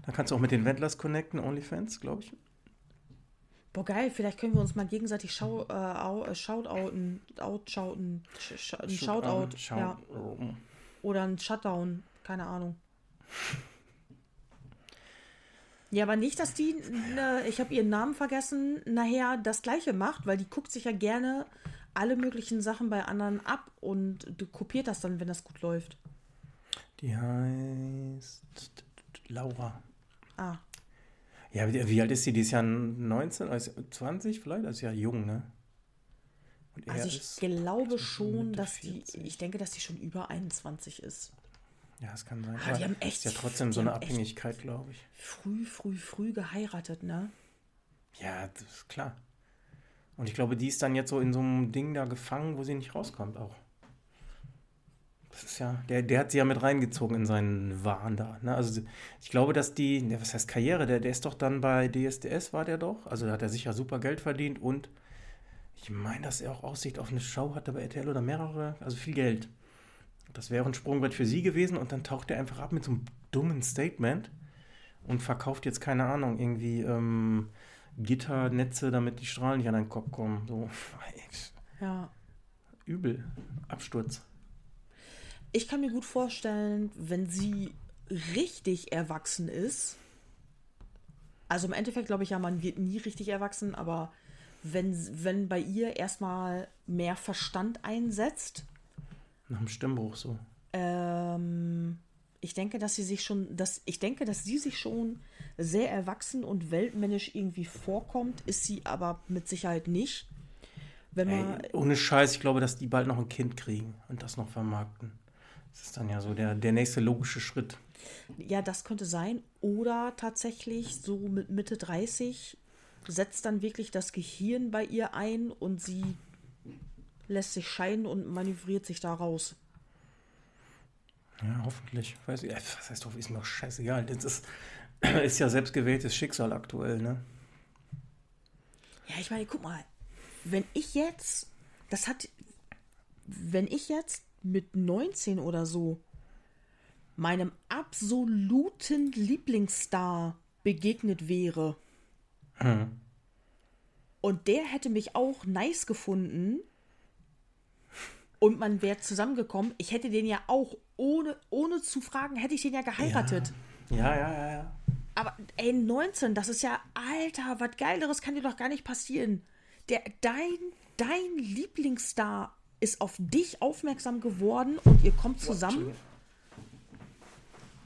Dann kannst du auch mit den Wendlers connecten, OnlyFans, glaube ich. Boah, geil, vielleicht können wir uns mal gegenseitig schau, äh, äh shoutouten, outshouten, Shoutout, Shout ja. Oder ein Shutdown, keine Ahnung. Ja, aber nicht, dass die, ne, ich habe ihren Namen vergessen, nachher das gleiche macht, weil die guckt sich ja gerne alle möglichen Sachen bei anderen ab und kopiert das dann, wenn das gut läuft. Die heißt Laura. Ah. Ja, wie, alt ist sie? Die ist ja 19, also 20 vielleicht? Also ja jung, ne? Und er Also ich glaube schon, dass die, 40. ich denke, dass die schon über 21 ist. Ja, das kann sein. Ah, die haben echt- Ist ja trotzdem so eine Abhängigkeit, glaube ich. Früh, früh, früh geheiratet, ne? Ja, das ist klar. Und ich glaube, die ist dann jetzt so in so einem Ding da gefangen, wo sie nicht rauskommt auch. Das ist ja, der, der hat sie ja mit reingezogen in seinen Wahn da. Ne? Also ich glaube, dass die, ne, was heißt Karriere, der, der ist doch dann bei DSDS, war der doch. Also da hat er sicher super Geld verdient und ich meine, dass er auch Aussicht auf eine Show hatte bei RTL oder mehrere, also viel Geld. Das wäre ein Sprungbrett für sie gewesen und dann taucht er einfach ab mit so einem dummen Statement und verkauft jetzt, keine Ahnung, irgendwie ähm, Gitternetze, damit die Strahlen nicht an deinen Kopf kommen. So, Ja. übel. Absturz. Ich kann mir gut vorstellen, wenn sie richtig erwachsen ist, also im Endeffekt glaube ich ja, man wird nie richtig erwachsen, aber wenn, wenn bei ihr erstmal mehr Verstand einsetzt, Nach dem Stimmbruch so. ähm, ich denke, dass sie sich schon, dass, ich denke, dass sie sich schon sehr erwachsen und weltmännisch irgendwie vorkommt, ist sie aber mit Sicherheit nicht. Wenn man, Ey, ohne Scheiß, ich glaube, dass die bald noch ein Kind kriegen und das noch vermarkten. Das ist dann ja so der, der nächste logische Schritt. Ja, das könnte sein. Oder tatsächlich so mit Mitte 30 setzt dann wirklich das Gehirn bei ihr ein und sie lässt sich scheiden und manövriert sich da raus. Ja, hoffentlich. Weiß ich, äh, was heißt doch, ist mir doch scheißegal. Das ist, ist ja selbstgewähltes Schicksal aktuell, ne? Ja, ich meine, guck mal, wenn ich jetzt, das hat, wenn ich jetzt mit 19 oder so meinem absoluten Lieblingsstar begegnet wäre und der hätte mich auch nice gefunden und man wäre zusammengekommen, ich hätte den ja auch ohne, ohne zu fragen, hätte ich den ja geheiratet. Ja, ja, ja, ja. Aber ey, 19, das ist ja, Alter, was Geileres kann dir doch gar nicht passieren. Der, dein, dein Lieblingsstar ist auf dich aufmerksam geworden und ihr kommt zusammen.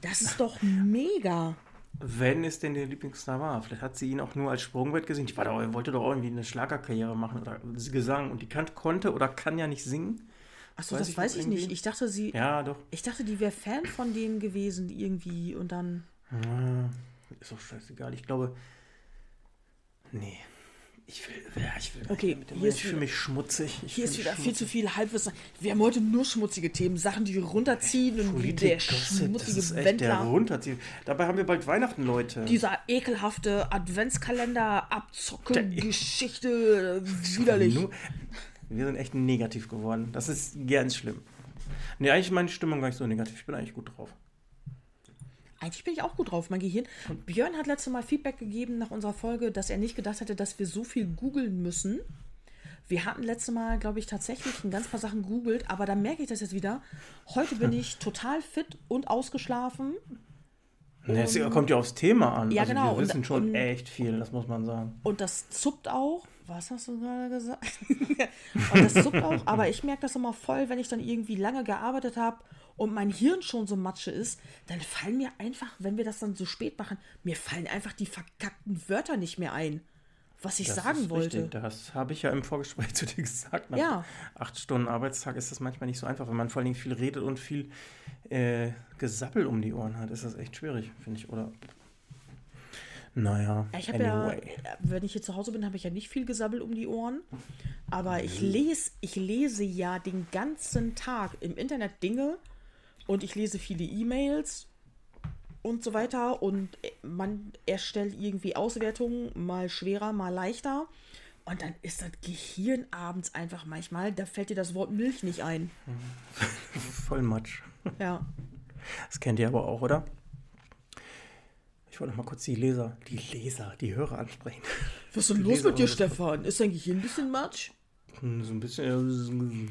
Das ist doch mega. Wenn es denn der Lieblingsstar war. Vielleicht hat sie ihn auch nur als Sprungbrett gesehen. Die war doch, wollte doch irgendwie eine Schlagerkarriere machen oder Gesang. Und die kann, konnte oder kann ja nicht singen. Achso, das ich weiß ich nicht. irgendwie? Ich dachte, sie. Ja, doch. Ich dachte, die wäre Fan von dem gewesen irgendwie und dann. Ja, ist doch scheißegal. Ich glaube. Nee. Ich will. Ja, ich will. Okay, mit dem, hier ist ich fühle wieder- mich schmutzig. Ich Hier ist wieder mich viel zu schmutzig. viel Halbwissen. Wir haben heute nur schmutzige Themen, Sachen, die wir runterziehen und wie der Gossip, das schmutzige ist echt der Wendler. Runterziehen. Dabei haben wir bald Weihnachten, Leute. Dieser ekelhafte Adventskalender, Abzocke, Geschichte, widerlich. Nur, wir sind echt negativ geworden. Das ist ganz schlimm. Nee, eigentlich ist meine Stimmung gar nicht so negativ. Ich bin eigentlich gut drauf. Eigentlich bin ich auch gut drauf, mein Gehirn. Björn hat letztes Mal Feedback gegeben nach unserer Folge, dass er nicht gedacht hätte, dass wir so viel googeln müssen. Wir hatten letztes Mal, glaube ich, tatsächlich ein ganz paar Sachen googelt, aber da merke ich das jetzt wieder. Heute bin ich total fit und ausgeschlafen. Nee, es kommt ja aufs Thema an. Ja, also genau. Wir wissen schon und- echt viel, das muss man sagen. Und das zuckt auch. Was hast du gerade gesagt? und das zuckt auch, aber ich merke das immer voll, wenn ich dann irgendwie lange gearbeitet habe und mein Hirn schon so Matsche ist, dann fallen mir einfach, wenn wir das dann so spät machen, mir fallen einfach die verkackten Wörter nicht mehr ein, was ich Das sagen wollte. Richtig. Das habe ich ja im Vorgespräch zu dir gesagt. Nach Ja. acht Stunden Arbeitstag ist das manchmal nicht so einfach, wenn man vor allen Dingen viel redet und viel äh, Gesappel um die Ohren hat. Ist das echt schwierig, finde ich. Oder. Naja, Ja, Ich habe anyway. ja, wenn ich hier zu Hause bin, habe ich ja nicht viel gesabbelt um die Ohren. Aber ich lese, ich lese ja den ganzen Tag im Internet Dinge und ich lese viele E-Mails und so weiter. Und man erstellt irgendwie Auswertungen, mal schwerer, mal leichter. Und dann ist das Gehirn abends einfach manchmal, da fällt dir das Wort Milch nicht ein. Voll Matsch. Ja. Das kennt ihr aber auch, oder? Ich wollte noch mal kurz die Leser, die Leser, die Hörer ansprechen. Was ist denn los Leser mit dir, Stefan? Ist dein Gehirn ein bisschen Matsch? Hm, So ein bisschen.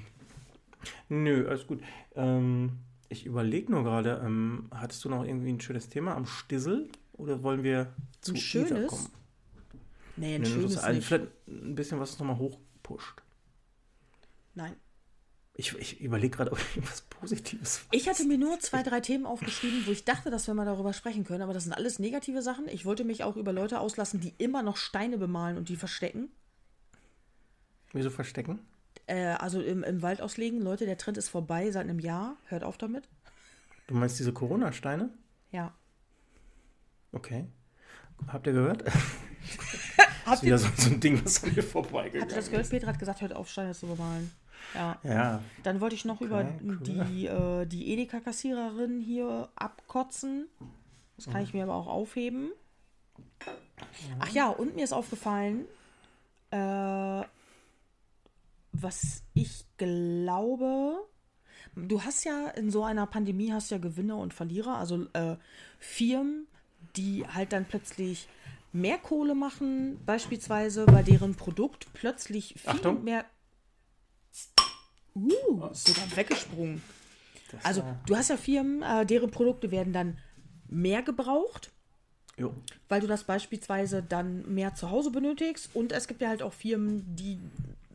Nö, alles gut. Ähm, ich überlege nur gerade, ähm, hattest du noch irgendwie ein schönes Thema am Stissel? Oder wollen wir zu Ein Isa schönes? kommen? Nee, ein Nee, schönes also nicht. vielleicht ein bisschen was nochmal hochpusht. Nein. Ich, ich überlege gerade, ob ich was Positives. Ich hatte mir nur zwei, drei Themen aufgeschrieben, wo ich dachte, dass wir mal darüber sprechen können, aber das sind alles negative Sachen. Ich wollte mich auch über Leute auslassen, die immer noch Steine bemalen und die verstecken. Wieso verstecken? Äh, also im, im Wald auslegen, Leute, der Trend ist vorbei seit einem Jahr. Hört auf damit. Du meinst diese Corona-Steine? Ja. Okay. Habt ihr gehört? Habt ist wieder so, so ein Ding, was an mir vorbeigegangen Habt ihr das gehört? Peter hat gesagt, hört auf, Steine zu bemalen. Ja. Ja, Dann wollte ich noch über cool. die, äh, die Edeka-Kassiererin hier abkotzen. Das kann ich mir aber auch aufheben. Ach ja, und mir ist aufgefallen, äh, was ich glaube, du hast ja in so einer Pandemie hast ja Gewinner und Verlierer, also äh, Firmen, die halt dann plötzlich mehr Kohle machen, beispielsweise, weil deren Produkt plötzlich viel Achtung. mehr. Uh, ist sogar weggesprungen. das Also, du hast ja Firmen, äh, deren Produkte werden dann mehr gebraucht, Jo. weil du das beispielsweise dann mehr zu Hause benötigst. Und es gibt ja halt auch Firmen, die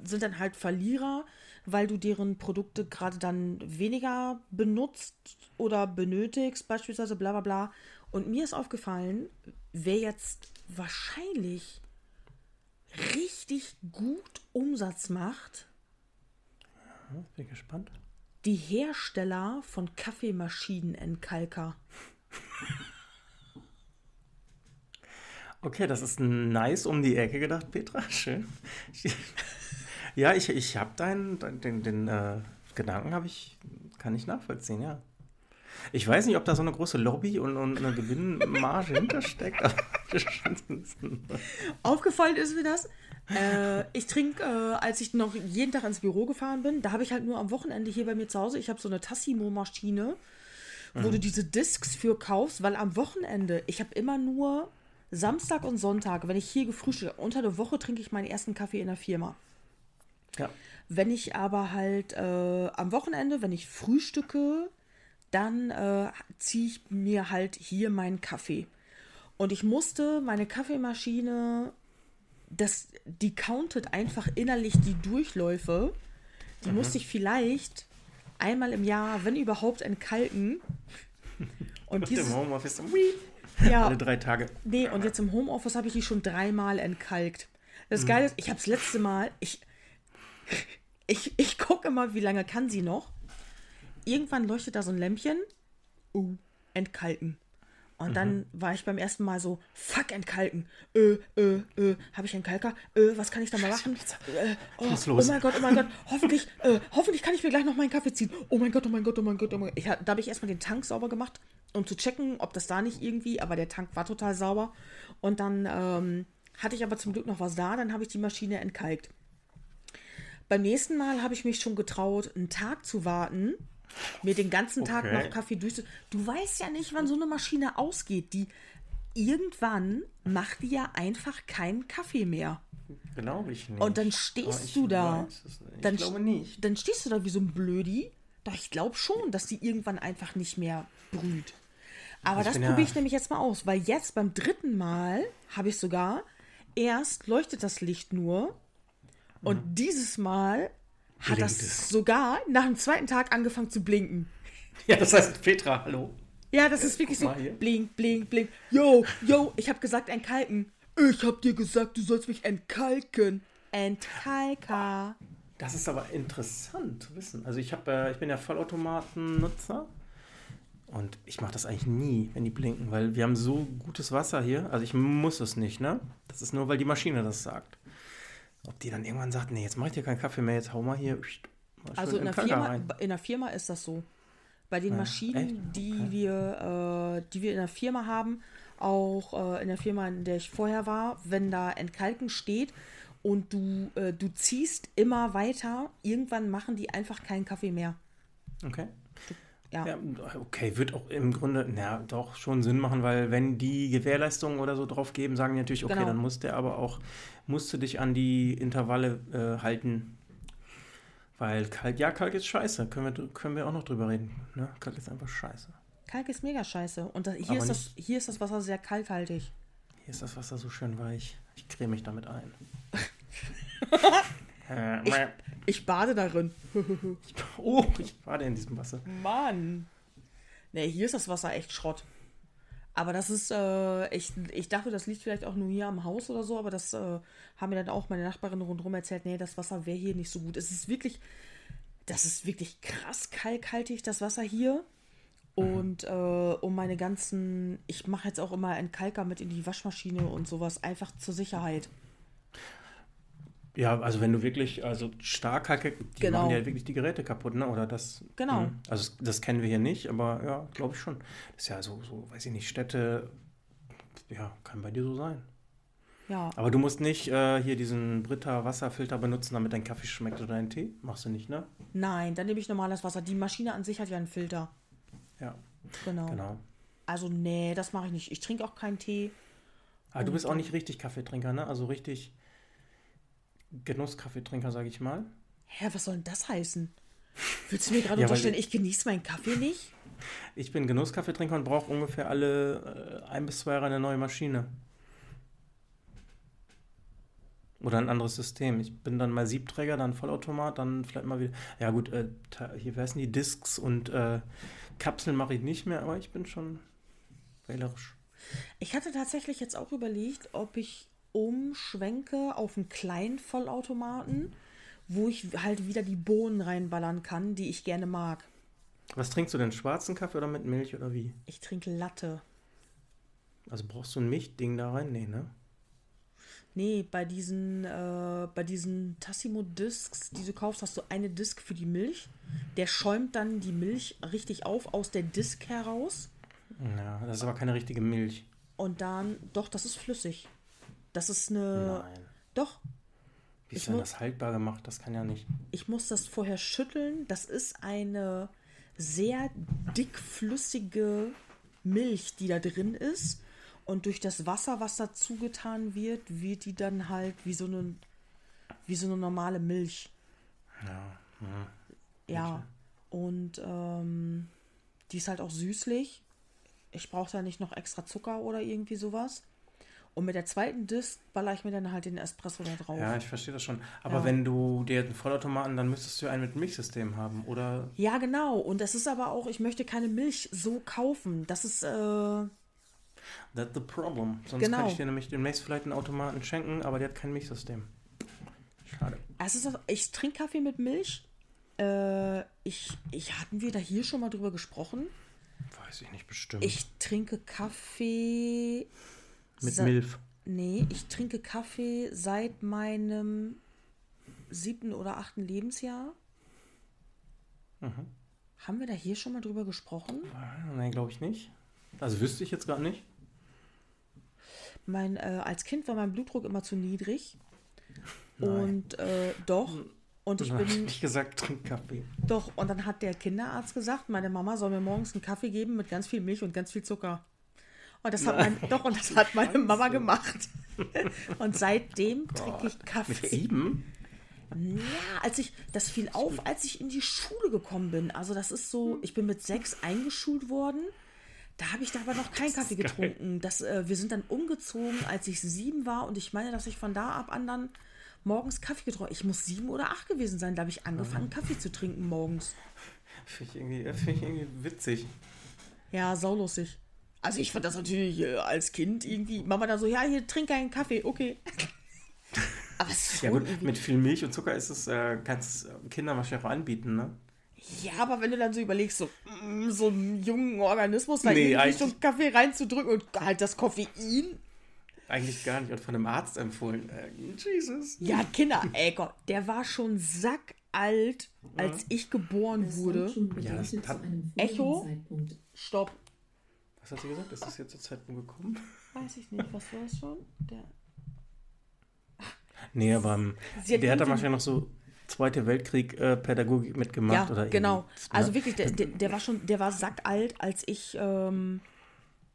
sind dann halt Verlierer, weil du deren Produkte gerade dann weniger benutzt oder benötigst, beispielsweise bla bla bla. Und mir ist aufgefallen, wer jetzt wahrscheinlich richtig gut Umsatz macht, bin gespannt. die Hersteller von Kaffeemaschinenentkalker. Okay, das ist nice um die Ecke gedacht, Petra. Schön. Ja, ich, ich habe deinen, dein, den, den äh, Gedanken habe ich, kann ich nachvollziehen, ja. Ich weiß nicht, ob da so eine große Lobby und, und eine Gewinnmarge hintersteckt. Aufgefallen ist mir das. Äh, ich trinke, äh, als ich noch jeden Tag ins Büro gefahren bin, da habe ich halt nur am Wochenende hier bei mir zu Hause, ich habe so eine Tassimo-Maschine, wo du diese Discs für kaufst, weil am Wochenende, ich habe immer nur Samstag und Sonntag, wenn ich hier gefrühstückt unter der Woche trinke ich meinen ersten Kaffee in der Firma. ja. Wenn ich aber halt äh, am Wochenende, wenn ich frühstücke, dann äh, ziehe ich mir halt hier meinen Kaffee. Und ich musste meine Kaffeemaschine, das, die countet einfach innerlich die Durchläufe. Die musste ich vielleicht einmal im Jahr, wenn überhaupt, entkalken. Und Im dieses, Homeoffice. Ui. ja, Alle drei Tage. Nee, und jetzt im Homeoffice habe ich die schon dreimal entkalkt. Das Geile ist, ich habe das letzte Mal, ich, ich, ich gucke immer, wie lange kann sie noch. Irgendwann leuchtet da so ein Lämpchen. Uh, entkalken. Und dann war ich beim ersten Mal so, fuck, entkalken. Äh, äh, äh, habe ich einen Kalker? Äh, was kann ich da mal machen? Äh, oh, oh mein Gott, oh mein Gott, hoffentlich, äh, hoffentlich kann ich mir gleich noch meinen Kaffee ziehen. Oh mein Gott, oh mein Gott, oh mein Gott, oh mein Gott. Ich, da habe ich erstmal den Tank sauber gemacht, um zu checken, ob das da nicht irgendwie, aber der Tank war total sauber. Und dann ähm, hatte ich aber zum Glück noch was da, dann habe ich die Maschine entkalkt. Beim nächsten Mal habe ich mich schon getraut, einen Tag zu warten, mir den ganzen Tag Okay. noch Kaffee durch. Du weißt ja nicht, wann so eine Maschine ausgeht. Die irgendwann macht die ja einfach keinen Kaffee mehr. Glaube ich nicht. Und dann stehst du da. Dann ich glaube nicht. Dann stehst du da wie so ein Blödi. Doch ich glaube schon, dass die irgendwann einfach nicht mehr brüht. Aber Ich das bin ja- probiere ich nämlich jetzt mal aus, weil jetzt beim dritten Mal habe ich sogar, erst leuchtet das Licht nur und dieses Mal hat Blinkt das es. sogar nach dem zweiten Tag angefangen zu blinken. Ja, das heißt, Petra, hallo. Ja, das ist wirklich guck so. Blink, blink, blink. Yo, yo, ich habe gesagt entkalken. Ich habe dir gesagt, du sollst mich entkalken. Entkalker. Das ist aber interessant zu wissen. Also ich habe, äh, ich bin ja Vollautomatennutzer und ich mache das eigentlich nie, wenn die blinken, weil wir haben so gutes Wasser hier. Also ich muss es nicht, ne? Das ist nur, weil die Maschine das sagt. Ob die dann irgendwann sagt, nee, jetzt mach ich dir keinen Kaffee mehr, jetzt hau mal hier. mal Also in der, Firma, rein. in der Firma ist das so. Bei den Maschinen, echt? die, Okay. wir, äh, die wir in der Firma haben, auch äh, in der Firma, in der ich vorher war, wenn da Entkalken steht und du, äh, du ziehst immer weiter, irgendwann machen die einfach keinen Kaffee mehr. Okay. Ja. Ja, okay, wird auch im Grunde, na, doch schon Sinn machen, weil wenn die Gewährleistungen oder so drauf geben, sagen die natürlich, okay, Genau. dann muss der aber auch, musst du dich an die Intervalle äh, halten. Weil Kalk, ja, Kalk ist scheiße, können wir, können wir auch noch drüber reden. Ne? Kalk ist einfach scheiße. Kalk ist mega scheiße. Und das, hier, Aber ist das, hier ist das Wasser sehr kalkhaltig. Hier ist das Wasser so schön weich. Ich creme mich damit ein. Äh, Ich, ich bade darin. oh, ich bade in diesem Wasser. Mann. Nee, hier ist das Wasser echt Schrott. Aber das ist, äh, ich, ich dachte, das liegt vielleicht auch nur hier am Haus oder so, aber das äh, haben mir dann auch meine Nachbarin rundherum erzählt, nee, das Wasser wäre hier nicht so gut. Es ist wirklich, das ist wirklich krass kalkhaltig, das Wasser hier. Und äh, um meine ganzen, ich mache jetzt auch immer einen Kalker mit in die Waschmaschine und sowas, einfach zur Sicherheit. Ja, also wenn du wirklich, also stark Kacke, die Genau. machen ja wirklich die Geräte kaputt, ne? Oder das. Genau. Mhm. Also das, kennen wir hier nicht, aber ja, glaube ich schon. Das ist ja so, so, weiß ich nicht, Städte, ja, kann bei dir so sein. Ja, Aber du musst nicht äh, hier diesen Britta Wasserfilter benutzen, damit dein Kaffee schmeckt oder dein Tee. Machst du nicht, ne? nein, dann nehme ich normales Wasser. Die Maschine an sich hat ja einen Filter. Ja, Genau. genau. Also, nee, das mache ich nicht. Ich trinke auch keinen Tee. Aber du Und bist auch nicht richtig Kaffeetrinker, ne? Also richtig Genusskaffeetrinker, sage ich mal. Hä, was soll denn das heißen? Willst du mir gerade Ja, unterstellen, ich genieße meinen Kaffee nicht? Ich bin Genusskaffeetrinker und brauche ungefähr alle äh, ein bis zwei Jahre eine neue Maschine. Oder ein anderes System. Ich bin dann mal Siebträger, dann Vollautomat, dann vielleicht mal wieder. Ja, gut, äh, hier heißen die Discs und äh, Kapseln mache ich nicht mehr, aber ich bin schon wählerisch. Ich hatte tatsächlich jetzt auch überlegt, ob ich umschwenke auf einen kleinen Vollautomaten, wo ich halt wieder die Bohnen reinballern kann, die ich gerne mag. Was trinkst du denn? Schwarzen Kaffee oder mit Milch oder wie? Ich trinke Latte. Also brauchst du ein Milchding da rein? Nee, ne? Nee, bei diesen, äh, bei diesen Tassimo-Discs, die du kaufst, hast du eine Disc für die Milch. Der schäumt dann die Milch richtig auf aus der Disc heraus. Ja, das ist aber keine richtige Milch. Und dann, doch, das ist flüssig. Das ist eine. Nein. Doch, Wie ist denn das haltbar gemacht? Das kann ja nicht. ich muss das vorher schütteln. Das ist eine sehr dickflüssige Milch, die da drin ist. Und durch das Wasser, was dazu getan wird, wird die dann halt wie so eine, wie so eine normale Milch. Ja. hm. Ja. Und ähm, die ist halt auch süßlich. Ich brauche da nicht noch extra Zucker oder irgendwie sowas. Und mit der zweiten Disc baller ich mir dann halt den Espresso da drauf. Ja, ich verstehe das schon. Aber Ja. wenn du dir einen Vollautomaten, dann müsstest du einen mit Milchsystem haben, oder? Ja, genau. Und das ist aber auch, ich möchte keine Milch so kaufen. Das ist, äh, That's the problem. Sonst Genau. kann ich dir nämlich demnächst vielleicht einen Automaten schenken, aber der hat kein Milchsystem. Schade. auch, ich trinke Kaffee mit Milch. Äh, ich, ich, hatten wir da hier schon mal drüber gesprochen? Weiß ich nicht, bestimmt. Ich trinke Kaffee. Mit sa- Milf. Nee, ich trinke Kaffee seit meinem siebten oder achten Lebensjahr. Mhm. Haben wir da hier schon mal drüber gesprochen? Nein, glaube ich nicht. Also wüsste ich jetzt gar nicht. Mein, äh, als Kind war mein Blutdruck immer zu niedrig. Nein. Und äh, doch. Und ich hab bin nicht gesagt, trink Kaffee. doch. Und dann hat der Kinderarzt gesagt, meine Mama soll mir morgens einen Kaffee geben mit ganz viel Milch und ganz viel Zucker. Und das hat mein, doch, und das hat meine Mama gemacht. Und seitdem trinke ich Mit Kaffee. sieben? Ja, als ich, das fiel auf, als ich in die Schule gekommen bin. Also das ist so, ich bin mit sechs eingeschult worden. Da habe ich da aber noch keinen Kaffee geil. getrunken. Das, äh, wir sind dann umgezogen, als ich sieben war. Und ich meine, dass ich von da ab an dann morgens Kaffee getrunken Ich muss sieben oder acht gewesen sein. Da habe ich angefangen, Kaffee zu trinken morgens. Finde ich, irgendwie- find ich irgendwie witzig. Ja, saulustig. Also ich fand das natürlich äh, als Kind irgendwie. Mama da so, ja, hier, trink einen Kaffee, okay. Aber es ist Ja schon gut, irgendwie- mit viel Milch und Zucker ist es, äh, kannst du Kindern wahrscheinlich auch anbieten, ne? Ja, aber wenn du dann so überlegst, so, mm, so einen jungen Organismus da Nee, irgendwie eigentlich- so einen Kaffee reinzudrücken und halt das Koffein. Eigentlich gar nicht. Und von einem Arzt empfohlen. Äh, Jesus. Ja, Kinder, ey Gott, der war schon sackalt, als ich geboren Das wurde. schon Ja, das bedeutet hat- zu einem Echo? Zeitpunkt. Stopp. Was hat sie gesagt? Ist das jetzt der Zeitpunkt gekommen? Weiß ich nicht, was war das schon? Der Nee, aber ähm, Sie der hat da wahrscheinlich noch so Zweite Weltkrieg äh, Pädagogik mitgemacht. ja, oder genau. ne? Also wirklich, der, der, der war schon, der war sackalt, als ich, ähm,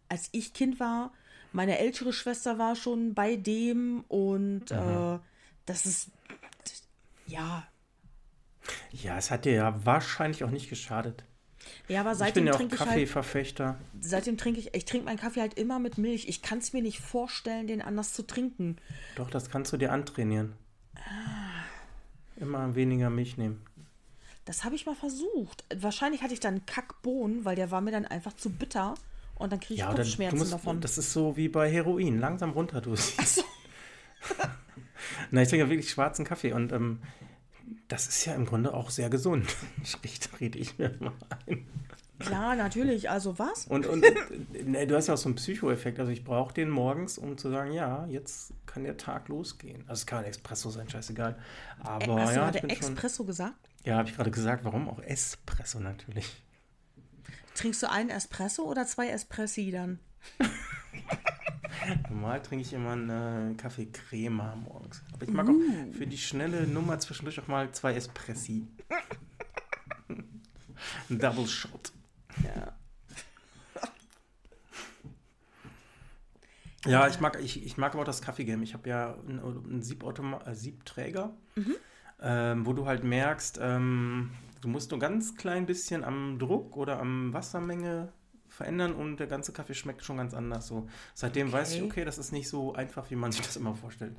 als ich Kind war. Meine ältere Schwester war schon bei dem und äh, das ist, ja, Ja, es hat dir ja wahrscheinlich auch nicht geschadet. Ja, aber ich bin seitdem ja auch trinke ich halt Kaffeeverfechter. seitdem trinke ich, ich trinke meinen Kaffee halt immer mit Milch. Ich kann es mir nicht vorstellen, den anders zu trinken. Doch, das kannst du dir antrainieren. Immer weniger Milch nehmen. Das habe ich mal versucht. Wahrscheinlich hatte ich dann Kackbohnen, weil der war mir dann einfach zu bitter. und dann kriege ich Ja, Kopfschmerzen musst, davon. das ist so wie bei Heroin, langsam runterdosieren. Na, ich trinke ja wirklich schwarzen Kaffee und ähm, das ist ja im Grunde auch sehr gesund. Richte, rede ich mir mal ein. Klar, natürlich. Also was? Und, und ne, du hast ja auch so einen Psychoeffekt. Also ich brauche den morgens, um zu sagen, ja, jetzt kann der Tag losgehen. Also es kann ein Espresso sein, scheißegal. Aber Äh, Hast du ja, gerade ich bin schon, Espresso gesagt? ja, habe ich gerade gesagt, warum auch Espresso natürlich. Trinkst du einen Espresso oder zwei Espressi dann? Normal trinke ich immer einen Kaffee Crema morgens. Aber ich mag Uh. auch für die schnelle Nummer zwischendurch auch mal zwei Espressi. Ein Double Shot. Ja. Ja, ich mag, ich, ich mag aber auch das Kaffee-Game. Ich habe ja einen, einen äh, Siebträger, ähm, wo du halt merkst, ähm, du musst nur ganz klein bisschen am Druck oder am Wassermenge verändern und der ganze Kaffee schmeckt schon ganz anders. So. Seitdem weiß ich, Okay. okay, das ist nicht so einfach, wie man sich das immer vorstellt.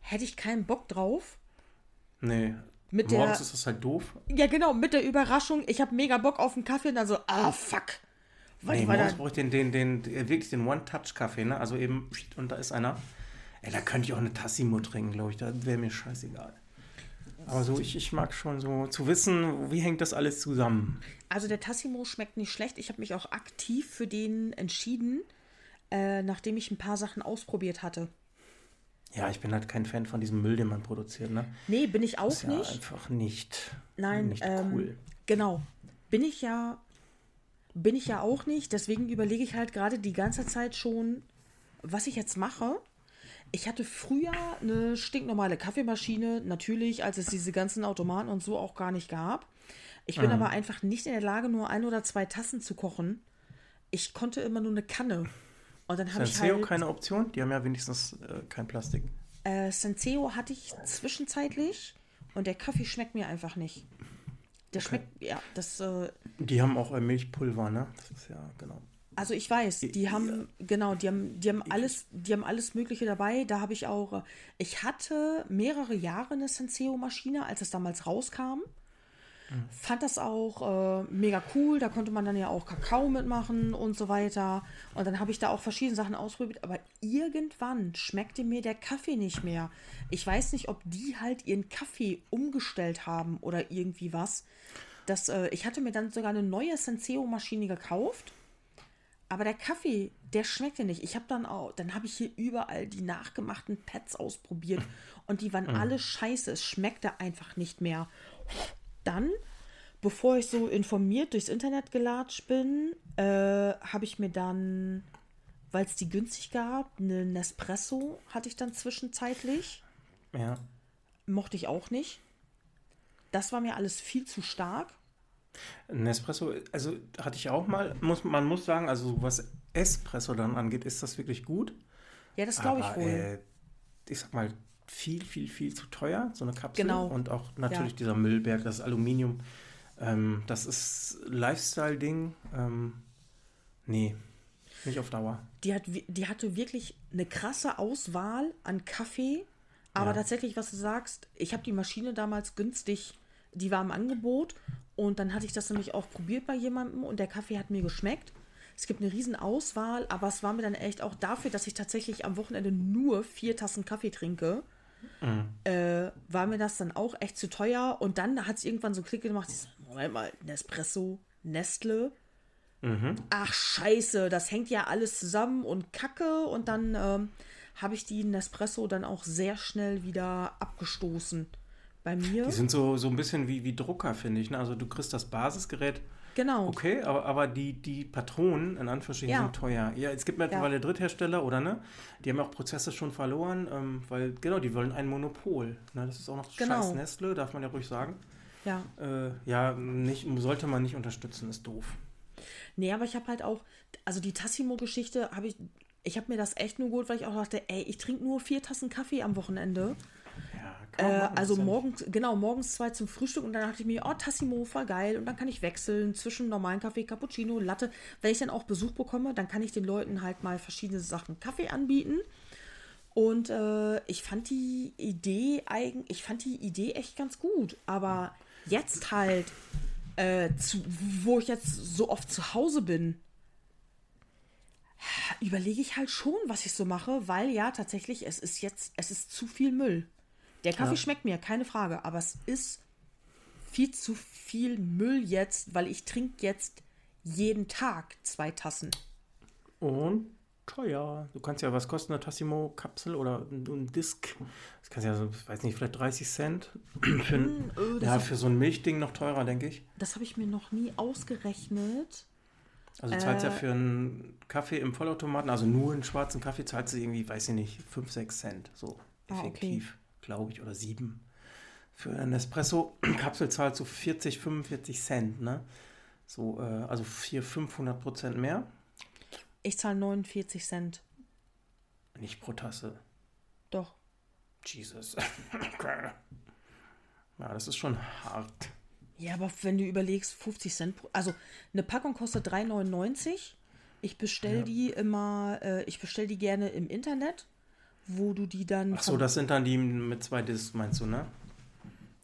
Hätte ich keinen Bock drauf. Nee. Mit Morgens der- ist das halt doof. Ja, genau, mit der Überraschung, ich habe mega Bock auf einen Kaffee und dann so, ah, fuck. Weil Nee, morgens brauche ich den, den, den, den, wirklich den One-Touch-Kaffee, ne? Also eben, und da ist einer. Ey, da könnte ich auch eine Tassimo trinken, glaube ich. Da wäre mir scheißegal. Aber so, ich, ich mag schon so zu wissen, wie hängt das alles zusammen. also der Tassimo schmeckt nicht schlecht. Ich habe mich auch aktiv für den entschieden, äh, nachdem ich ein paar Sachen ausprobiert hatte. Ja, ich bin halt kein Fan von diesem Müll, den man produziert, ne? Nee, bin ich auch Ist ja nicht. einfach nicht, Nein, nicht ähm, cool. Genau. Bin ich ja, bin ich ja auch nicht. Deswegen überlege ich halt gerade die ganze Zeit schon, was ich jetzt mache. Ich hatte früher eine stinknormale Kaffeemaschine, natürlich, als es diese ganzen Automaten und so auch gar nicht gab. Ich Mhm. bin aber einfach nicht in der Lage, nur ein oder zwei Tassen zu kochen. Ich konnte immer nur eine Kanne. Und dann habe ich Senseo halt. keine Option? Die haben ja wenigstens äh, kein Plastik. Äh, Senseo hatte ich zwischenzeitlich und der Kaffee schmeckt mir einfach nicht. Der schmeckt, ja, das, äh, Die haben auch äh, Milchpulver, ne? Das ist ja, genau. Also ich weiß, die haben, genau, die haben, die haben alles, die haben alles Mögliche dabei. Da habe ich auch, ich hatte mehrere Jahre eine Senseo-Maschine, als es damals rauskam. Fand das auch äh, mega cool. Da konnte man dann ja auch Kakao mitmachen und so weiter. Und dann habe ich da auch verschiedene Sachen ausprobiert. Aber irgendwann schmeckte mir der Kaffee nicht mehr. Ich weiß nicht, ob die halt ihren Kaffee umgestellt haben oder irgendwie was. Das, äh, ich hatte mir dann sogar eine neue Senseo-Maschine gekauft. Aber der Kaffee, der schmeckte nicht. Ich habe dann auch, dann habe ich hier überall die nachgemachten Pads ausprobiert und die waren alle scheiße. Es schmeckte einfach nicht mehr. Dann, bevor ich so informiert durchs Internet gelatscht bin, äh, habe ich mir dann, weil es die günstig gab, eine Nespresso hatte ich dann zwischenzeitlich. Ja. Mochte ich auch nicht. Das war mir alles viel zu stark. Nespresso, also hatte ich auch mal, muss, man muss sagen, also was Espresso dann angeht, ist das wirklich gut. Ja, das glaube ich wohl. Äh, ich sag mal, viel, viel, viel zu teuer, so eine Kapsel. Genau. Und auch natürlich Ja. dieser Müllberg, das Aluminium. Ähm, das ist Lifestyle-Ding. Ähm, nee, nicht auf Dauer. Die, hat, die hatte wirklich eine krasse Auswahl an Kaffee. Aber Ja. tatsächlich, was du sagst, ich habe die Maschine damals günstig, die war im Angebot. Und dann hatte ich das nämlich auch probiert bei jemandem und der Kaffee hat mir geschmeckt. Es gibt eine riesen Auswahl, aber es war mir dann echt auch dafür, dass ich tatsächlich am Wochenende nur vier Tassen Kaffee trinke, äh, war mir das dann auch echt zu teuer. Und dann hat es irgendwann so Klick gemacht, ich so, Moment mal, Nespresso, Nestle, ach scheiße, das hängt ja alles zusammen und kacke. Und dann ähm, habe ich die Nespresso dann auch sehr schnell wieder abgestoßen. Bei mir. Die sind so, so ein bisschen wie, wie Drucker, finde ich. Ne? Also du kriegst das Basisgerät, Genau. okay, aber, aber die, die Patronen, in Anführungsstrichen, Ja. sind teuer. Ja, es gibt mittlerweile Dritthersteller, oder ne? Die haben auch Prozesse schon verloren, ähm, weil, genau, die wollen ein Monopol. Ne? Das ist auch noch Genau. scheiß Nestle, darf man ja ruhig sagen. Ja. Äh, ja, nicht, sollte man nicht unterstützen, ist doof. Nee, aber ich habe halt auch, also die Tassimo-Geschichte habe ich, ich habe mir das echt nur gut, weil ich auch dachte, ey, ich trinke nur vier Tassen Kaffee am Wochenende. Äh, also morgens, genau, morgens zwei zum Frühstück und dann dachte ich mir, oh, Tassimo, voll geil. Und dann kann ich wechseln zwischen normalen Kaffee, Cappuccino, Latte. Wenn ich dann auch Besuch bekomme, dann kann ich den Leuten halt mal verschiedene Sachen Kaffee anbieten. Und äh, ich fand die Idee eigen, ich fand die Idee echt ganz gut. Aber jetzt halt, äh, zu, wo ich jetzt so oft zu Hause bin, überlege ich halt schon, was ich so mache, weil ja, tatsächlich, es ist jetzt, es ist zu viel Müll. Der Kaffee Ja. schmeckt mir, keine Frage, aber es ist viel zu viel Müll jetzt, weil ich trinke jetzt jeden Tag zwei Tassen. Und teuer. Du kannst ja, was kostet eine Tassimo-Kapsel oder ein, ein Disk? Das kannst ja so, ich weiß nicht, vielleicht 30 Cent. für, ein, oh, das ja, für so ein Milchding noch teurer, denke ich. Das habe ich mir noch nie ausgerechnet. Also du zahlst ja Äh. für einen Kaffee im Vollautomaten, also nur einen schwarzen Kaffee, zahlst du irgendwie, weiß ich nicht, 5, 6 Cent. So Ah, okay. Glaube ich, oder 7. Für einen Espresso-Kapsel zahlst du 40, 45 Cent, ne? So, äh, also 400, 500 Prozent mehr. Ich zahle 49 Cent. Nicht pro Tasse. Doch. Jesus. Ja, das ist schon hart. Ja, aber wenn du überlegst, 50 Cent pro. Also eine Packung kostet 3,99. Ich bestelle Ja. die immer, äh, ich bestelle die gerne im Internet, wo du die dann. Ach so, das sind dann die mit zwei Discs, meinst du, ne?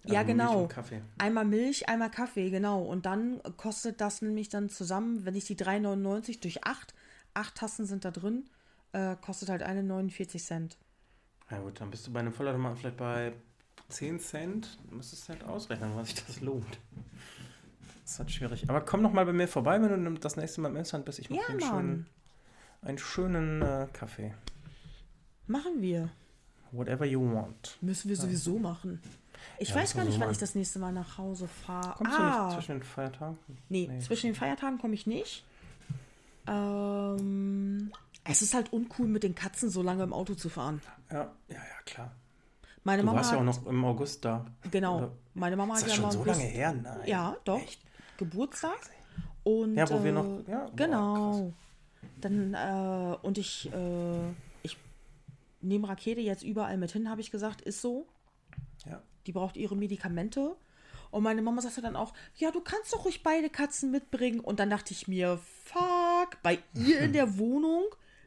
Ja, Also Milch genau. Kaffee. Einmal Milch, einmal Kaffee, genau. Und dann kostet das nämlich dann zusammen, wenn ich die 3,99 durch 8, 8 Tassen sind da drin, äh, kostet halt eine 49 Cent. Ja gut, dann bist du bei einem Vollautomaten vielleicht bei 10 Cent. Du müsstest halt ausrechnen, was sich das lohnt. Das ist halt schwierig. Aber komm noch mal bei mir vorbei, wenn du das nächste Mal im Emsland bist. Ich mache Ja, einen schönen, einen schönen äh, Kaffee. Machen wir. Whatever you want. Müssen wir sowieso machen. Ich Ja, weiß gar wir nicht, so wann ich das nächste Mal nach Hause fahre. Kommst du ah, nicht zwischen den Feiertagen? nee, Nee. zwischen den Feiertagen komme ich nicht. Ähm, es ist halt uncool, mit den Katzen so lange im Auto zu fahren. Ja, ja, ja, klar. Meine Du Mama warst ja auch hat, noch im August da. genau, Oder- meine Mama Ist hat das ja schon so lange her? Nein. Ja, doch. Echt? Geburtstag. Und, Ja, wo wir äh, noch. Ja, boah, Genau. Dann, äh, und ich, äh, ich nehme Rakete jetzt überall mit hin, habe ich gesagt, ist so. Ja. Die braucht ihre Medikamente. Und meine Mama sagte dann auch, ja, du kannst doch ruhig beide Katzen mitbringen. Und dann dachte ich mir, fuck, bei ihr in der Wohnung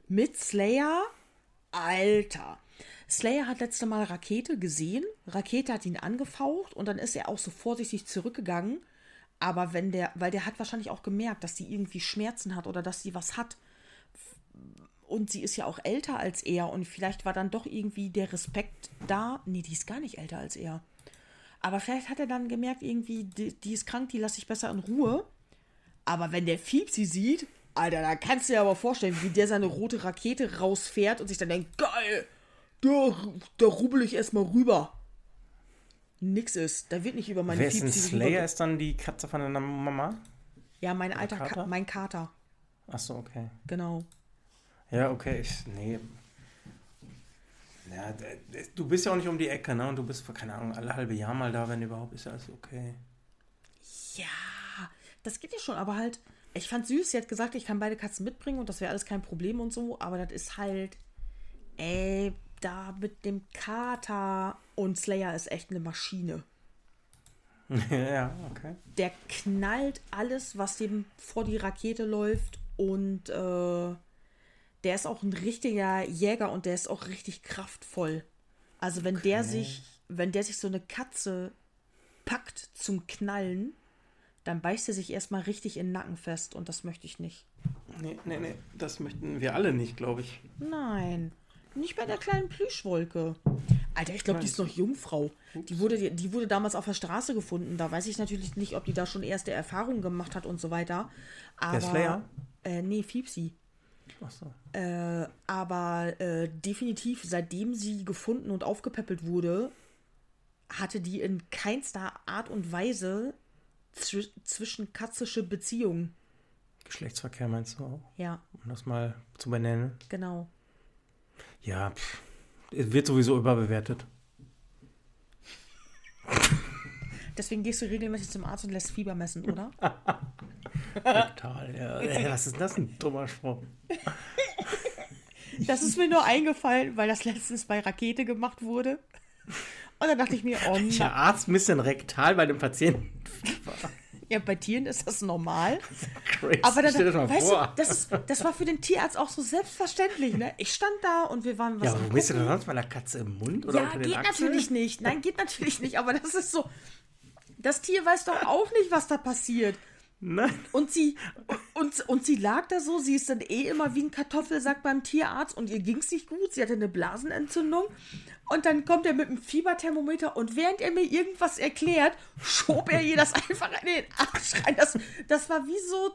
mit Slayer? Alter. Slayer hat letzte Mal Rakete gesehen. Rakete hat ihn angefaucht und dann ist er auch so vorsichtig zurückgegangen. Aber wenn der, weil der hat wahrscheinlich auch gemerkt, dass sie irgendwie Schmerzen hat oder dass sie was hat. Und sie ist ja auch älter als er und vielleicht war dann doch irgendwie der Respekt da. Nee, die ist gar nicht älter als er. Aber vielleicht hat er dann gemerkt, irgendwie, die, die ist krank, die lasse ich besser in Ruhe. Aber wenn der Fiep sie sieht, Alter, da kannst du dir aber vorstellen, wie der seine rote Rakete rausfährt und sich dann denkt, geil, da, da rubbel ich erstmal rüber. Nix ist. Da wird nicht über meine Wer ist ein Fiepsi Slayer? rüber- Ist dann die Katze von deiner Mama? Ja, mein alter Kater? Kater? mein Kater. Achso, okay. Genau. Ja, okay. Ich, nee. Ja, du bist ja auch nicht um die Ecke, ne? Und du bist, keine Ahnung, alle halbe Jahr mal da, wenn überhaupt, ist ja alles okay. Ja, das geht ja schon, aber halt, ich fand süß, sie hat gesagt, ich kann beide Katzen mitbringen und das wäre alles kein Problem und so, aber das ist halt, ey, da mit dem Kater und Slayer ist echt eine Maschine. ja, okay. Der knallt alles, was dem vor die Rakete läuft und äh, der ist auch ein richtiger Jäger und der ist auch richtig kraftvoll. Also wenn der Okay. sich, wenn der sich so eine Katze packt zum Knallen, dann beißt er sich erstmal richtig in den Nacken fest und das möchte ich nicht. Nee, nee, nee. Das möchten wir alle nicht, glaube ich. Nein, nicht bei der kleinen Plüschwolke. Alter, ich glaube, die ist noch Jungfrau. Die wurde, die wurde damals auf der Straße gefunden. Da weiß ich natürlich nicht, ob die da schon erste Erfahrungen gemacht hat und so weiter. Aber, Slayer? Äh, nee, Fiepsi. Achso. Äh, aber äh, definitiv, seitdem sie gefunden und aufgepäppelt wurde, hatte die in keinster Art und Weise zwi zwischen katzische Beziehungen. Geschlechtsverkehr meinst du auch? Ja, Um das mal zu benennen. genau. Ja, pff. Es wird sowieso überbewertet. Deswegen gehst du regelmäßig zum Arzt und lässt Fieber messen, oder? Total, ja. Was ist das ein dummer Spruch? Das ist mir nur eingefallen, weil das letztens bei Rakete gemacht wurde. Und dann dachte ich mir, oh Der. Arzt misst den rektal bei dem Patienten. Ja, bei Tieren ist das normal. Crazy. Aber dann, Stell dir das mal weißt vor. du, das, ist, das war für den Tierarzt auch so selbstverständlich. Ne? Ich stand da und wir waren was ja, wo bist du denn sonst bei einer Katze im Mund oder Ja, geht Achseln? natürlich nicht. Nein, geht natürlich nicht. Aber das ist so. Das Tier weiß doch auch nicht, was da passiert. Nein. Und sie, und, und sie lag da so, sie ist dann eh immer wie ein Kartoffelsack beim Tierarzt und ihr ging es nicht gut, sie hatte eine Blasenentzündung. Und dann kommt er mit einem Fieberthermometer und während er mir irgendwas erklärt, schob er ihr das einfach in den Arsch rein. Das, das war wie so,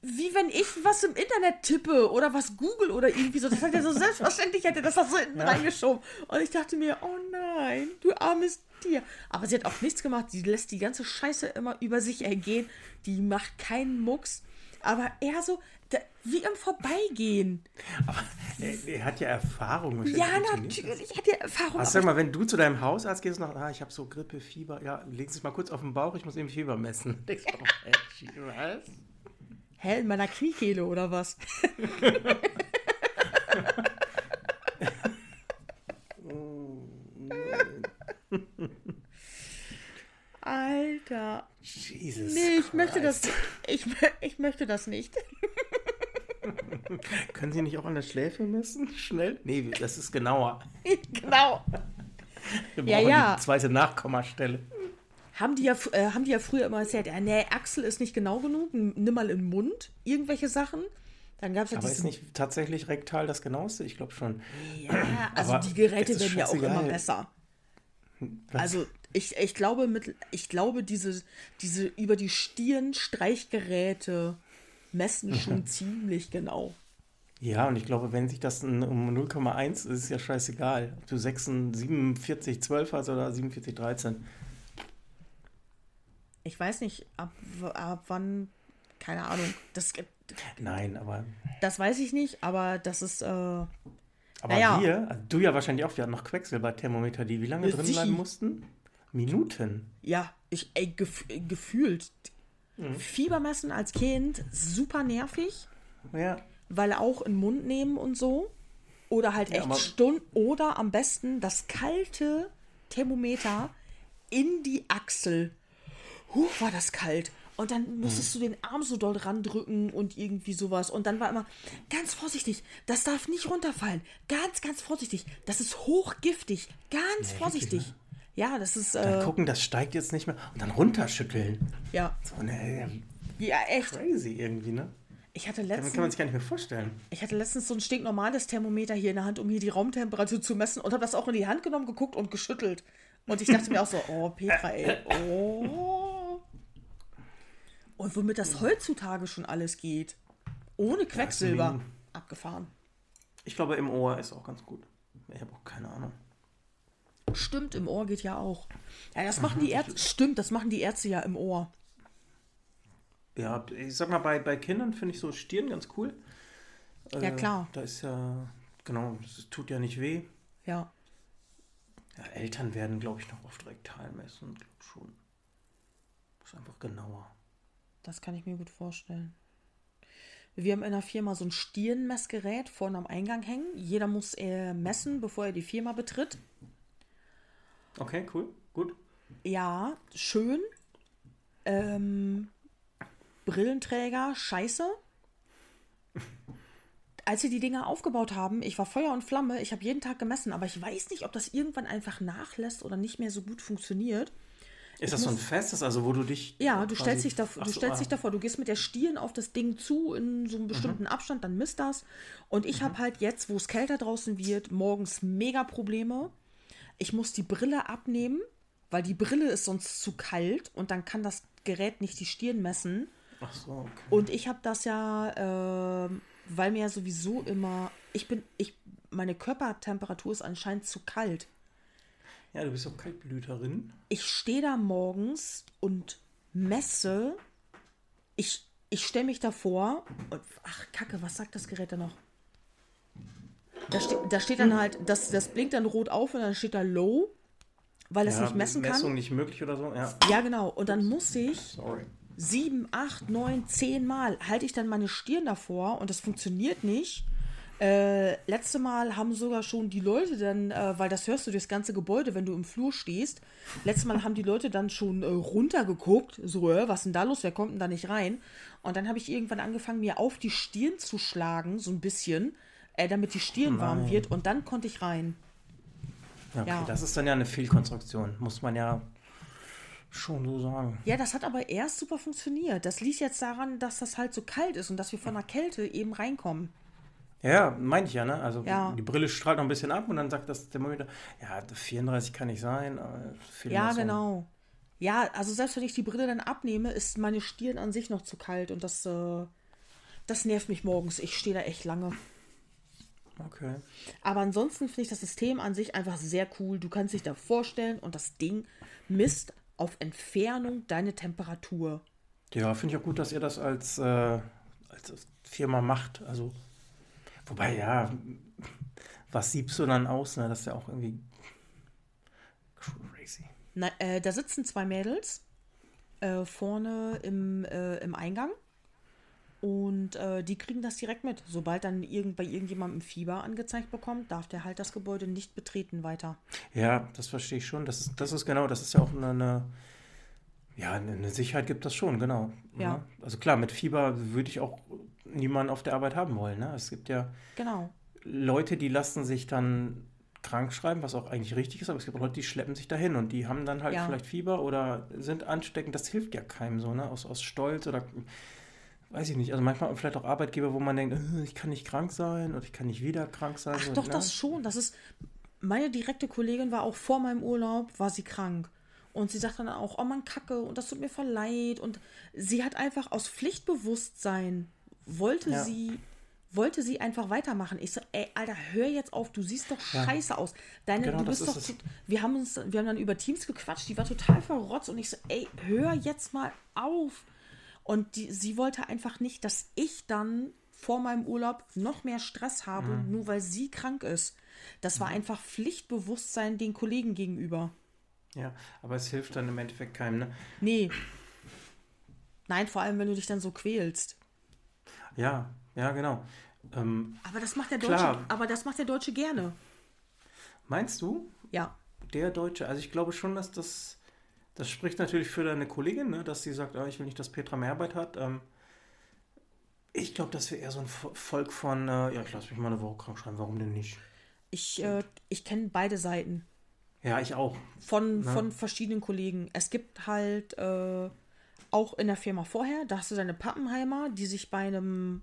wie wenn ich was im Internet tippe oder was google oder irgendwie so. Das hat er so selbstverständlich, hätte das da so hinten ja. reingeschoben. Und ich dachte mir, oh nein, du armes Tier. Aber sie hat auch nichts gemacht. Sie lässt die ganze Scheiße immer über sich ergehen. Die macht keinen Mucks. Aber eher so, da, wie im Vorbeigehen. Aber er, er hat ja Erfahrung. Ja, natürlich hat er Erfahrung. Also sag mal, wenn du zu deinem Hausarzt gehst und sagst, ah, ich habe so Grippe, Fieber, ja, leg es mal kurz auf den Bauch, ich muss eben Fieber messen. was? Hä, in meiner Kniekehle oder was? Alter. Jesus. Nee, ich möchte das. Ich, ich möchte das nicht. Können Sie nicht auch an der Schläfe messen? Schnell? Nee, das ist genauer. genau. Wir brauchen ja, ja. die zweite Nachkommastelle haben die ja, äh, haben die ja früher immer erzählt, ja, nee, Achsel ist nicht genau genug, nimm mal in den Mund, irgendwelche Sachen. Dann gab's ja Aber ist nicht tatsächlich rektal das genaueste? Ich glaube schon. Ja, also die Geräte werden ja auch immer besser. Was? Also ich, ich glaube, mit, ich glaube diese, diese über die Stirn Streichgeräte messen schon ziemlich genau. Ja, und ich glaube, wenn sich das um 0,1 ist, ist ja scheißegal. Ob du 46, 47, 12 hast oder 47, 13 ich weiß nicht, ab, ab wann, keine Ahnung. Das, Nein, aber. Das weiß ich nicht, aber das ist. Äh, aber naja. wir, also du ja wahrscheinlich auch, wir hatten noch Quecksilberthermometer, die wie lange drin Sichi. bleiben mussten? Minuten. Ja, ich, ey, gef gefühlt. Mhm. Fiebermessen als Kind, super nervig. Ja. Weil auch in den Mund nehmen und so. Oder halt echt ja, Stunden. Oder am besten das kalte Thermometer in die Achsel huh, war das kalt. Und dann musstest mhm. du den Arm so doll randrücken und irgendwie sowas. Und dann war immer, ganz vorsichtig, das darf nicht runterfallen. Ganz, ganz vorsichtig. Das ist hochgiftig. Ganz ja, vorsichtig. Wirklich, ne? Ja, das ist. Dann äh, gucken, das steigt jetzt nicht mehr. Und dann runterschütteln. Ja. So, ne, ja, echt. Crazy irgendwie, ne? Ich hatte letztens, kann man sich gar nicht mehr vorstellen. Ich hatte letztens so ein stinknormales Thermometer hier in der Hand, um hier die Raumtemperatur zu messen und habe das auch in die Hand genommen, geguckt und geschüttelt. Und ich dachte mir auch so, oh, Petra, ey, oh. Und womit das heutzutage schon alles geht. Ohne Quecksilber. Abgefahren. Ich glaube, im Ohr ist auch ganz gut. Ich habe auch keine Ahnung. Stimmt, im Ohr geht ja auch. Ja, das machen die Ärzte. Stimmt, das machen die Ärzte ja im Ohr. Ja, ich sag mal, bei, bei Kindern finde ich so Stirn ganz cool. Ja, äh, klar. Da ist ja, genau, es tut ja nicht weh. Ja. ja Eltern werden, glaube ich, noch oft rektal messen. Schon. Das ist einfach genauer. Das kann ich mir gut vorstellen. Wir haben in der Firma so ein Stirnmessgerät vorne am Eingang hängen. Jeder muss äh, messen, bevor er die Firma betritt. Okay, cool, gut. Ja, schön. Ähm, Brillenträger, scheiße. Als wir die Dinger aufgebaut haben, ich war Feuer und Flamme, ich habe jeden Tag gemessen, aber ich weiß nicht, ob das irgendwann einfach nachlässt oder nicht mehr so gut funktioniert. Ist das so ein festes, also wo du dich. Ja, du stellst, dich, davor, du stellst ah. dich davor, du gehst mit der Stirn auf das Ding zu in so einem bestimmten mhm. Abstand, dann misst das. Und ich mhm. habe halt jetzt, wo es kälter draußen wird, morgens mega Probleme. Ich muss die Brille abnehmen, weil die Brille ist sonst zu kalt und dann kann das Gerät nicht die Stirn messen. Ach so, okay. Und ich habe das ja, äh, weil mir ja sowieso immer, ich bin, ich, meine Körpertemperatur ist anscheinend zu kalt. Ja, du bist doch Kaltblüterin. Ich stehe da morgens und messe. Ich, ich stelle mich davor und. Ach, Kacke, was sagt das Gerät da noch? Da, ste da steht dann halt, das, das blinkt dann rot auf und dann steht da Low, weil es ja, nicht messen kann. Messung nicht möglich oder so, ja. Ja, genau. Und dann muss ich. Sorry. Sieben, acht, neun, zehn Mal halte ich dann meine Stirn davor und das funktioniert nicht. Äh, letzte Mal haben sogar schon die Leute dann, äh, weil das hörst du das ganze Gebäude, wenn du im Flur stehst. Letztes Mal haben die Leute dann schon äh, runtergeguckt, so, äh, was denn da los, wer kommt denn da nicht rein? Und dann habe ich irgendwann angefangen, mir auf die Stirn zu schlagen, so ein bisschen, äh, damit die Stirn Nein. warm wird und dann konnte ich rein. Okay, ja. das ist dann ja eine Fehlkonstruktion, muss man ja schon so sagen. Ja, das hat aber erst super funktioniert. Das liegt jetzt daran, dass das halt so kalt ist und dass wir von der Kälte eben reinkommen. Ja, meinte ich ja, ne? Also Ja. die Brille strahlt noch ein bisschen ab und dann sagt das Thermometer, ja, 34 kann nicht sein. aber fehlen Ja, genau. Ja, also selbst wenn ich die Brille dann abnehme, ist meine Stirn an sich noch zu kalt und das, äh, das nervt mich morgens. Ich stehe da echt lange. Okay. Aber ansonsten finde ich das System an sich einfach sehr cool. Du kannst dich da vorstellen und das Ding misst auf Entfernung deine Temperatur. Ja, finde ich auch gut, dass ihr das als, äh, als Firma macht. Also, wobei, ja, was siebst du dann aus? Ne? Das ist ja auch irgendwie crazy. Na, äh, da sitzen zwei Mädels äh, vorne im, äh, im Eingang und äh, die kriegen das direkt mit. Sobald dann irgend, bei irgendjemandem Fieber angezeigt bekommt, darf der halt das Gebäude nicht betreten weiter. Ja, das verstehe ich schon. Das ist, das ist genau, das ist ja auch eine, eine ja, eine Sicherheit gibt das schon, genau. Ja. Ne? Also klar, mit Fieber würde ich auch niemanden auf der Arbeit haben wollen. Ne? Es gibt ja Genau. Leute, die lassen sich dann krank schreiben, was auch eigentlich richtig ist, aber es gibt auch Leute, die schleppen sich dahin und die haben dann halt Ja. vielleicht Fieber oder sind ansteckend. Das hilft ja keinem so, ne? Aus, aus Stolz oder weiß ich nicht. Also manchmal vielleicht auch Arbeitgeber, wo man denkt, äh, ich kann nicht krank sein oder ich kann nicht wieder krank sein. Ach so, doch, ne? das schon. Das ist. Meine direkte Kollegin war auch vor meinem Urlaub, war sie krank. Und sie sagt dann auch, oh man kacke und das tut mir voll leid. Und sie hat einfach aus Pflichtbewusstsein, wollte Ja. sie, wollte sie einfach weitermachen. Ich so, ey, Alter, hör jetzt auf, du siehst doch Ja. scheiße aus. Deine, Genau, du bist ist doch zu, wir haben uns, wir haben dann über Teams gequatscht, die war total verrotzt und ich so, ey, hör jetzt mal auf. Und die, sie wollte einfach nicht, dass ich dann vor meinem Urlaub noch mehr Stress habe, Mhm. nur weil sie krank ist. Das war einfach Pflichtbewusstsein den Kollegen gegenüber. Ja, aber es hilft dann im Endeffekt keinem, ne? Nee. Nein, vor allem, wenn du dich dann so quälst. Ja, ja, genau. Ähm, Aber das macht der Deutsche, Klar. aber das macht der Deutsche gerne. meinst du, Ja. der Deutsche, also ich glaube schon, dass das, das spricht natürlich für deine Kollegin, ne, dass sie sagt, ah, ich will nicht, dass Petra mehr Arbeit hat. Ähm, ich glaube, das wäre eher so ein Vo- Volk von, äh, ja, ich lasse mich mal eine Woche krank schreiben, warum denn nicht? Ich, äh, ich kenne beide Seiten. Ja, ich auch. von, Na? von verschiedenen Kollegen. Es gibt halt äh, auch in der Firma vorher, da hast du deine Pappenheimer, die sich bei einem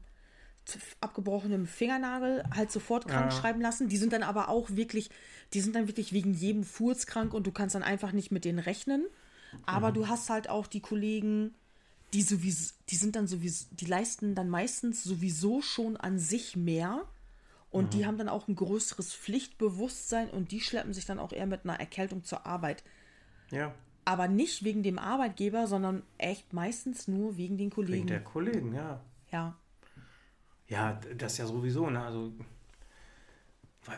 abgebrochenen Fingernagel halt sofort krank Ja. schreiben lassen. Die sind dann aber auch wirklich, die sind dann wirklich wegen jedem Furz krank und du kannst dann einfach nicht mit denen rechnen. Aber du hast halt auch die Kollegen, die sowieso, die sind dann sowieso, die leisten dann meistens sowieso schon an sich mehr. Und die haben dann auch ein größeres Pflichtbewusstsein und die schleppen sich dann auch eher mit einer Erkältung zur Arbeit. Ja, Aber nicht wegen dem Arbeitgeber, sondern echt meistens nur wegen den wegen Kollegen. der Kollegen, ja. Ja. Ja, das ja sowieso, ne? Also, weil,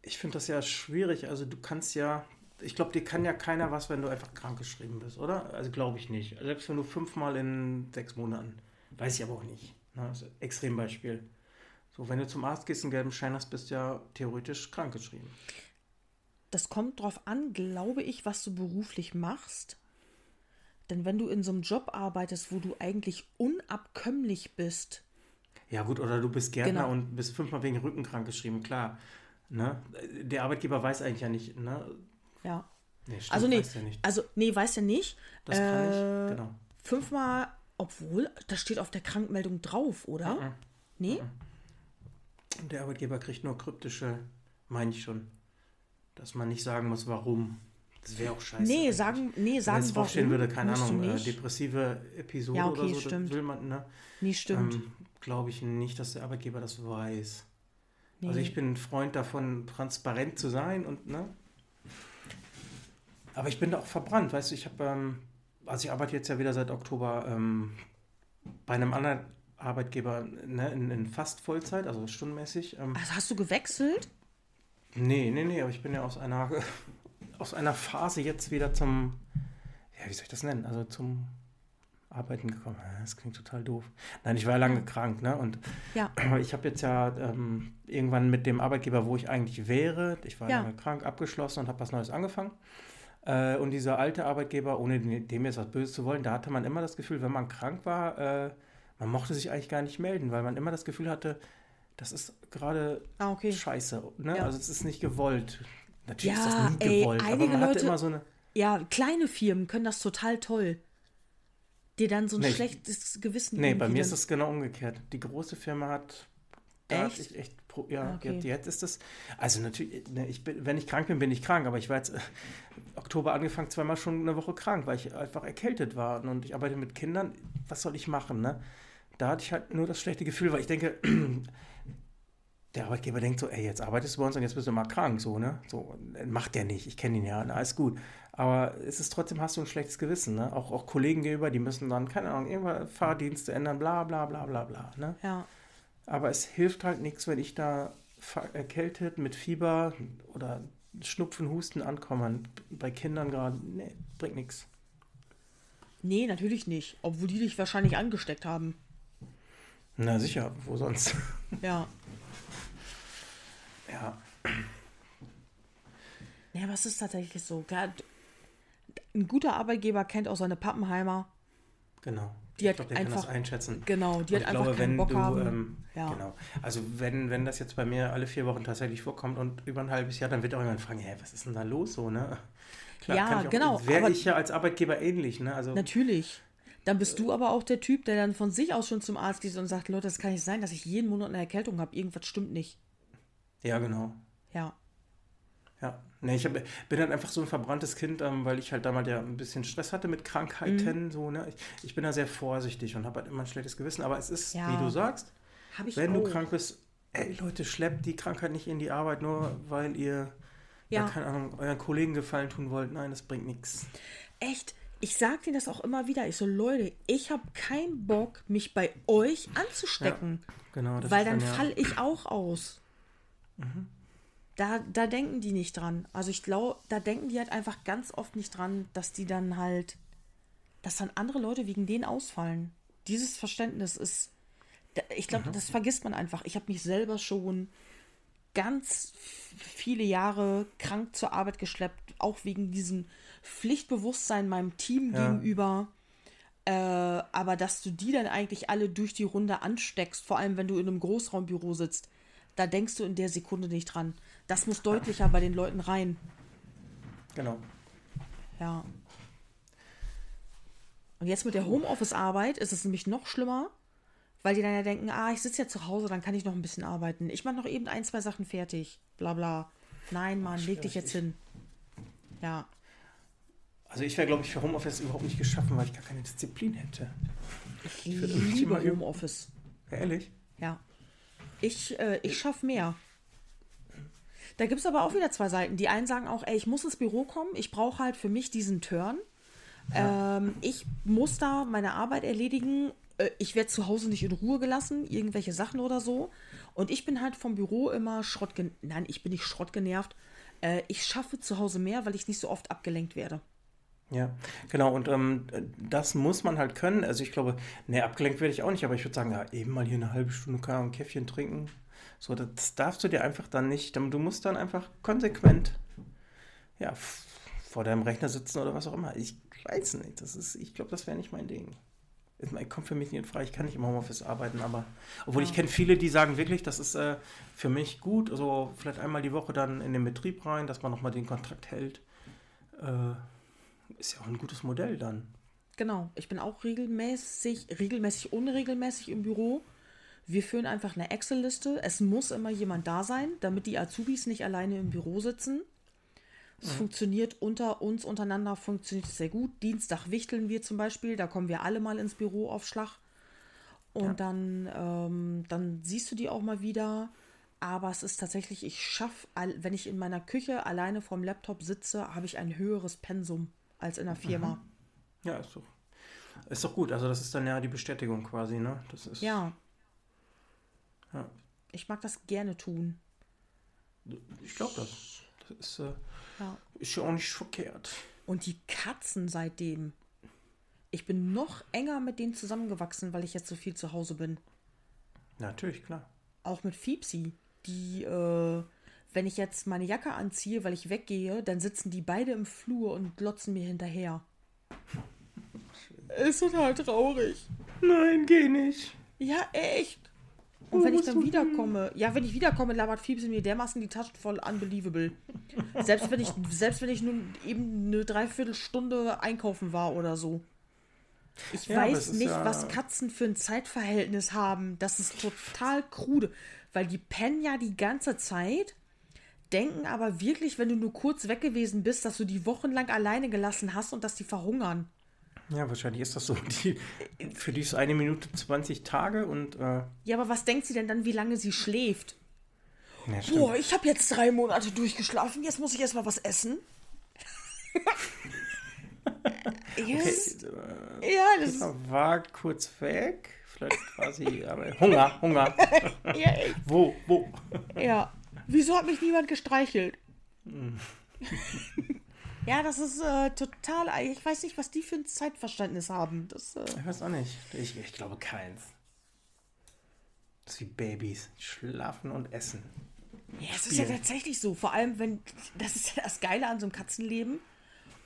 ich finde das ja schwierig. Also, du kannst ja, ich glaube, dir kann ja keiner was, wenn du einfach krank geschrieben bist, oder? Also, glaube ich nicht. Selbst wenn du fünfmal in sechs Monaten. Weiß ich aber auch nicht. Ne? Das ist ein Extrembeispiel. So, wenn du zum Arzt gehst, einen gelben Schein hast, bist du ja theoretisch krank geschrieben. Das kommt drauf an, glaube ich, was du beruflich machst. Denn wenn du in so einem Job arbeitest, wo du eigentlich unabkömmlich bist, Ja, gut, oder du bist Gärtner Genau. und bist fünfmal wegen Rücken krank geschrieben, klar. Ne? Der Arbeitgeber weiß eigentlich ja nicht, ne? ja. Nee, stimmt, Also nee, weiß der nicht. also nee, weiß er nicht. Das kann Äh, ich, genau. Fünfmal, obwohl, das steht auf der Krankmeldung drauf, oder? Mhm. Nee? Der Arbeitgeber kriegt nur kryptische, meine ich schon. Dass man nicht sagen muss, warum. Das wäre auch scheiße. Nee, eigentlich. sagen, nee, Wenn sagen es draufstehen würde, keine Ahnung, äh, depressive Episode Ja, okay, oder so, stimmt. das will man, ne? Nee, stimmt. Ähm, Glaube ich nicht, dass der Arbeitgeber das weiß. nee. Also ich bin ein Freund davon, transparent zu sein und, ne? Aber ich bin da auch verbrannt, weißt du, ich habe, ähm, also ich arbeite jetzt ja wieder seit Oktober ähm, bei einem anderen Arbeitgeber ne, in, in fast Vollzeit, also stundenmäßig. Ähm, also hast du gewechselt? Nee, nee, nee, aber ich bin ja aus einer, aus einer Phase jetzt wieder zum, ja, wie soll ich das nennen? Also zum Arbeiten gekommen. Das klingt total doof. Nein, ich war ja lange krank, ne? Und Ja. ich habe jetzt ja ähm, irgendwann mit dem Arbeitgeber, wo ich eigentlich wäre, ich war Ja. lange krank, abgeschlossen und habe was Neues angefangen. Äh, und dieser alte Arbeitgeber, ohne dem jetzt was Böses zu wollen, da hatte man immer das Gefühl, wenn man krank war, äh, man mochte sich eigentlich gar nicht melden, weil man immer das Gefühl hatte, das ist gerade Ah, okay. scheiße. Ne? Ja. Also es ist nicht gewollt. Natürlich ist Ja, das nie ey, gewollt, aber einige man Leute- immer so eine. Ja, kleine Firmen können das total toll. Dir dann so ein Nee, schlechtes Gewissen Nee, bei mir ist dann- es genau umgekehrt. Die große Firma hat. Da Echt? Hat ich echt ja, Ah, okay. jetzt ist das. Also natürlich, ne, ich bin, wenn ich krank bin, bin ich krank, aber ich war jetzt äh, Oktober angefangen, zweimal schon eine Woche krank, weil ich einfach erkältet war. Und ich arbeite mit Kindern. Was soll ich machen, ne? Da hatte ich halt nur das schlechte Gefühl, weil ich denke, der Arbeitgeber denkt so, ey, jetzt arbeitest du bei uns und jetzt bist du mal krank, so, ne? So, macht der nicht, ich kenne ihn ja, na, alles gut. Aber es ist trotzdem, hast du ein schlechtes Gewissen, ne? Auch, auch Kollegen gegenüber, die müssen dann, keine Ahnung, irgendwann Fahrdienste ändern, bla bla bla bla bla, ne? Ja. Aber es hilft halt nichts, wenn ich da erkältet mit Fieber oder Schnupfen, Husten ankomme. Bei Kindern gerade, nee, bringt nichts. Nee, natürlich nicht. Obwohl die dich wahrscheinlich angesteckt haben. Na sicher, wo sonst? Ja. Ja, Ja, was ist tatsächlich so? Klar, Ein guter Arbeitgeber kennt auch seine Pappenheimer. genau. Die ich hat glaube, der kann das einfach- einschätzen. Genau, die Und hat ich einfach glaube, keinen wenn Bock du, haben. ähm, ja. Genau. Also wenn, wenn das jetzt bei mir alle vier Wochen tatsächlich vorkommt und über ein halbes Jahr, dann wird auch jemand fragen, hey, was ist denn da los so, ne? Ja, kann ich auch- genau, Wäre ich ja als Arbeitgeber ähnlich, ne? Also Natürlich. Dann bist du aber auch der Typ, der dann von sich aus schon zum Arzt geht und sagt, Leute, das kann nicht sein, dass ich jeden Monat eine Erkältung habe. Irgendwas stimmt nicht. Ja, genau. Ja. Ja, nee, ich hab, bin halt einfach so ein verbranntes Kind, ähm, weil ich halt damals ja ein bisschen Stress hatte mit Krankheiten. Mhm. So, ne? ich, ich bin da sehr vorsichtig und habe halt immer ein schlechtes Gewissen. Aber es ist, Ja. wie du sagst, wenn auch. du krank bist, ey Leute, schleppt die Krankheit nicht in die Arbeit, nur weil ihr, ja. Ja. keine Ahnung, euren Kollegen gefallen tun wollt. Nein, das bringt nichts. Echt, ich sag dir das auch immer wieder. Ich so, Leute, ich habe keinen Bock, mich bei euch anzustecken. Genau, das weil ist dann ja- Mhm. fall ich auch aus. Da, da denken die nicht dran. Also ich glaube, da denken die halt einfach ganz oft nicht dran, dass die dann halt, dass dann andere Leute wegen denen ausfallen. Dieses Verständnis ist, ich Mhm. glaube, das vergisst man einfach. Ich habe mich selber schon ganz viele Jahre krank zur Arbeit geschleppt, auch wegen diesem Pflichtbewusstsein meinem Team Ja. gegenüber. Äh, aber dass du die dann eigentlich alle durch die Runde ansteckst, vor allem wenn du in einem Großraumbüro sitzt, da denkst du in der Sekunde nicht dran. Das muss deutlicher bei den Leuten rein. Genau. Ja. Und jetzt mit der Homeoffice-Arbeit ist es nämlich noch schlimmer, weil die dann ja denken, ah, ich sitze ja zu Hause, dann kann ich noch ein bisschen arbeiten. Ich mache noch eben ein, zwei Sachen fertig. Bla bla. Nein, Mann, leg dich jetzt hin. Ja. Also ich wäre, glaube ich, für Homeoffice überhaupt nicht geschaffen, weil ich gar keine Disziplin hätte. Ich würde mich liebe. Homeoffice. Ja, ehrlich? Ja. Ich, äh, ich schaffe mehr. Da gibt es aber auch wieder zwei Seiten. Die einen sagen auch, ey, ich muss ins Büro kommen, ich brauche halt für mich diesen Turn. Ähm, ich muss da meine Arbeit erledigen. Äh, Ich werde zu Hause nicht in Ruhe gelassen, irgendwelche Sachen oder so. Und ich bin halt vom Büro immer schrottgen... Nein, ich bin nicht schrottgenervt. Äh, ich schaffe zu Hause mehr, weil ich nicht so oft abgelenkt werde. Ja, genau. Und ähm, das muss man halt können. Also ich glaube, ne, abgelenkt werde ich auch nicht, aber ich würde sagen, ja, eben mal hier eine halbe Stunde Ahnung, ein Käffchen trinken. So, das darfst du dir einfach dann nicht. Du musst dann einfach konsequent, ja, vor deinem Rechner sitzen oder was auch immer. Ich weiß nicht. Das ist, ich glaube, das wäre nicht mein Ding. Es kommt für mich nicht in Frage. Ich kann nicht im Homeoffice arbeiten, aber obwohl ich kenne viele, die sagen wirklich, das ist äh, für mich gut. Also vielleicht einmal die Woche dann in den Betrieb rein, dass man nochmal den Kontakt hält. Äh, ist ja auch ein gutes Modell dann. Genau, ich bin auch regelmäßig, regelmäßig, unregelmäßig im Büro. Wir führen einfach eine Excel-Liste. Es muss immer jemand da sein, damit die Azubis nicht alleine im Büro sitzen. Es funktioniert unter uns, untereinander funktioniert sehr gut. Dienstag wichteln wir zum Beispiel, da kommen wir alle mal ins Büro auf Schlag. Und dann, ähm, dann siehst du die auch mal wieder. Aber es ist tatsächlich, ich schaffe, wenn ich in meiner Küche alleine vorm Laptop sitze, habe ich ein höheres Pensum als in der Firma. Ja, ist doch, ist doch gut. Also das ist dann ja die Bestätigung quasi, ne? Das ist, Ja, ja. ich mag das gerne tun. Ich glaube das. Das ist, äh, Ja. ist ja auch nicht verkehrt. Und die Katzen seitdem. Ich bin noch enger mit denen zusammengewachsen, weil ich jetzt so viel zu Hause bin. Natürlich, klar. Auch mit Fiepsi. Die, äh, wenn ich jetzt meine Jacke anziehe, weil ich weggehe, dann sitzen die beide im Flur und glotzen mir hinterher. Ist total traurig. Nein, geh nicht. Ja, echt. Und wenn ich dann wiederkomme, ja, wenn ich wiederkomme, labert Fiebs mir dermaßen die Taschen voll unbelievable. selbst wenn ich, selbst wenn ich nur eben eine Dreiviertelstunde einkaufen war oder so. Ich Ja, weiß nicht, ja- was Katzen für ein Zeitverhältnis haben. Das ist total krude. Weil die pennen ja die ganze Zeit, denken aber wirklich, wenn du nur kurz weg gewesen bist, dass du die wochenlang alleine gelassen hast und dass die verhungern. Ja, wahrscheinlich ist das so. Die, für die ist eine Minute 20 Tage und. Äh, Ja, aber was denkt sie denn dann, wie lange sie schläft? ja. Boah, ich habe jetzt drei Monate durchgeschlafen, jetzt muss ich erstmal was essen. yes. Okay, Ja, das äh, ist Peter war kurz weg. Vielleicht quasi. Aber Hunger, Hunger. ja. Wo, wo? Ja. Wieso hat mich niemand gestreichelt? Ja, das ist äh, total. Ich weiß nicht, was die für ein Zeitverständnis haben. Das, äh, Ich weiß auch nicht. Ich, ich glaube keins. Das ist wie Babys. Schlafen und essen. ja, es ist ja tatsächlich so. Vor allem, wenn. Das ist ja das Geile an so einem Katzenleben.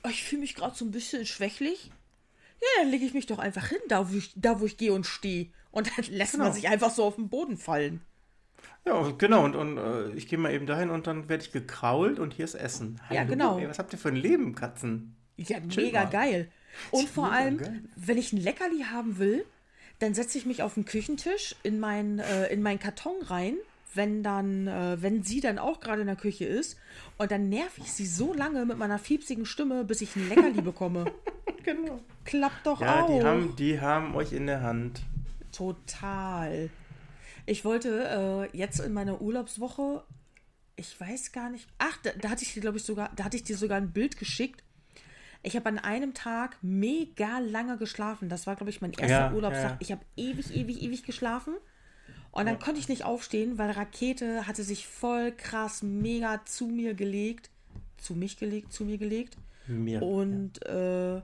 Ich fühle mich gerade so ein bisschen schwächlich. Ja, dann lege ich mich doch einfach hin, da wo ich, da, wo ich gehe und stehe. Und dann lässt man Genau. sich einfach so auf den Boden fallen. Ja, genau. Und, und äh, ich gehe mal eben dahin und dann werde ich gekrault und hier ist Essen. Ja, genau. Ey, was habt ihr für ein Leben, Katzen? Ja, Chill mega mal. geil. Und vor allem, geil. wenn ich ein Leckerli haben will, dann setze ich mich auf den Küchentisch in meinen äh, in meinen Karton rein, wenn dann äh, wenn sie dann auch gerade in der Küche ist und dann nerv ich sie so lange mit meiner fiepsigen Stimme, bis ich ein Leckerli bekomme. Genau. Klappt doch Ja, auch. die haben, die haben euch in der Hand. Total. Ich wollte äh, jetzt in meiner Urlaubswoche, ich weiß gar nicht, ach, da, da hatte ich dir, glaube ich, sogar, da hatte ich dir sogar ein Bild geschickt. Ich habe an einem Tag mega lange geschlafen. Das war, glaube ich, mein erster Ja, Urlaubstag. ja, ja. Ich habe ewig, ewig, ewig geschlafen. Und dann konnte ich nicht aufstehen, weil Rakete hatte sich voll krass mega zu mir gelegt. Zu mich gelegt, zu mir gelegt. Mir. Und, äh,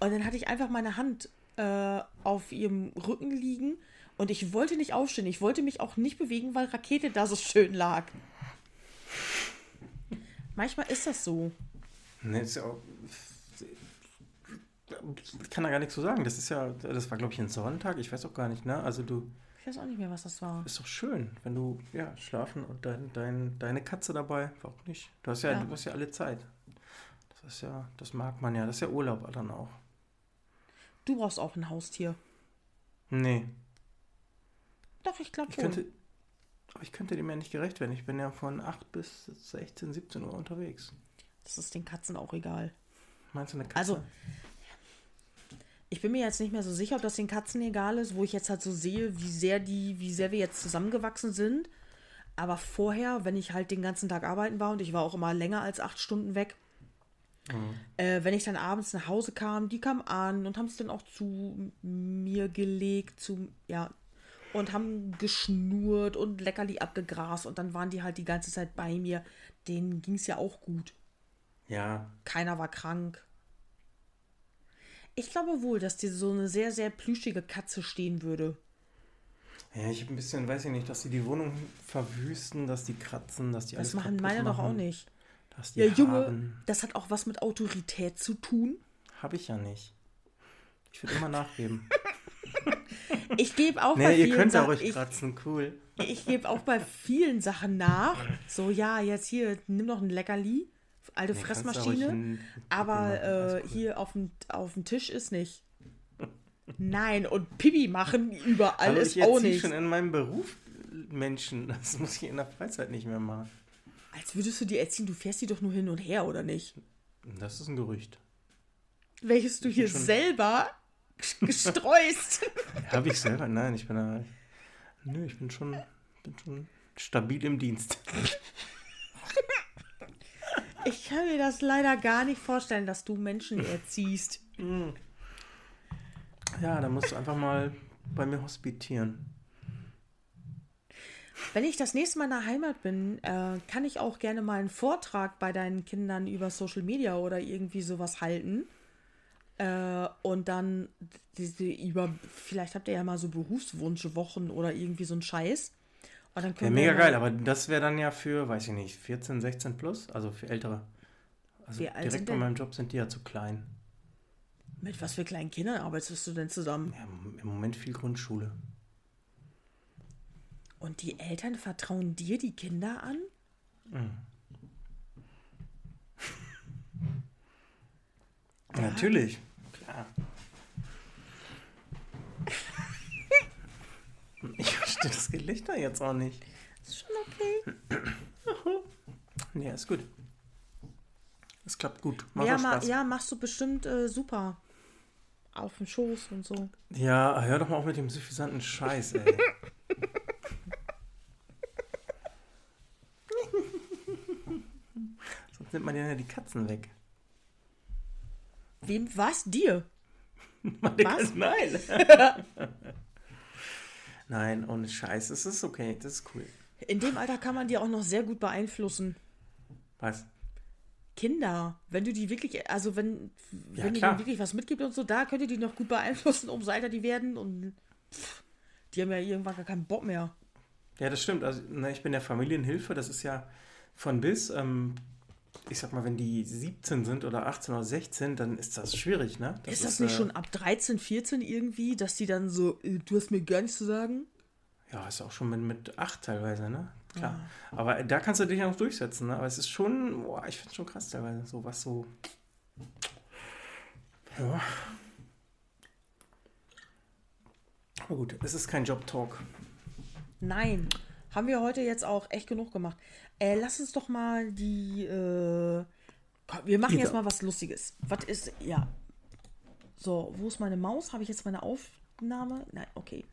und dann hatte ich einfach meine Hand äh, auf ihrem Rücken liegen und ich wollte nicht aufstehen. Ich wollte mich auch nicht bewegen, weil Rakete da so schön lag. Manchmal ist das so. Ne, ist ja auch, ich kann da gar nichts zu sagen. Das ist ja, das war, glaube ich, ein Sonntag. Ich weiß auch gar nicht, ne? Also du, Ich weiß auch nicht mehr, was das war. ist doch schön, wenn du, ja, schlafen und dein, dein, deine Katze dabei. Warum nicht? Du hast ja, Ja. du hast ja alle Zeit. Das ist ja, das mag man ja. Das ist ja Urlaub dann auch. Du brauchst auch ein Haustier. Nee. Doch, ich glaube schon. könnte, aber ich könnte dem ja nicht gerecht werden. Ich bin ja von 8 bis 16, 17 Uhr unterwegs. Das ist den Katzen auch egal. Meinst du eine Katze? Also, Ich bin mir jetzt nicht mehr so sicher, ob das den Katzen egal ist, wo ich jetzt halt so sehe, wie sehr die, wie sehr wir jetzt zusammengewachsen sind. Aber vorher, wenn ich halt den ganzen Tag arbeiten war und ich war auch immer länger als acht Stunden weg, äh, wenn ich dann abends nach Hause kam, die kamen an und haben es dann auch zu mir gelegt, zu, ja, und haben geschnurrt und Leckerli abgegrast und dann waren die halt die ganze Zeit bei mir. Denen ging es ja auch gut. ja, Keiner war krank. Ich glaube wohl, dass dir so eine sehr, sehr plüschige Katze stehen würde. Ja, ich habe ein bisschen, weiß ich nicht, dass sie die Wohnung verwüsten, dass die kratzen, dass die Das alles machen kaputt meine doch auch machen, nicht. Dass die Ja, Junge, haben. das hat auch was mit Autorität zu tun. Habe ich ja nicht. Ich würde immer nachgeben. Ich gebe auch bei nee, ihr vielen könnt ruhig ich, kratzen, cool. ich gebe auch bei vielen Sachen nach. So, ja, jetzt hier, nimm noch ein Leckerli, alte Nee, Fressmaschine. hin- Aber äh, cool. hier auf dem, auf dem Tisch ist nicht. Nein, und Pipi machen überall Hallo, ist ich auch nicht. schon in meinem Beruf Menschen. Das muss ich in der Freizeit nicht mehr machen. Als würdest du dir erziehen, du fährst die doch nur hin und her, oder nicht? Das ist ein Gerücht. Welches du hier selber gestreust. Habe ich selber? Nein, ich bin da. Nö, ich bin schon, bin schon stabil im Dienst. Ich kann mir das leider gar nicht vorstellen, dass du Menschen erziehst. Ja, da musst du einfach mal bei mir hospitieren. Wenn ich das nächste Mal in der Heimat bin, äh, kann ich auch gerne mal einen Vortrag bei deinen Kindern über Social Media oder irgendwie sowas halten. Äh, und dann diese über, vielleicht habt ihr ja mal so Berufswunschwochen oder irgendwie so einen Scheiß. Und dann Ja, mega geil, aber das wäre dann ja für, weiß ich nicht, 14, 16 plus, also für Ältere. Also Wie direkt bei meinem Job sind die ja zu klein. Mit was für kleinen Kindern arbeitest du denn zusammen? Ja, im Moment viel Grundschule. Und die Eltern vertrauen dir die Kinder an? Ja, Natürlich. Ich verstehe das Gelächter jetzt auch nicht. Ist schon okay. Nee, ist gut. Es klappt gut. Macht Ja, ma, Spaß. ja, machst du bestimmt äh, super. Auf dem Schoß und so. Ja, hör doch mal auf mit dem suffisanten Scheiß, ey. Sonst nimmt man ja die Katzen weg. Wem was? Dir? Was? Nein. Nein, ohne Scheiß. Es ist okay. Das ist cool. In dem Alter kann man die auch noch sehr gut beeinflussen. Was? Kinder, wenn du die wirklich, also wenn, Ja, wenn ihr klar. denen wirklich was mitgibt und so, da könnt ihr die noch gut beeinflussen, umso älter die werden und pff, die haben ja irgendwann gar keinen Bock mehr. Ja, das stimmt. Also, na, ich bin der Familienhilfe. Das ist ja von bis. Ähm, ich sag mal, wenn die 17 sind oder 18 oder 16, dann ist das schwierig, ne? ist das nicht äh, schon ab 13, 14 irgendwie, dass die dann so, äh, du hast mir gar nichts zu sagen? Ja, ist auch schon mit, mit 8 teilweise, ne? Klar. Aber da kannst du dich ja noch durchsetzen, ne? Aber es ist schon, boah, ich finde schon krass teilweise, so was so. Ja. Aber gut, es ist kein Job-Talk. Nein, haben wir heute jetzt auch echt genug gemacht. Äh, lass uns doch mal die, äh, komm, wir machen Ida. jetzt mal was Lustiges. Was ist, ja. So, wo ist meine Maus? Habe ich jetzt meine Aufnahme? Nein, okay.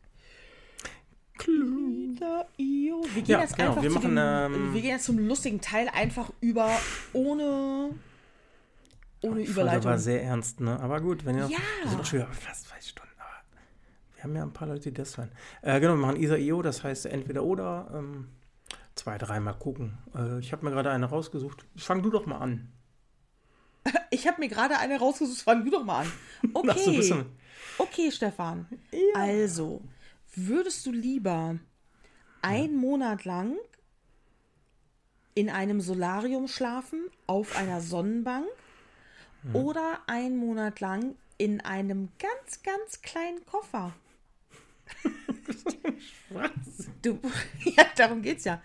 Ida, Io. Wir gehen Ja, jetzt genau, einfach wir machen, dem, ähm, wir gehen jetzt zum lustigen Teil einfach über, ohne, ohne Überleitung. war sehr ernst, ne? Aber gut, wenn ihr noch. Ja. Wir sind doch schon wieder fast zwei Stunden. Aber wir haben ja ein paar Leute, die das hören. Äh, genau, wir machen ISA-IO, das heißt entweder oder. Ähm, zwei, dreimal gucken. Äh, ich habe mir gerade eine rausgesucht. Fang du doch mal an. Ich habe mir gerade eine rausgesucht, fang du doch mal an. Okay. Ach so, bist du- Okay, Stefan. Also, würdest du lieber einen Monat lang in einem Solarium schlafen, auf einer Sonnenbank oder einen Monat lang in einem ganz, ganz kleinen Koffer? Was? Du, ja, darum geht's ja.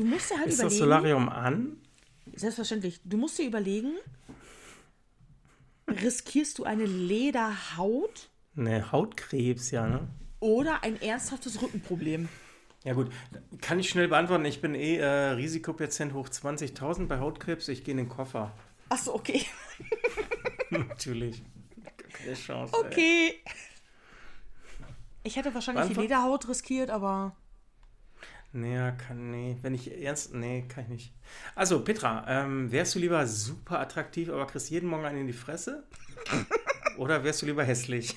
Du musst dir halt Ist das überlegen. Solarium an? Selbstverständlich. Du musst dir überlegen, riskierst du eine Lederhaut Ne, Hautkrebs, ja, ne? oder ein ernsthaftes Rückenproblem? Ja gut, kann ich schnell beantworten. Ich bin eh äh, Risikopatient hoch 20.000 bei Hautkrebs. Ich gehe in den Koffer. Achso, okay. Natürlich. Keine Chance. ey. Okay. Ich hätte wahrscheinlich die Beantwort- Lederhaut riskiert, aber Nee, ja, kann, nee. Wenn ich ernst, nee, kann ich nicht. Also, Petra, ähm, wärst du lieber super attraktiv, aber kriegst jeden Morgen einen in die Fresse? Oder wärst du lieber hässlich?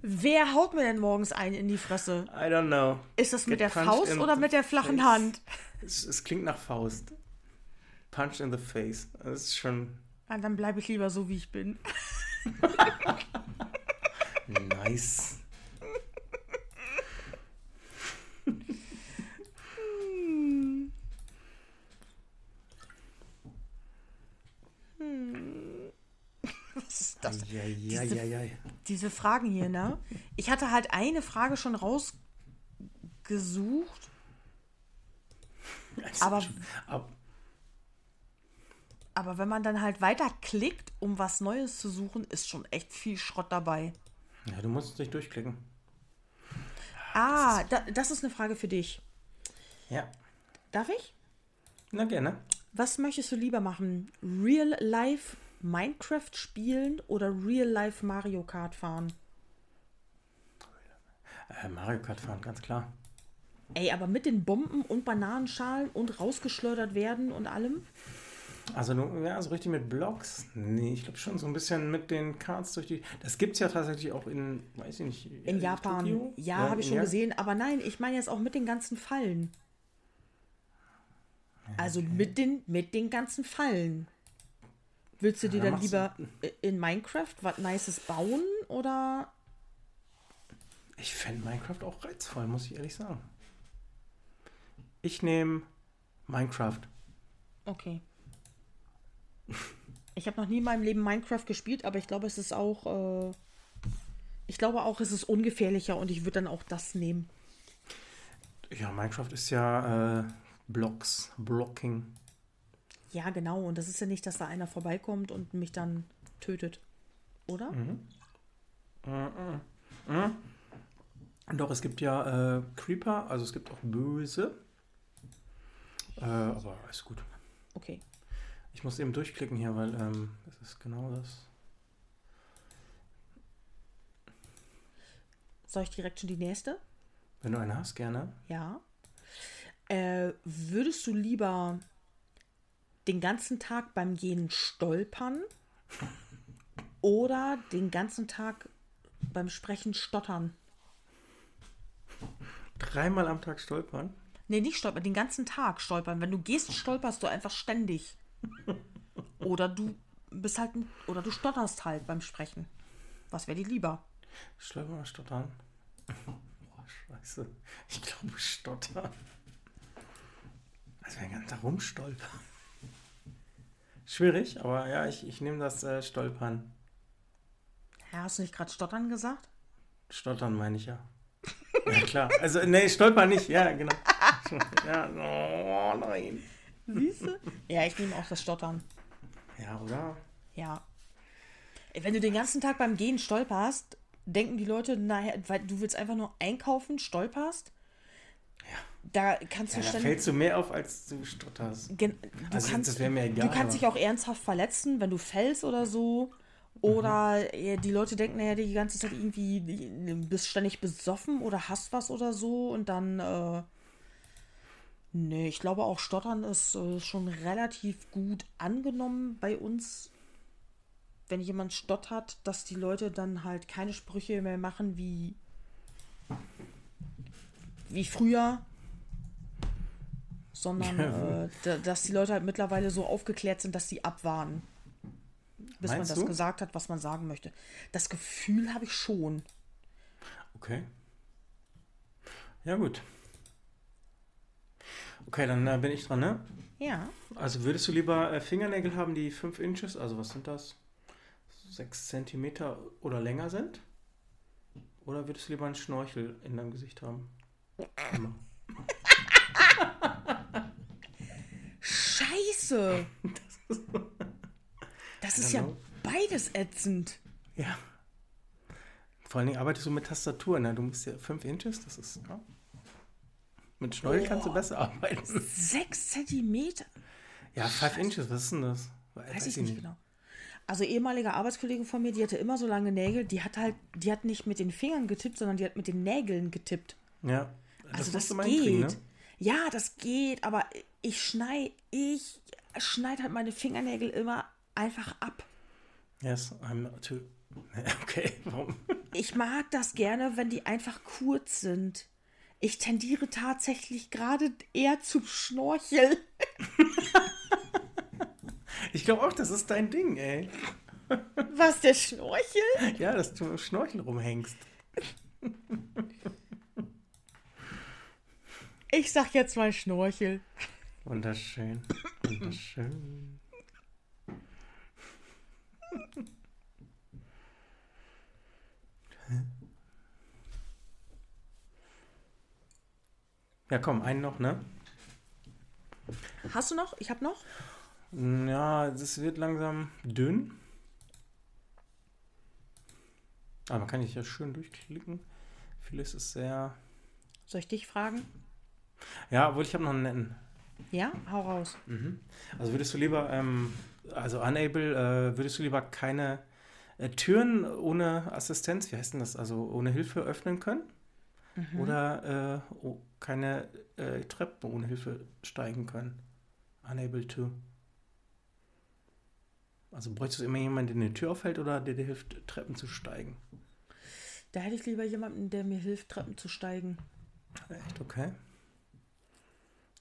wer haut mir denn morgens einen in die Fresse? I don't know. Ist das mit Get der Faust oder mit der flachen face. Hand? Es, es klingt nach Faust. Punch in the face. Das ist schon Ah, dann bleibe ich lieber so, wie ich bin. nice. Was ist das? Ja, ja, ja, ja. Diese Fragen hier, ne? Ich hatte halt eine Frage schon rausgesucht. Aber- aber Aber wenn man dann halt weiterklickt, um was Neues zu suchen, ist schon echt viel Schrott dabei. ja, du musst nicht durchklicken. Ah, da, das ist eine Frage für dich. Ja, Darf ich? na gerne. Was möchtest du lieber machen? Real Life Minecraft spielen oder Real Life Mario Kart fahren? Äh, Mario Kart fahren, ganz klar. Ey, aber mit den Bomben und Bananenschalen und rausgeschleudert werden und allem? Also, ja, so richtig mit Blocks? Nee, ich glaube schon so ein bisschen mit den Karts durch die. Das gibt es ja tatsächlich auch in, weiß ich nicht. In äh, Japan. Tokio? Ja, habe ich in schon Ja- gesehen. Aber nein, ich meine jetzt auch mit den ganzen Fallen. Also mit den, mit den ganzen Fallen. Willst du dir dann dann lieber in Minecraft was Nices bauen oder Ich fände Minecraft auch reizvoll, muss ich ehrlich sagen. Ich nehme Minecraft. Okay. Ich habe noch nie in meinem Leben Minecraft gespielt, aber ich glaube, es ist auch äh, Ich glaube auch, es ist ungefährlicher und ich würde dann auch das nehmen. Ja, Minecraft ist ja äh, Blocks, Blocking. Ja, genau. Und das ist ja nicht, dass da einer vorbeikommt und mich dann tötet. Oder? Mhm. Mhm. Doch, es gibt ja äh, Creeper, also es gibt auch Böse. Äh, aber alles gut. Okay. Ich muss eben durchklicken hier, weil ähm, das ist genau das. Soll ich direkt schon die nächste? Wenn du eine hast, gerne. Ja. Äh, würdest du lieber den ganzen Tag beim Gehen stolpern oder den ganzen Tag beim Sprechen stottern? Dreimal am Tag stolpern? Nee, nicht stolpern, den ganzen Tag stolpern. Wenn du gehst, stolperst du einfach ständig. Oder du bist halt, oder du stotterst halt beim Sprechen. Was wäre dir lieber? Stolpern oder stottern? Boah, scheiße. Ich glaube stottern. Also wenn ganzen Tag rumstolpern. Schwierig, aber ja, ich, ich nehme das äh, Stolpern. Ja, hast du nicht gerade stottern gesagt? Stottern meine ich ja. Ja, klar. Also, nee, stolpern nicht. Ja, genau. Ja, oh nein. Siehst du? Ja, ich nehme auch das Stottern. Ja, oder? Ja. Wenn du den ganzen Tag beim Gehen stolperst, denken die Leute, naja, weil du willst einfach nur einkaufen, stolperst. Da kannst du Ja, da fällst du mehr auf, als du stotterst. Gen- Du Also, kannst, das wäre mir egal. Du kannst dich auch ernsthaft verletzen, wenn du fällst oder so. Oder ja, die Leute denken, naja, die ganze Zeit irgendwie, bist ständig besoffen oder hast was oder so und dann, äh, nee, ich glaube auch Stottern ist äh, schon relativ gut angenommen bei uns. Wenn jemand stottert, dass die Leute dann halt keine Sprüche mehr machen wie, wie früher, sondern äh, da- dass die Leute halt mittlerweile so aufgeklärt sind, dass sie abwarten. Bis man Meinst das du? gesagt hat, was man sagen möchte. Das Gefühl habe ich schon. Okay. Ja, gut. Okay, dann äh, bin ich dran, ne? Ja. Also würdest du lieber äh, Fingernägel haben, die 5 Inches, also was sind das? 6 Zentimeter oder länger sind? Oder würdest du lieber einen Schnorchel in deinem Gesicht haben? Immer. Scheiße. Das ist ja know. beides ätzend. Ja. Vor allen Dingen arbeitest du mit Tastatur, ne? Du musst ja 5 Inches, das ist, ja. Mit Schnorchel kannst du besser arbeiten. Sechs Zentimeter. Ja, 5 Inches, was ist denn das? Weiß ich nicht genau. Also ehemalige Arbeitskollege von mir, die hatte immer so lange Nägel, die hat halt, die hat nicht mit den Fingern getippt, sondern die hat mit den Nägeln getippt. Ja. Das Also das, mal geht. ne? Ja, das geht, aber ich schneide, ich schneide halt meine Fingernägel immer einfach ab. Yes, I'm too. Okay, warum? Ich mag das gerne, wenn die einfach kurz sind. Ich tendiere tatsächlich gerade eher zum Schnorchel. Ich glaube auch, das ist dein Ding, ey. Was, der Schnorchel? Ja, dass du Schnorchel rumhängst. Ich sag jetzt mal Schnorchel. Wunderschön. Wunderschön. Ja, komm, einen noch, ne? Hast du noch? Ich hab noch. Ja, das wird langsam dünn. Aber man kann sich ja schön durchklicken. Vieles ist sehr. Soll ich dich fragen? Ja, obwohl ich habe noch einen netten. Ja, hau raus. Also würdest du lieber, ähm, also unable, äh, würdest du lieber keine äh, Türen ohne Assistenz, wie heißt denn das, also ohne Hilfe öffnen können? Oder äh, oh, keine äh, Treppen ohne Hilfe steigen können? Unable to. Also bräuchtest du immer jemanden, der eine Tür aufhält oder der dir hilft, Treppen zu steigen? Da hätte ich lieber jemanden, der mir hilft, Treppen zu steigen. Echt, okay.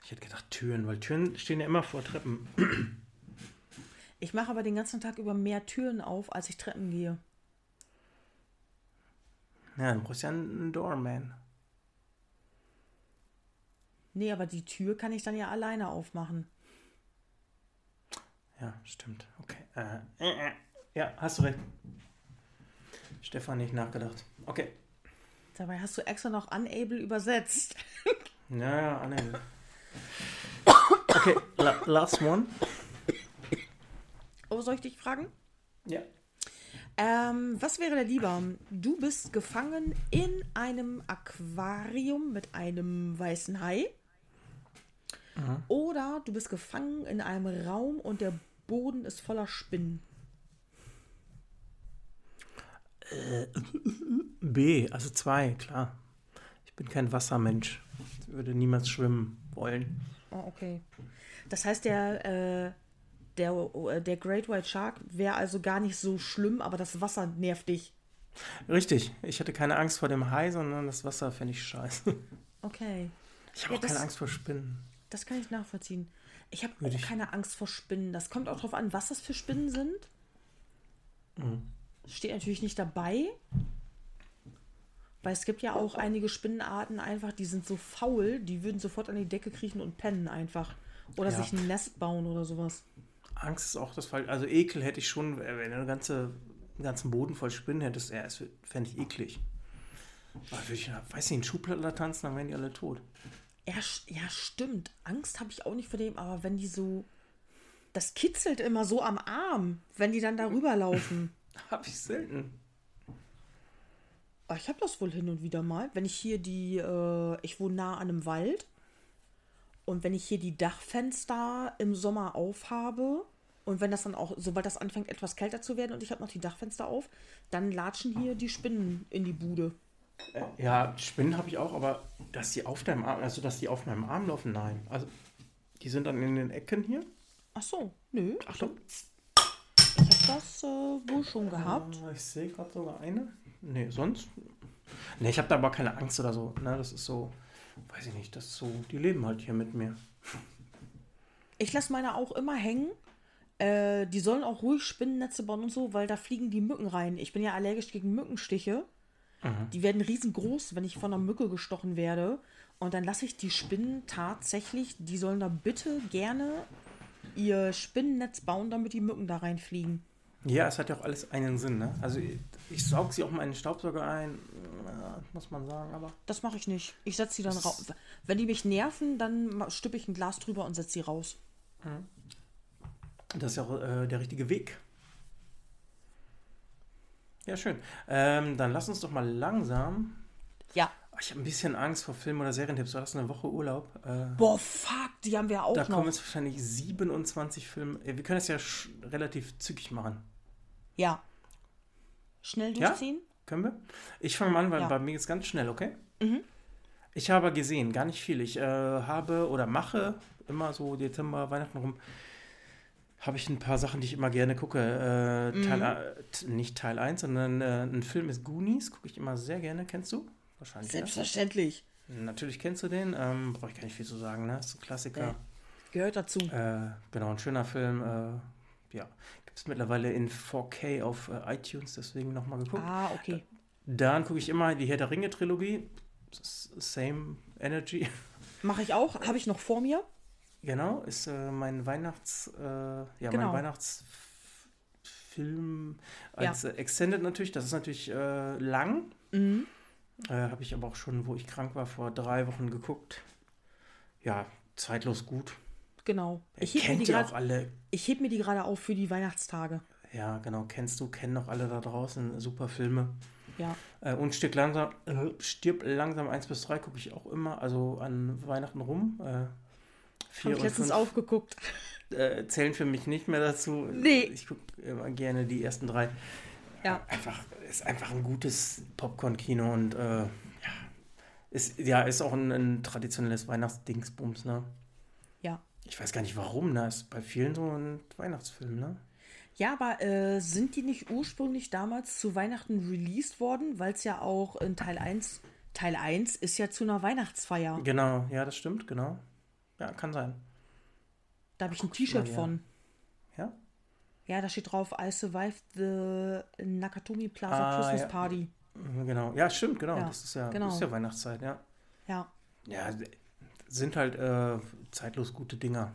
Ich hätte gedacht Türen, weil Türen stehen ja immer vor Treppen. Ich mache aber den ganzen Tag über mehr Türen auf, als ich Treppen gehe. Ja, dann brauchst du ja einen Doorman. Nee, aber die Tür kann ich dann ja alleine aufmachen. Ja, stimmt. Okay. Äh, äh, äh. Ja, hast du recht. Stefan nicht nachgedacht. Okay. Dabei hast du extra noch unable übersetzt. Ja, ja, unable. Okay, la last one. Oh, soll ich dich fragen? Ja. Ähm, was wäre der lieber? Du bist gefangen in einem Aquarium mit einem weißen Hai. Oder du bist gefangen in einem Raum und der Boden ist voller Spinnen. B, also zwei, klar. Ich bin kein Wassermensch. Würde niemals schwimmen wollen. Oh, okay. Das heißt, der, äh, der, äh, der Great White Shark wäre also gar nicht so schlimm, aber das Wasser nervt dich. Richtig, ich hatte keine Angst vor dem Hai, sondern das Wasser fände ich scheiße. Okay. Ich habe Ja, auch keine das- Angst vor Spinnen. Das kann ich nachvollziehen. Ich habe auch keine Angst vor Spinnen. Das kommt auch drauf an, was das für Spinnen sind. Mhm. Steht natürlich nicht dabei. Weil es gibt ja auch einige Spinnenarten einfach, die sind so faul, die würden sofort an die Decke kriechen und pennen einfach. Oder Ja. sich ein Nest bauen oder sowas. Angst ist auch das Fall. Also Ekel hätte ich schon, wenn du eine ganze, einen ganzen Boden voll Spinnen hättest, ja, das fände ich eklig. Aber würde ich, weiß nicht, einen Schuhplattler tanzen, dann wären die alle tot. Ja, ja stimmt. Angst habe ich auch nicht vor dem, aber wenn die so. Das kitzelt immer so am Arm, wenn die dann darüber laufen. Habe ich selten. Aber ich habe das wohl hin und wieder mal. Wenn ich hier die, äh, ich wohne nah an einem Wald und wenn ich hier die Dachfenster im Sommer aufhabe und wenn das dann auch, sobald das anfängt etwas kälter zu werden und ich habe noch die Dachfenster auf, dann latschen hier die Spinnen in die Bude. Äh, Ja, Spinnen habe ich auch, aber dass die auf deinem Arm, also dass die auf meinem Arm laufen, nein. Also die sind dann in den Ecken hier. Ach so, nö. Achtung. Ich habe das äh, wohl schon gehabt. Ah, Ich sehe gerade sogar eine. Nee, sonst? Nee, ich habe da aber keine Angst oder so. Ne, das ist so, weiß ich nicht, das ist so, die leben halt hier mit mir. Ich lasse meine auch immer hängen. Äh, die sollen auch ruhig Spinnennetze bauen und so, weil da fliegen die Mücken rein. Ich bin ja allergisch gegen Mückenstiche. Die werden riesengroß, wenn ich von einer Mücke gestochen werde. Und dann lasse ich die Spinnen tatsächlich, die sollen da bitte gerne ihr Spinnennetz bauen, damit die Mücken da reinfliegen. Ja, es hat ja auch alles einen Sinn, ne? Also ich, ich saug sie auch mal in den Staubsauger ein, muss man sagen, aber Das mache ich nicht. Ich setze sie dann raus. Wenn die mich nerven, dann stüppe ich ein Glas drüber und setze sie raus. das ist ja auch äh, der richtige Weg. Ja, schön. Ähm, dann lass uns doch mal langsam. Ja. Ah, Ich habe ein bisschen Angst vor Film- oder Serientipps. Du hast eine Woche Urlaub. Äh, Boah, fuck, die haben wir auch da noch. kommen jetzt wahrscheinlich 27 Filme. Äh, Wir können es ja relativ zügig machen. Ja. Schnell Ja? durchziehen? Können wir? Ich fange mal an, weil Ja. bei mir ist ganz schnell, okay? Mhm. Ich habe gesehen, gar nicht viel. Ich äh, habe oder mache immer so Dezember, Weihnachten rum, habe ich ein paar Sachen, die ich immer gerne gucke. Äh, Mhm. Teil, nicht Teil 1, sondern äh, ein Film ist Goonies, gucke ich immer sehr gerne. Kennst du? Wahrscheinlich. Ja? Selbstverständlich. Natürlich kennst du den. Ähm, Brauche ich gar nicht viel zu sagen, ne? Ist ein Klassiker. Gehört dazu. Äh, genau, ein schöner Film. Äh, ja, gibt es mittlerweile in 4K auf äh, iTunes, deswegen nochmal geguckt. Ah, okay. Dann gucke ich immer die Herr der Ringe-Trilogie. Same Energy. Mache ich auch. Habe ich noch vor mir. Genau, ist äh, mein Weihnachts, äh, ja, Genau. mein Weihnachtsfilm als äh, Extended natürlich. Das ist natürlich äh, lang. Mhm. Äh, Habe ich aber auch schon, wo ich krank war, vor drei Wochen geguckt. Ja, zeitlos gut. Genau. Ich heb, mir kennt die auch alle. ich heb mir die gerade auf für die Weihnachtstage. Ja, genau, kennst du, kennen auch alle da draußen. Super Filme. Ja. Äh, und stirb langsam, äh, stirb langsam 1 bis 3 gucke ich auch immer, also an Weihnachten rum. Äh, vier ich und letztens fünf aufgeguckt. äh, zählen für mich nicht mehr dazu. Nee. Ich gucke immer gerne die ersten drei. Ja. Einfach, ist einfach ein gutes Popcorn-Kino und äh, ja, ist, ja, ist auch ein, ein traditionelles Weihnachtsdingsbums, ne? Ich weiß gar nicht warum, ne? Ist bei vielen so ein Weihnachtsfilm, ne? Ja, aber äh, sind die nicht ursprünglich damals zu Weihnachten released worden? Weil es ja auch in Teil 1, Teil 1 ist ja zu einer Weihnachtsfeier. Genau, ja, das stimmt, genau. Ja, kann sein. Da habe ich ein T-Shirt ja. von. Ja? Ja, da steht drauf, I survived the Nakatomi Plaza Ah, Christmas ja. Party. Genau. Ja, stimmt, genau. Ja, das ist ja, genau. ist ja Weihnachtszeit, ja. Ja, Ja, sind halt äh, zeitlos gute Dinger.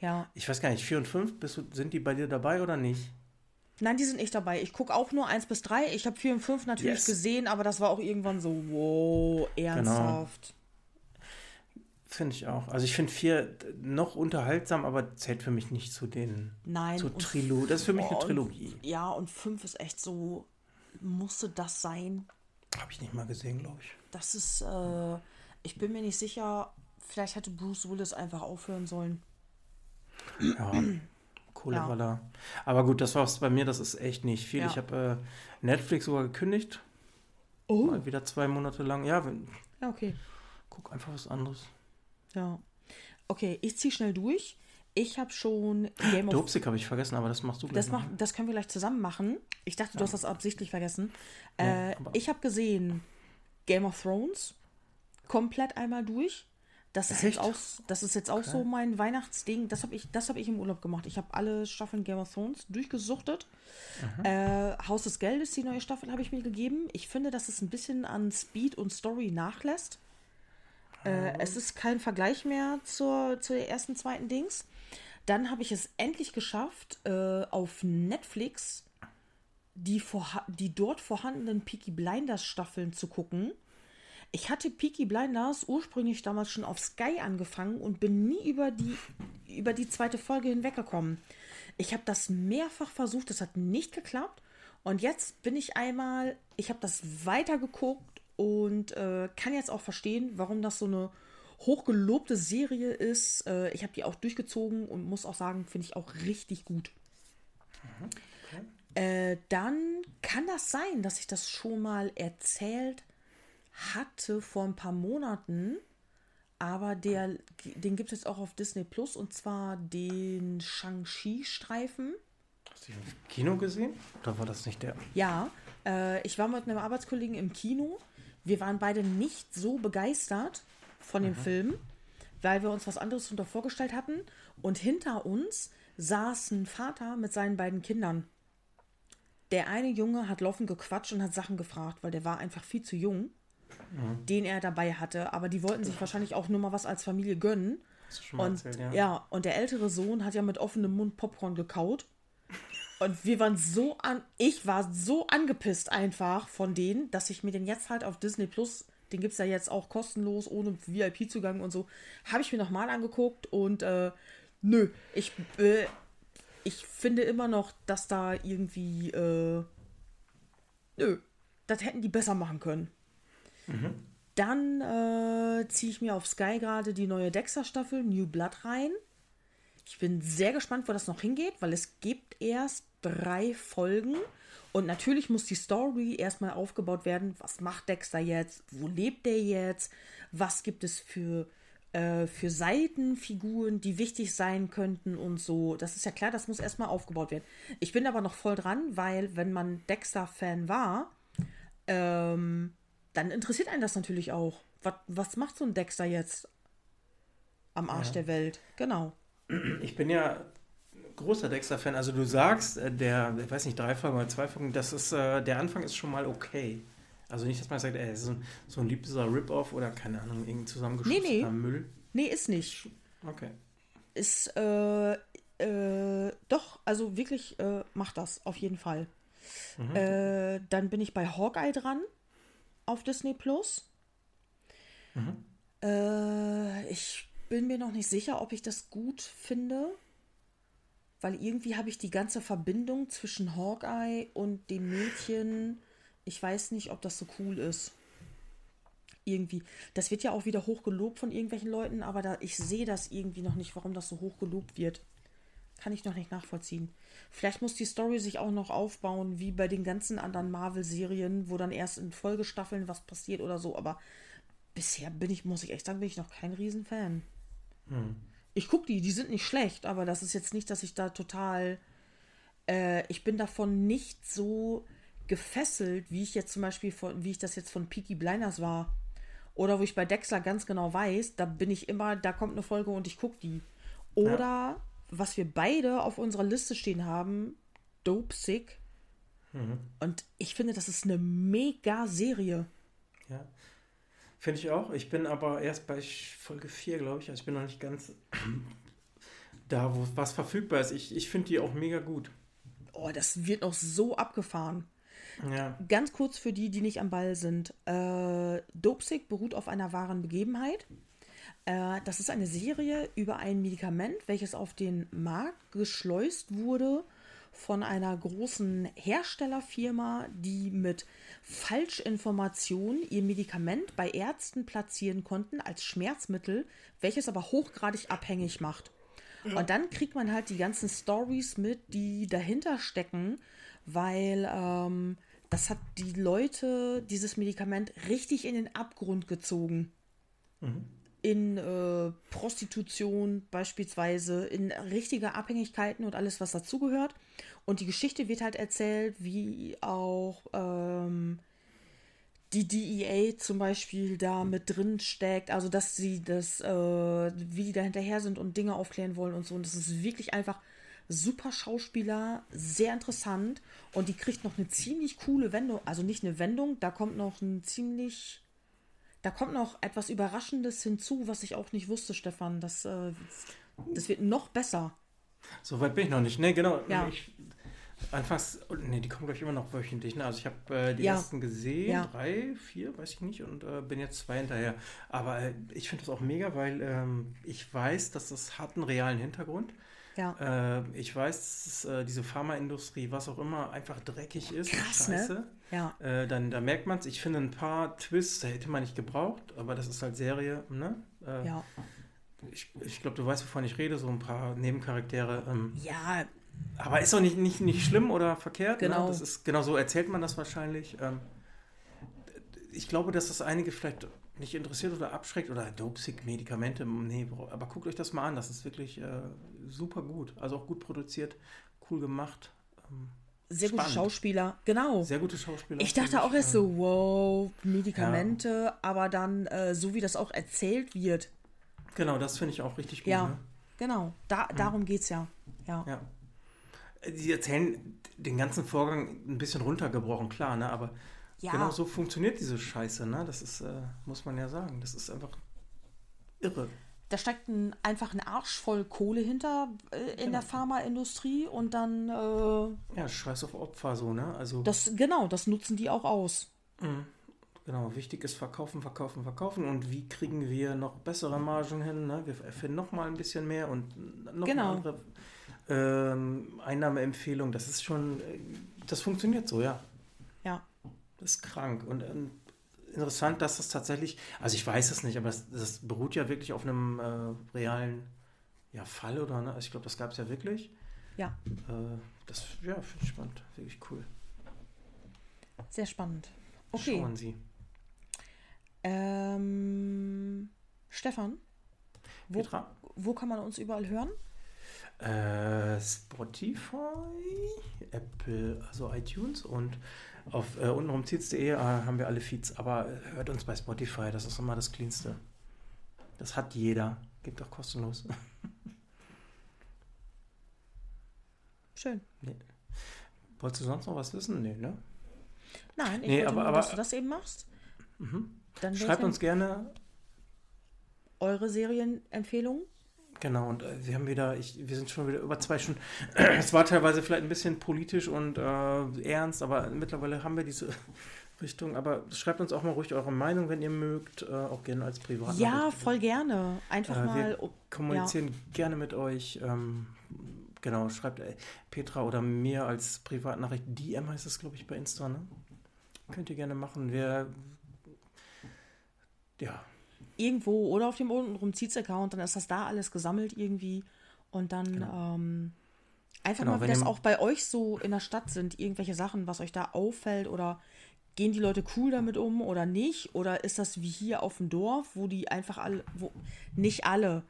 ja. Ich weiß gar nicht, 4 und 5, bist du, sind die bei dir dabei oder nicht? Nein, die sind nicht dabei. Ich gucke auch nur 1 bis 3. Ich habe 4 und 5 natürlich Yes. gesehen, aber das war auch irgendwann so, wow, ernsthaft. Finde ich auch. Also ich finde vier noch unterhaltsam, aber zählt für mich nicht zu den Nein. zur und- Trilogie. Das ist für mich Oh, eine und- Trilogie. Ja, und 5 ist echt so, musste das sein? Habe ich nicht mal gesehen, glaube ich. Das ist, äh, ich bin mir nicht sicher, vielleicht hätte Bruce Willis einfach aufhören sollen. Ja, coole Ja. Roller. Aber gut, das war's bei mir, das ist echt nicht viel. Ja. Ich habe äh, Netflix sogar gekündigt. Oh. Mal wieder zwei Monate lang. Ja, wenn, Ja, okay. guck einfach was anderes. Ja. Okay, ich ziehe schnell durch. Ich habe schon Game of habe ich vergessen, aber das machst du gleich. Das, mach, ne? das können wir gleich zusammen machen. Ich dachte, du hast das absichtlich vergessen. Nee, äh, ich habe gesehen Game of Thrones komplett einmal durch. Das ist jetzt auch, das ist jetzt auch Okay. so mein Weihnachtsding. Das habe ich, das habe ich im Urlaub gemacht. Ich habe alle Staffeln Game of Thrones durchgesuchtet. Äh, Haus des Geldes, die neue Staffel, habe ich mir gegeben. Ich finde, dass es ein bisschen an Speed und Story nachlässt. Äh, es ist kein Vergleich mehr zur, zur ersten, zweiten Dings. Dann habe ich es endlich geschafft, äh, auf Netflix die, die dort vorhandenen Peaky Blinders Staffeln zu gucken. Ich hatte Peaky Blinders ursprünglich damals schon auf Sky angefangen und bin nie über die, über die zweite Folge hinweggekommen. Ich habe das mehrfach versucht, das hat nicht geklappt. Und jetzt bin ich einmal, ich habe das weitergeguckt und äh, kann jetzt auch verstehen, warum das so eine hochgelobte Serie ist. Äh, ich habe die auch durchgezogen und muss auch sagen, finde ich auch richtig gut. Äh, dann kann das sein, dass ich das schon mal erzählt hatte vor ein paar Monaten. Aber der, den gibt es jetzt auch auf Disney Plus und zwar den Shang-Chi-Streifen. Hast du den im Kino gesehen? Oder war das nicht der? Ja, äh, ich war mit einem Arbeitskollegen im Kino. Wir waren beide nicht so begeistert von dem Film, weil wir uns was anderes darunter vorgestellt hatten. Und hinter uns saß ein Vater mit seinen beiden Kindern. Der eine Junge hat laufend gequatscht und hat Sachen gefragt, weil der war einfach viel zu jung, den er dabei hatte. Aber die wollten sich wahrscheinlich auch nur mal was als Familie gönnen. Und erzählt, ja. ja. und der ältere Sohn hat ja mit offenem Mund Popcorn gekaut. Und wir waren so an, ich war so angepisst einfach von denen, dass ich mir den jetzt halt auf Disney Plus, den gibt es ja jetzt auch kostenlos, ohne VIP-Zugang und so, habe ich mir nochmal angeguckt und äh, nö, ich, äh, ich finde immer noch, dass da irgendwie, äh, nö, das hätten die besser machen können. Dann äh, ziehe ich mir auf Sky gerade die neue Dexter-Staffel New Blood rein. Ich bin sehr gespannt, wo das noch hingeht, weil es gibt erst drei Folgen. Und natürlich muss die Story erstmal aufgebaut werden. Was macht Dexter jetzt? Wo lebt er jetzt? Was gibt es für, äh, für Seitenfiguren, die wichtig sein könnten und so? Das ist ja klar, das muss erstmal aufgebaut werden. Ich bin aber noch voll dran, weil wenn man Dexter-Fan war, ähm, dann interessiert einen das natürlich auch. Was, was macht so ein Dexter jetzt am Arsch der Welt? Genau. Ich bin ja großer Dexter-Fan. Also du sagst, äh, der, ich weiß nicht, drei Folgen oder zwei Folgen, das ist, äh, der Anfang ist schon mal okay. Also nicht, dass man sagt, ey, so ein, so ein liebster Rip-Off oder keine Ahnung, irgendein zusammengeschussener Nee, nee. Müll. Nee, ist nicht. Okay. Ist, äh, äh, doch, also wirklich, äh, macht das, auf jeden Fall. Äh, dann bin ich bei Hawkeye dran auf Disney Plus. Äh, ich bin mir noch nicht sicher, ob ich das gut finde. Weil irgendwie habe ich die ganze Verbindung zwischen Hawkeye und dem Mädchen. Ich weiß nicht, ob das so cool ist. Irgendwie. Das wird ja auch wieder hochgelobt von irgendwelchen Leuten, aber da, ich sehe das irgendwie noch nicht, warum das so hochgelobt wird. Kann ich noch nicht nachvollziehen. Vielleicht muss die Story sich auch noch aufbauen, wie bei den ganzen anderen Marvel-Serien, wo dann erst in Folgestaffeln was passiert oder so. Aber bisher bin ich, muss ich echt sagen, bin ich noch kein Riesenfan. Ich gucke die, die sind nicht schlecht, aber das ist jetzt nicht, dass ich da total. Äh, ich bin davon nicht so gefesselt, wie ich jetzt zum Beispiel von, wie ich das jetzt von Peaky Blinders war. Oder wo ich bei Dexter ganz genau weiß, da bin ich immer, da kommt eine Folge und ich gucke die. Oder was wir beide auf unserer Liste stehen haben, Dope Sick. Und ich finde, das ist eine mega Serie. Ja. Finde ich auch. Ich bin aber erst bei Folge 4, glaube ich. Also ich bin noch nicht ganz da, wo was verfügbar ist. Ich, ich finde die auch mega gut. oh, das wird noch so abgefahren. Ja. Ganz kurz für die, die nicht am Ball sind. Äh, Dopesick beruht auf einer wahren Begebenheit. Äh, das ist eine Serie über ein Medikament, welches auf den Markt geschleust wurde von einer großen Herstellerfirma, die mit Falschinformationen ihr Medikament bei Ärzten platzieren konnten als Schmerzmittel, welches aber hochgradig abhängig macht. Und dann kriegt man halt die ganzen Stories mit, die dahinter stecken, weil ähm, das hat die Leute, dieses Medikament, richtig in den Abgrund gezogen. In äh, Prostitution beispielsweise, in richtige Abhängigkeiten und alles, was dazugehört. Und die Geschichte wird halt erzählt, wie auch ähm, die DEA zum Beispiel da mit drin steckt, also dass sie das, äh, wie die da hinterher sind und Dinge aufklären wollen und so. Und das ist wirklich einfach super Schauspieler, sehr interessant. Und die kriegt noch eine ziemlich coole Wendung, also nicht eine Wendung, da kommt noch ein ziemlich, da kommt noch etwas Überraschendes hinzu, was ich auch nicht wusste, Stefan. Das, äh, das wird noch besser. So weit bin ich noch nicht. Ne, genau. Ja. Ich, anfangs, ne, die kommen, glaube ich, immer noch wöchentlich. Ne? Also ich habe äh, die Ja. ersten gesehen, Ja. drei, vier, weiß ich nicht, und äh, bin jetzt zwei hinterher. Aber äh, ich finde das auch mega, weil ähm, ich weiß, dass das hat einen realen Hintergrund. Ja. Äh, ich weiß, dass äh, diese Pharmaindustrie, was auch immer, einfach dreckig ist. Krass, ne? Ja. Äh, dann, da merkt man es. Ich finde ein paar Twists, da hätte man nicht gebraucht, aber das ist halt Serie, ne? Äh, Ja. Ich, ich glaube, du weißt, wovon ich rede, so ein paar Nebencharaktere. Ähm, Ja, aber ist auch nicht, nicht, nicht schlimm oder verkehrt. Genau. Ne? Das ist, genau so erzählt man das wahrscheinlich. Ähm, ich glaube, dass das einige vielleicht nicht interessiert oder abschreckt oder dopesick Medikamente. Nee, aber guckt euch das mal an. Das ist wirklich äh, super gut. Also auch gut produziert, cool gemacht. Ähm, sehr gute Spannend. Schauspieler. Genau. sehr gute Schauspieler. Ich dachte auch erst so, wow, Medikamente, aber dann, äh, so wie das auch erzählt wird. Genau, das finde ich auch richtig gut. Ja, Ne? genau. Da, darum geht's ja. Ja. Ja. Sie erzählen den ganzen Vorgang ein bisschen runtergebrochen, klar, ne? aber Ja. genau so funktioniert diese Scheiße. Ne? Das ist, äh, muss man ja sagen, das ist einfach irre. Da steckt ein, einfach ein Arsch voll Kohle hinter äh, in der Pharmaindustrie und dann, äh, Ja, Scheiß auf Opfer so, ne? Also, das, genau, das nutzen die auch aus. genau, wichtig ist verkaufen, verkaufen, verkaufen und wie kriegen wir noch bessere Margen hin, ne? Wir erfinden noch mal ein bisschen mehr und noch Genau. eine andere ähm, Einnahmeempfehlung. Das ist schon, äh, das funktioniert so, ja. Ja. Das ist krank. Und ähm, interessant, dass das tatsächlich, also ich weiß es nicht, aber das, das beruht ja wirklich auf einem äh, realen ja, Fall oder ne? Also ich glaube, das gab es ja wirklich. Ja, Äh, das ja, finde ich spannend. Wirklich cool. sehr spannend. Okay. Schauen Sie. Ähm, Stefan, wo, Petra? wo kann man uns überall hören? Äh, Spotify, Apple, also iTunes und auf äh, untenrum.de äh, haben wir alle Feeds, aber äh, hört uns bei Spotify, das ist immer das Cleanste. Das hat jeder. Gibt auch kostenlos. Schön. Wolltest du sonst noch was wissen? Nee, ne? Nein, ich Nee, aber- nur, aber- dass du das eben machst. Dann Schreibt uns gerne. eure Serienempfehlungen. Genau, und äh, wir haben wieder, ich, wir sind schon wieder über zwei Stunden. es war teilweise vielleicht ein bisschen politisch und äh, ernst, aber mittlerweile haben wir diese Richtung. Aber schreibt uns auch mal ruhig eure Meinung, wenn ihr mögt, äh, auch gerne als Privat. Ja, voll gerne. Einfach Äh, mal. wir kommunizieren gerne mit euch. Ähm, genau, schreibt äh, Petra oder mir als Privatnachricht. DM heißt es, glaube ich, bei Insta, ne? Könnt ihr gerne machen. Wir. Ja, irgendwo oder auf dem untenrum Zeets-Account, dann ist das da alles gesammelt irgendwie. Und dann Genau. ähm, einfach Genau, mal, wie wenn das auch bei euch so in der Stadt sind, irgendwelche Sachen, was euch da auffällt oder gehen die Leute cool damit um oder nicht? Oder ist das wie hier auf dem Dorf, wo die einfach alle, wo, nicht alle,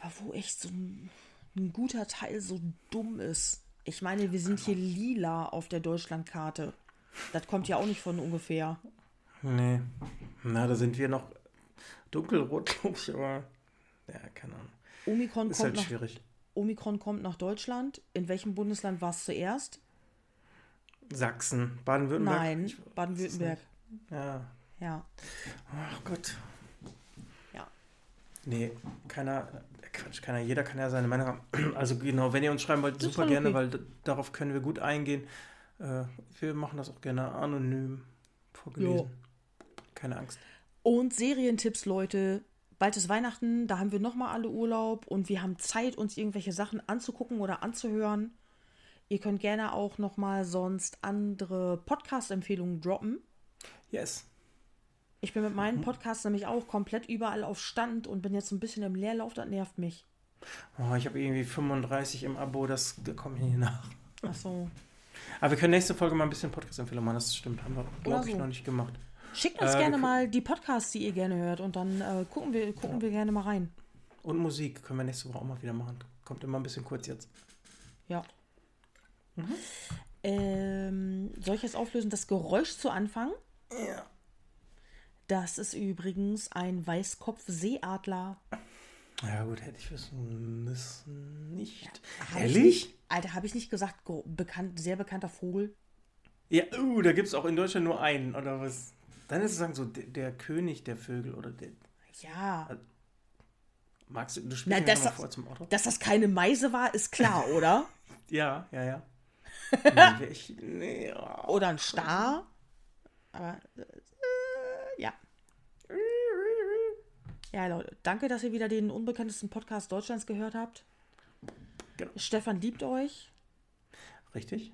aber wo echt so ein, ein guter Teil so dumm ist. Ich meine, wir sind hier lila auf der Deutschlandkarte. Das kommt ja auch nicht von ungefähr. nee. Na, da sind wir noch dunkelrot, glaube ich, aber. Ja, keine Ahnung. Omikron Ist kommt halt nach schwierig. Omikron kommt nach Deutschland. In welchem Bundesland war es zuerst? Sachsen, Baden-Württemberg? Nein, Baden-Württemberg. Ja. Ja, Ach Gott. ja. Nee, keiner, äh, Quatsch, keiner, jeder kann ja seine Meinung haben. Also genau, wenn ihr uns schreiben wollt, Das super gerne, okay. weil darauf können wir gut eingehen. Äh, wir machen das auch gerne anonym vorgelesen. Keine Angst. Und Serientipps, Leute. Bald ist Weihnachten, da haben wir nochmal alle Urlaub und wir haben Zeit, uns irgendwelche Sachen anzugucken oder anzuhören. Ihr könnt gerne auch nochmal sonst andere Podcast-Empfehlungen droppen. Yes. Ich bin mit meinen Podcasts nämlich auch komplett überall auf Stand und bin jetzt ein bisschen im Leerlauf, das nervt mich. Oh, ich habe irgendwie 35 im Abo, das da komme ich nicht nach. Ach so. Aber wir können nächste Folge mal ein bisschen Podcast-Empfehlung machen, das stimmt. Haben wir, glaube ich, so. noch nicht gemacht. Schickt uns Äh, gerne mal die Podcasts, die ihr gerne hört und dann äh, gucken, wir, gucken wir gerne mal rein. Und Musik können wir nächste Woche auch mal wieder machen. Kommt immer ein bisschen kurz jetzt. Ja. Ähm, soll ich jetzt auflösen? Das Geräusch zu Anfang, Ja. das ist übrigens ein Weißkopf-Seeadler. Ja gut, hätte ich wissen müssen. Nicht. Ich Ehrlich? nicht- Alter, habe ich nicht gesagt, bekannt, sehr bekannter Vogel? Ja, uh, da gibt es auch in Deutschland nur einen, oder was? Dann ist es sagen so der, der König der Vögel oder der. Ja. Magst du, du Na, spielst mir das- mal vor zum Auto? Dass das keine Meise war, ist klar, oder? Ja, ja, ja. nee, ich, nee, oh. Oder ein Star. Aber, äh, ja. Ja, Leute, danke, dass ihr wieder den unbekanntesten Podcast Deutschlands gehört habt. Genau. Stefan liebt euch. Richtig?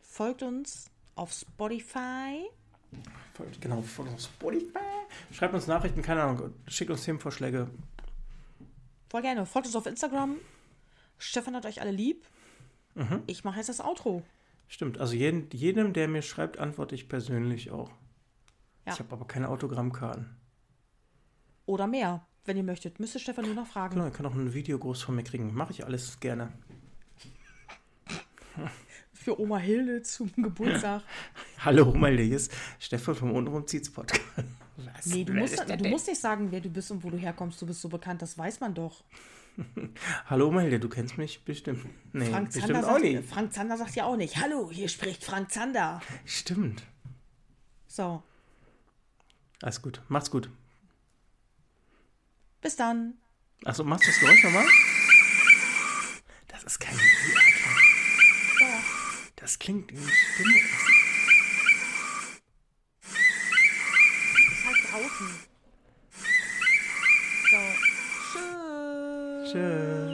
Folgt uns auf Spotify. Genau, folgt uns auf Spotify. Schreibt uns Nachrichten, keine Ahnung, schickt uns Themenvorschläge. Voll gerne. Folgt uns auf Instagram. Stefan hat euch alle lieb. Ich mache jetzt das Outro. Stimmt, also jeden, jedem, der mir schreibt, antworte ich persönlich auch. Ja. Ich habe aber keine Autogrammkarten. Oder mehr, wenn ihr möchtet. Müsste Stefan nur noch fragen. Genau, ihr könnt auch ein Video groß von mir kriegen. Mache ich alles gerne. Für Oma Hilde zum Geburtstag. Hallo, Malte, hier ist Stefan vom Unrum Zietz Podcast. Was? Nee, du musst, du musst nicht sagen, wer du bist und wo du herkommst. Du bist so bekannt, das weiß man doch. Hallo, Malte, du kennst mich bestimmt. Nee, Frank bestimmt Zander, auch sagt, nicht. Frank Zander sagt ja auch nicht. Hallo, hier spricht Frank Zander. Stimmt. So, Alles gut. Macht's gut. bis dann. Achso, machst du das Geräusch nochmal? Das ist kein. Das klingt wie eine Stimme. Ist halt draußen. So, tschüss. Tschüss.